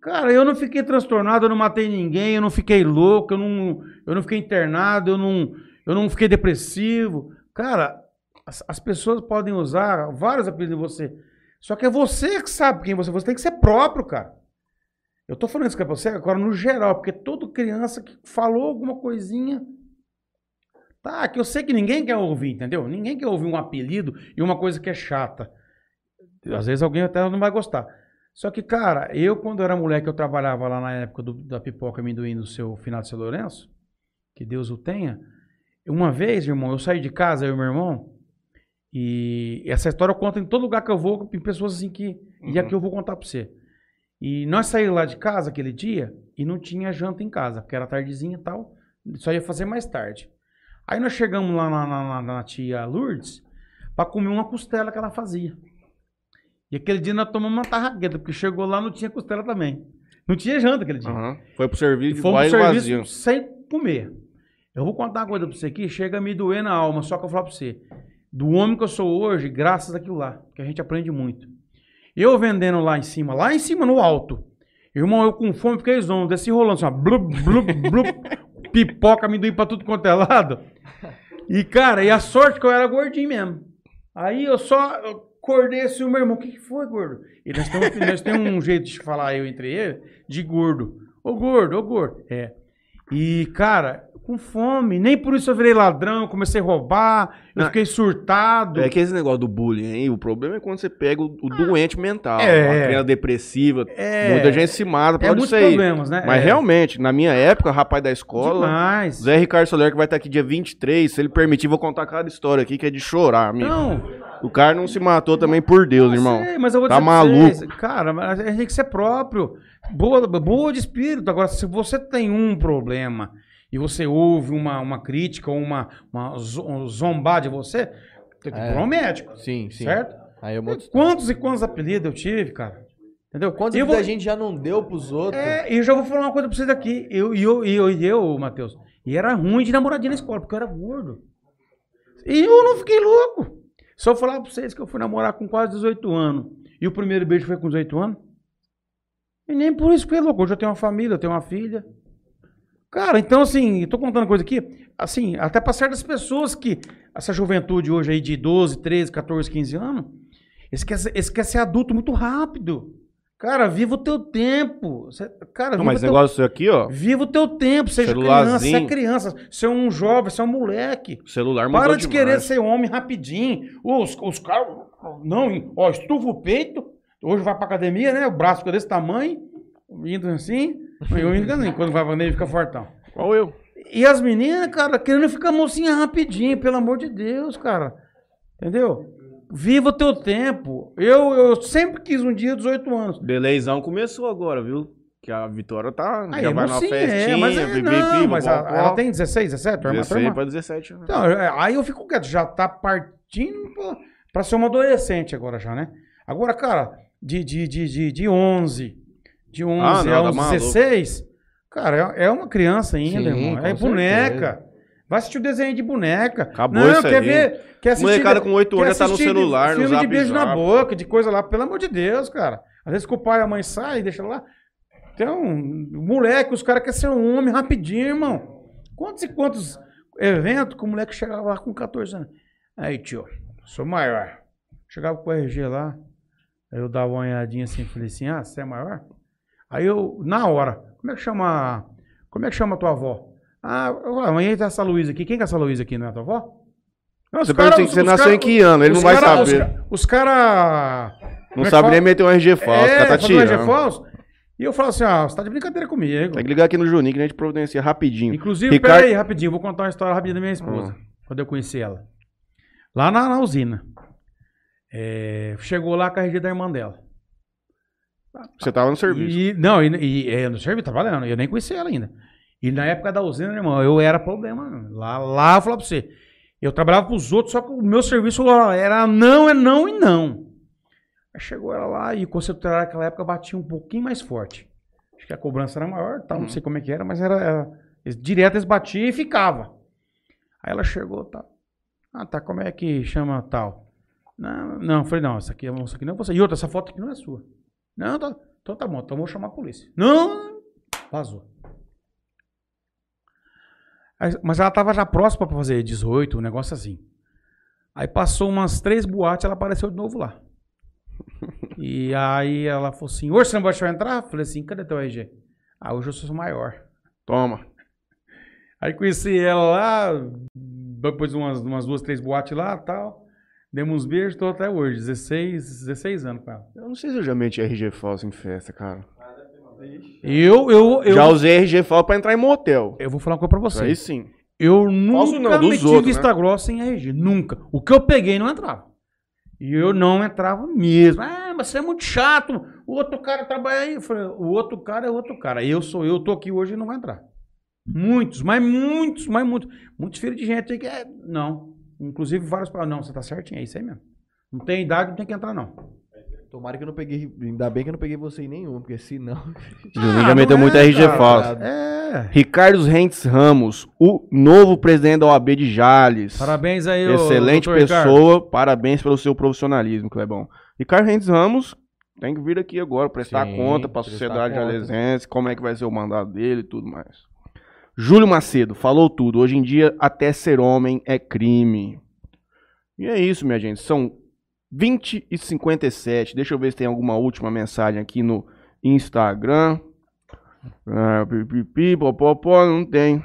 Cara, eu não fiquei transtornado, eu não matei ninguém, eu não fiquei louco, eu não, eu não fiquei internado, eu não, eu não fiquei depressivo. Cara, as, as pessoas podem usar vários apelidos em você. Só que é você que sabe quem você é. Você tem que ser próprio, cara. Eu tô falando isso pra você agora no geral, porque toda criança que falou alguma coisinha. Tá, que eu sei que ninguém quer ouvir, entendeu? Ninguém quer ouvir um apelido e uma coisa que é chata. Às vezes alguém até não vai gostar. Só que, cara, eu, quando era moleque, eu trabalhava lá na época do- da pipoca amendoim do seu Finado de São Lourenço, que Deus o tenha. Uma vez, irmão, eu saí de casa, eu e meu irmão, e essa história eu conto em todo lugar que eu vou, em pessoas assim que. E Uhum. aqui eu vou contar pra você. E nós saímos lá de casa aquele dia e não tinha janta em casa, porque era tardezinha e tal, só ia fazer mais tarde. Aí nós chegamos lá na, na- na- na tia Lourdes pra comer uma costela que ela fazia. E aquele dia nós tomamos uma tarraqueta, porque chegou lá não tinha costela também. Não tinha janta aquele dia. Aham. Foi pro serviço E fomos vai pro vazio. serviço sem comer. Eu vou contar uma coisa pra você aqui, chega a me doer na alma, só que eu vou falar pra você. Do homem que eu sou hoje, graças àquilo lá, que a gente aprende muito. Eu vendendo lá em cima, lá em cima no alto. Irmão, eu com fome fiquei zonzo, desci rolando assim, ó, blub, blub, blub, pipoca, amendoim pra tudo quanto é lado. E, cara, e a sorte que eu era gordinho mesmo. Aí eu só eu acordei assim, o meu irmão, o que, que foi, gordo? E nós temos, nós temos um jeito de falar eu entre ele, de gordo. Ô gordo, ô gordo. É. E, cara, com fome. Nem por isso eu virei ladrão, comecei a roubar, eu Não, fiquei surtado. É que esse negócio do bullying aí, o problema é quando você pega o, o doente mental, É. a criança depressiva. É. Muita gente se mata por é muitos aí. problemas, né? Mas é. realmente, na minha época, rapaz da escola, Demais. Zé Ricardo Soler, que vai estar aqui dia 23, se ele permitir, vou contar cada história aqui que é de chorar, amigo. Não, O cara não se matou também por Deus, eu irmão. sei, mas eu vou Tá dizer maluco. vocês, cara, mas a gente tem que ser próprio. Boa, boa de espírito. Agora, se você tem um problema e você ouve uma, uma crítica ou uma, uma zo- zombar de você, tem que É. procurar um médico. Sim, sim. Certo? Aí eu monto. Quantos e quantos apelidos eu tive, cara? Entendeu? Quantos eu que a vou, gente já não deu pros outros? É, e eu já vou falar uma coisa pra vocês aqui. Eu, e eu, e eu, e eu, Matheus, e era ruim de namoradinha na escola, porque eu era gordo. E eu não fiquei louco. Se eu falar pra vocês que eu fui namorar com quase 18 anos, e o primeiro beijo foi com 18 anos, e nem por isso fiquei louco. Hoje eu tenho uma família, eu tenho uma filha. Cara, então assim, eu tô contando coisa aqui, assim, até pra certas pessoas que, essa juventude hoje aí de 12, 13, 14, 15 anos, eles querem, ser- adulto muito rápido. Cara, viva o teu tempo. Cara, Não, viva mas o teu negócio aqui, ó. Viva o teu tempo, seja criança, você é criança, você é um jovem, você é um moleque. Celular mudou Para de demais. querer ser homem rapidinho. Os, os caras, não, ó, estufa o peito, hoje vai pra academia, né, o braço fica desse tamanho, indo assim, eu indo assim, quando vai pra academia fica fortão. Qual eu? E as meninas, cara, querendo ficar mocinha rapidinho, pelo amor de Deus, cara. Entendeu? Viva o teu tempo. Eu, eu sempre quis um dia 18 anos. Beleizão começou agora, viu? Que a Vitória tá. Aí, já vai numa mocinha, festinha, é, mas é, pipi, não, pipi, mas popopó. a- ela tem 16, 17? tua irmã, tua 16 irmã? pra 17. né? Então, é, aí eu fico quieto, já tá partindo pra, pra ser uma adolescente agora já, né? Agora, cara, de, de, de, de, de 11, de 11 Ah, não, tá aos maluco. 16, cara, é, é uma criança ainda, Sim, irmão. É boneca. certeza. Vai assistir o desenho de boneca. Acabou não, isso quer aí. ver, quer assistir... Molecada com 8 quer anos já tá no assistir de- celular, no filme zap de beijo na zap. boca, de coisa lá, pelo amor de Deus, cara. Às vezes que o pai e a mãe saem, deixa lá. Então, moleque, os caras querem ser um homem rapidinho, irmão. Quantos e quantos eventos que o moleque chegava lá com 14 anos? Aí, tio, sou maior. Chegava com o RG lá, aí eu dava uma olhadinha assim, falei assim, ah, você é maior? Aí eu, na hora, como é que chama, como é que chama a tua avó? Ah, amanhã tá essa Luísa aqui. Quem que é essa Luísa aqui, não é a tua avó? Não, você Os cara- você os nasceu cara- em que ano? Ele não vai cara- saber. Os caras... Não sabe nem meter um RG falso, cara tá fazer um RG tirando. falso. E eu falo assim, ah, você tá de brincadeira comigo. Tem que ligar aqui no Juninho que a gente providencia rapidinho. Inclusive, Ricardo- peraí, rapidinho, vou contar uma história rapidinho da minha esposa. Quando eu conheci ela. Lá na, na usina. É, chegou lá com a RG da irmã dela. Você tava no serviço. E, não, e, e é, no serviço, trabalhando. Eu nem conhecia ela ainda. E na época da usina, irmão, eu era problema. Lá, lá eu falava pra você. Eu trabalhava pros outros, só que o meu serviço era não, é não e não. Aí chegou ela lá e o conceituário naquela época batia um pouquinho mais forte. Acho que a cobrança era maior, tal, não sei como é que era, mas era, era eles- direto eles batiam e ficava. Aí ela chegou, tal. Ah, tá, como é que chama tal? Não, não, falei, não, essa aqui, essa aqui não é você. E outra, essa foto aqui não é sua. Não, tá, então tá bom, então vou chamar a polícia. Não, vazou. Aí- mas ela tava já próxima pra fazer 18, um negócio assim. Aí passou umas três boates, ela apareceu de novo lá. E aí ela falou assim, hoje você não vai deixar eu entrar? Eu falei assim, cadê teu RG? Ah, hoje eu sou maior. Toma. Aí conheci ela lá, depois de umas, umas duas, três boates lá tal. Demos beijos, tô até hoje, 16, 16 anos com ela. Eu não sei se eu já meti RG falso em festa, cara. Eu, eu, eu, Já usei RG falso pra entrar em motel. eu vou falar uma coisa pra você. Aí sim. Eu nunca não, dos meti outros, vista né? grossa em RG. Nunca. O que eu peguei não entrava. E eu não entrava mesmo. Ah, mas você é muito chato. O outro cara trabalha aí. Eu falei, o outro cara é outro cara. Eu sou eu, tô aqui hoje e não vai entrar. Muitos, mas muitos, mas muitos. Muitos filhos de gente aí que é. Não. Inclusive vários falam, não, você tá certinho, é isso aí mesmo. Não tem idade, não tem que entrar, não. Tomara que eu não peguei. Ainda bem que eu não peguei você em nenhum, porque senão. Juninho Ah, já meteu não muito é, RG cara. falso. É. Ricardo Rentes Ramos, o novo presidente da OAB de Jales. Parabéns aí, Excelente doutor Ricardo. pessoa, parabéns pelo seu profissionalismo, Clebão. Ricardo Rentes Ramos tem que vir aqui agora, prestar Sim, conta para a sociedade jalesense, como é que vai ser o mandato dele e tudo mais. Júlio Macedo, falou tudo. Hoje em dia, até ser homem é crime. E é isso, minha gente. São 20 e 57. Deixa eu ver se tem alguma última mensagem aqui no Instagram. Ah, pipipi, popopó, não tem.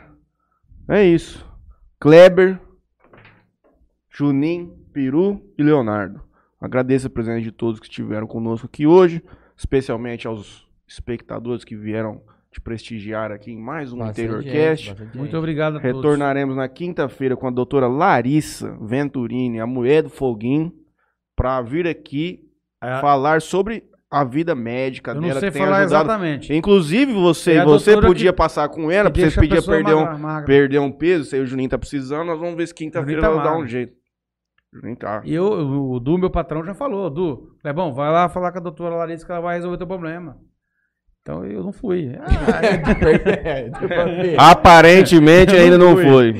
É isso. Kleber, Junim, Peru e Leonardo. Agradeço a presença de todos que estiveram conosco aqui hoje, especialmente aos espectadores que vieram te prestigiar aqui em mais um Bastante Interiorcast. gente, Muito obrigado a todos. Retornaremos na quinta-feira com a doutora Larissa Venturini, a mulher do Foguinho, para vir aqui É, falar sobre a vida médica eu não dela, sei que tem falar ajudado. exatamente. Inclusive, você, É você podia que- passar com ela, porque você podia perder um, magra- magra. perder um peso, se aí o Juninho tá precisando, nós vamos ver se quinta-feira tá ela dá um jeito. Juninho tá. E eu, o o Du, meu patrão, já falou, Du, é bom, vai lá falar com a doutora Larissa que ela vai resolver teu problema. Então eu não fui. Ah, É. Aparentemente Eu ainda não não fui. foi.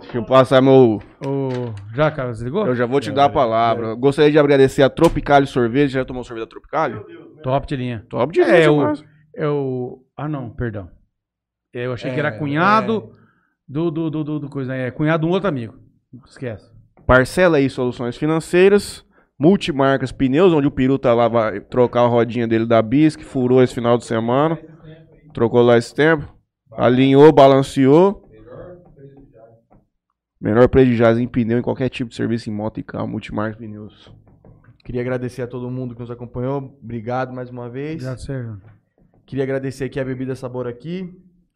Deixa eu passar meu. o... Já, cara, você ligou? Eu já vou te dar a palavra. Gostaria de agradecer a Tropicalho Sorvete. Já tomou sorvete da Tropicalho? Top de linha. Top de É, linha, eu- demais. Eu... Ah, não, perdão. Eu achei que É, era cunhado do, do, do, do, do coisa. É cunhado de um outro amigo. Esquece. Parcela aí Soluções Financeiras. Multimarcas Pneus, onde o Peru tá lá, vai trocar a rodinha dele da bis, que furou esse final de semana. Trocou lá esse tempo. Alinhou, balanceou. Melhor prejuízo em pneu em qualquer tipo de serviço em moto e carro. Multimarcas Pneus. Queria agradecer a todo mundo que nos acompanhou. Obrigado mais uma vez. Obrigado, Sérgio. Queria agradecer aqui a Bebida Sabor aqui,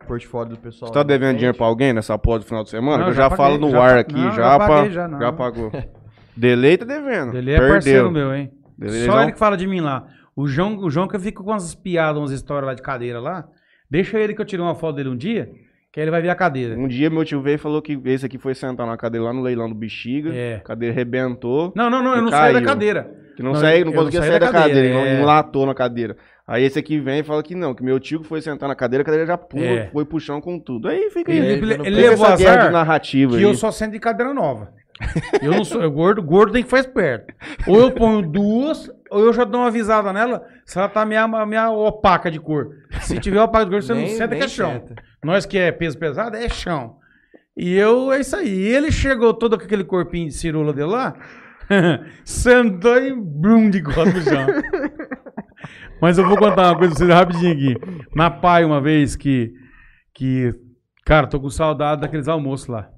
portfólio do pessoal. Você tá devendo frente. dinheiro pra alguém nessa porra do final de semana? Não, eu já já, paguei, falo no já ar aqui, não, já, já pa- paguei, já, não. já pagou. Delay tá devendo. Ele é Perdeu. parceiro meu, hein? Delay Só não- ele que fala de mim lá. O João, o João que fica com umas piadas, umas histórias lá de cadeira lá. Deixa ele que eu tirei uma foto dele um dia, que aí ele vai ver a cadeira. Um dia meu tio veio e falou que esse aqui foi sentar na cadeira lá no leilão do Bexiga. É. A cadeira rebentou. Não, não, não, eu não saí da caiu. cadeira. Que não, Não, eu não conseguia sair da da cadeira, cadeira, ele é. não enlatou na cadeira. Aí esse aqui vem e fala que não, que meu tio foi sentar na cadeira, a cadeira já pula, É. foi pro chão com tudo. Aí fica Ele, aí. aí, ele- ele Fica levou essa guerra de azar narrativa que aí. eu só sento de cadeira nova. Eu não sou, eu gordo, gordo tem que ficar esperto. Ou eu ponho duas, ou eu já dou uma avisada nela se ela tá meia, meia opaca de cor. Se tiver opaca de cor, você não Nem- senta nem que é chão. senta. Nós que é peso pesado, é chão. E eu, é isso aí. E ele chegou todo com aquele corpinho de cirula dele lá, sentou e brum de costas no chão. Mas eu vou contar uma coisa pra vocês rapidinho aqui. Na pai, uma vez que, que, cara, tô com saudade daqueles almoços lá.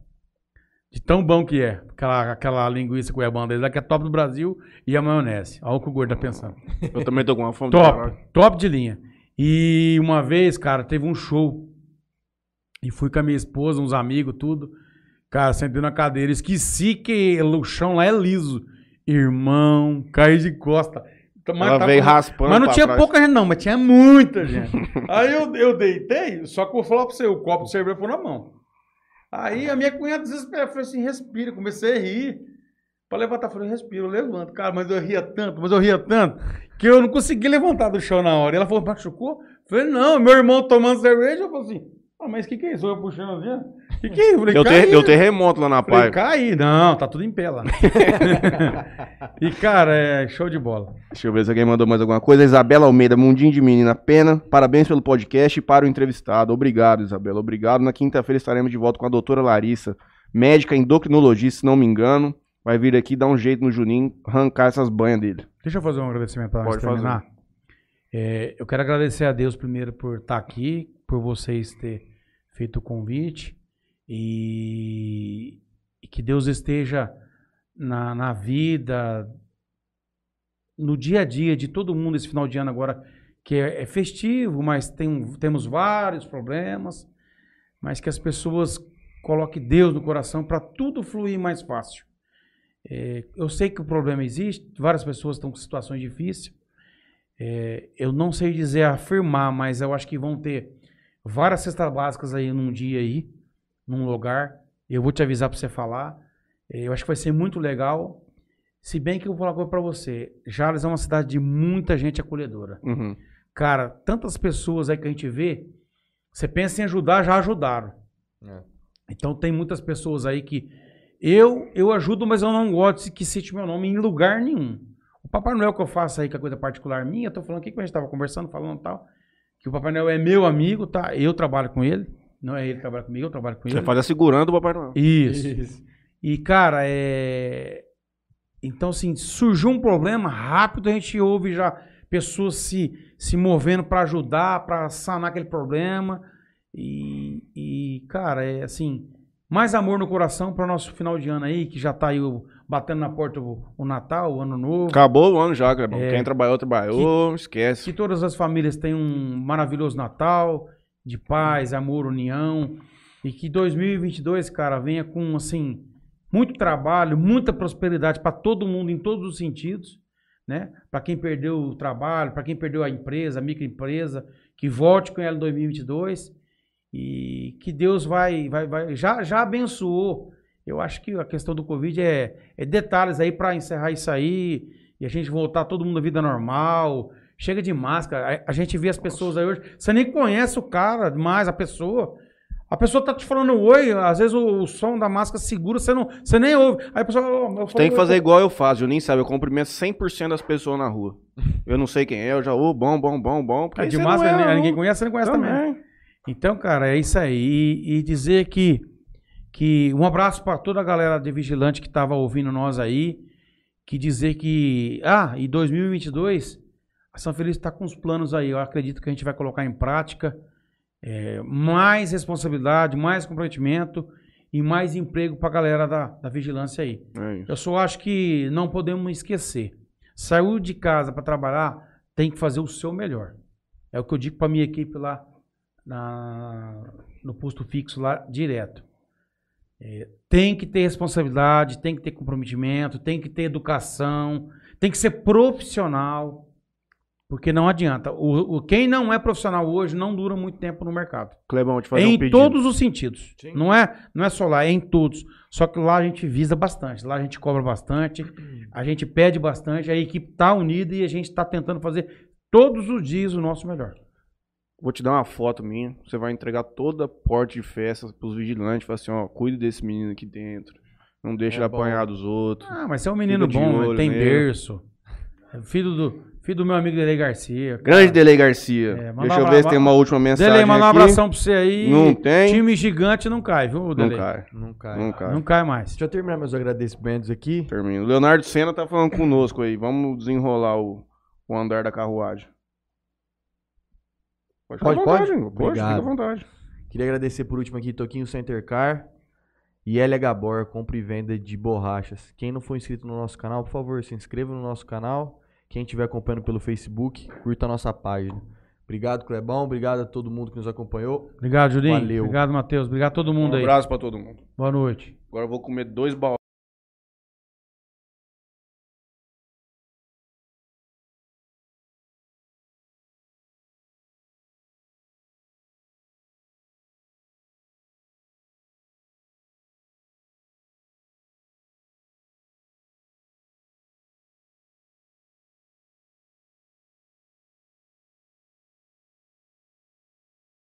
De tão bom que é. Aquela, aquela linguiça cuiabana deles lá, que é top do Brasil, e a maionese. Olha o que o gordo tá pensando. Eu também tô com uma fome Top, caralho. top de linha. E uma vez, cara, teve um show. E fui com a minha esposa, uns amigos, tudo. Cara, sentei na cadeira, esqueci que o chão lá é liso. Irmão, caí de costa. Mas Ela veio raspando Mas não tinha trás. pouca gente, não, mas tinha muita gente. Aí eu, eu deitei, só que eu vou falar pra você, o copo de cerveja foi na mão. Aí a minha cunhada desesperada, falou assim, respira, comecei a rir. Pra levantar, falei, respira, eu levanto. Cara, mas eu ria tanto, mas eu ria tanto, que eu não consegui levantar do chão na hora. E ela falou, machucou? Falei, não, meu irmão tomando cerveja, eu falei assim, ah, mas o que que é isso? Eu puxando assim, o que que é isso? Eu falei, "Caí". ter, deu terremoto lá na Falei, pai. caí. Não, tá tudo em pé lá. e, cara, é show de bola. Deixa eu ver se alguém mandou mais alguma coisa. Isabela Almeida, Mundinho de Menina Pena. Parabéns pelo podcast e para o entrevistado. Obrigado, Isabela. Obrigado. Na quinta-feira estaremos de volta com a doutora Larissa, médica endocrinologista, se não me engano. Vai vir aqui dar um jeito no Juninho, arrancar essas banhas dele. Deixa eu fazer um agradecimento para Pode terminar. É, eu quero agradecer a Deus primeiro por estar aqui, por vocês ter feito o convite e, e que Deus esteja na, na vida, no dia a dia de todo mundo esse final de ano agora, que é, é festivo, mas tem, temos vários problemas, mas que as pessoas coloquem Deus no coração para tudo fluir mais fácil. É, eu sei que o problema existe, várias pessoas estão com situações difíceis. É, eu não sei dizer afirmar, mas eu acho que vão ter várias cestas básicas aí num dia aí, num lugar. Eu vou te avisar para você falar. É, eu acho que vai ser muito legal. Se bem que eu vou falar uma coisa para você, Jales é uma cidade de muita gente acolhedora. Uhum. Cara, tantas pessoas aí que a gente vê, você pensa em ajudar, já ajudaram. É. Então tem muitas pessoas aí que eu eu ajudo, mas eu não gosto que cite meu nome em lugar nenhum. O Papai Noel que eu faço aí, que é coisa particular minha, eu tô falando aqui que a gente tava conversando, falando e tal, que o Papai Noel é meu amigo, tá? Eu trabalho com ele, não é ele que trabalha comigo, eu trabalho com Você ele. faz a segurando o Papai Noel. Isso. E, cara, é. Então, assim, surgiu um problema, rápido a gente ouve já pessoas se, se movendo pra ajudar, pra sanar aquele problema. E, e, cara, é assim, mais amor no coração para nosso final de ano aí, que já tá aí o- batendo na porta o, o Natal, o Ano Novo. Acabou o ano já, Clebão. É. Quem trabalhou, trabalhou. Esquece. Que todas as famílias tenham um maravilhoso Natal, de paz, amor, união. E que 2022, cara, venha com, assim, muito trabalho, muita prosperidade para todo mundo em todos os sentidos, né? Para quem perdeu o trabalho, para quem perdeu a empresa, a microempresa, que volte com ela em 2022 e que Deus vai, vai, vai já, já abençoou. Eu acho que a questão do Covid é, é detalhes aí para encerrar isso aí e a gente voltar todo mundo à vida normal. Chega de máscara. A, a gente vê as pessoas aí hoje. Você nem conhece o cara mais, a pessoa. A pessoa tá te falando oi, às vezes o, o som da máscara segura, você, não, você nem ouve. Aí a pessoa. "Ô, eu Tem que fazer igual eu faço, Juninho sabe, eu cumprimento 100% das pessoas na rua. Eu não sei quem é, eu já, ô, bom, bom, bom, bom. porque É, de máscara, é, ninguém- não. ninguém conhece, você não conhece também. Também. Então, cara, é isso aí. E, e dizer que, que um abraço para toda a galera de Vigilante que estava ouvindo nós aí. que dizer que. Ah, e 2022, a São Feliz está com os planos aí. Eu acredito que a gente vai colocar em prática é, mais responsabilidade, mais comprometimento e mais emprego para a galera da, da vigilância aí. É. Eu só acho que não podemos esquecer. Saiu de casa para trabalhar, tem que fazer o seu melhor. É o que eu digo para minha equipe lá na- no posto fixo lá direto. É, tem que ter responsabilidade, tem que ter comprometimento, tem que ter educação, tem que ser profissional. Porque não adianta. O, o- quem não é profissional hoje não dura muito tempo no mercado. Clebão, te fazer em um pedido. todos os sentidos. Sim. Não é, não é só lá, é em todos. Só que lá a gente visa bastante, lá a gente cobra bastante, a gente pede bastante, a equipe tá unida e a gente tá tentando fazer todos os dias o nosso melhor. Vou te dar uma foto minha. Você vai entregar toda a porta de festa pros vigilantes. Fala assim, ó, cuide desse menino aqui dentro. Não deixa É ele bom. apanhar dos outros. Ah, mas você é um menino Fica bom, olho tem nele. berço. É filho do, filho do meu amigo Delei Garcia. Grande Delei Garcia. É, Deixa eu ver se tem uma última mensagem Delei, manda um abração pra você aí. Não tem. Time gigante não cai, viu, Não Delei? cai. Não cai. Não cai. Não cai mais. Deixa eu terminar meus agradecimentos aqui. Termino. O Leonardo Senna tá falando conosco aí. Vamos desenrolar o, o andar da carruagem. Pode, ficar Pode, vontade, Pode, fica à vontade. Queria agradecer por último aqui, Toquinho Center Car e LH Gabor, compra e venda de borrachas. Quem não for inscrito no nosso canal, por favor, se inscreva no nosso canal. Quem estiver acompanhando pelo Facebook, curta a nossa página. Obrigado, Clebão. Obrigado a todo mundo que nos acompanhou. Obrigado, Julinho. Valeu. Obrigado, Matheus. Obrigado a todo Um mundo aí. abraço pra todo mundo. Boa noite. Agora eu vou comer dois balões.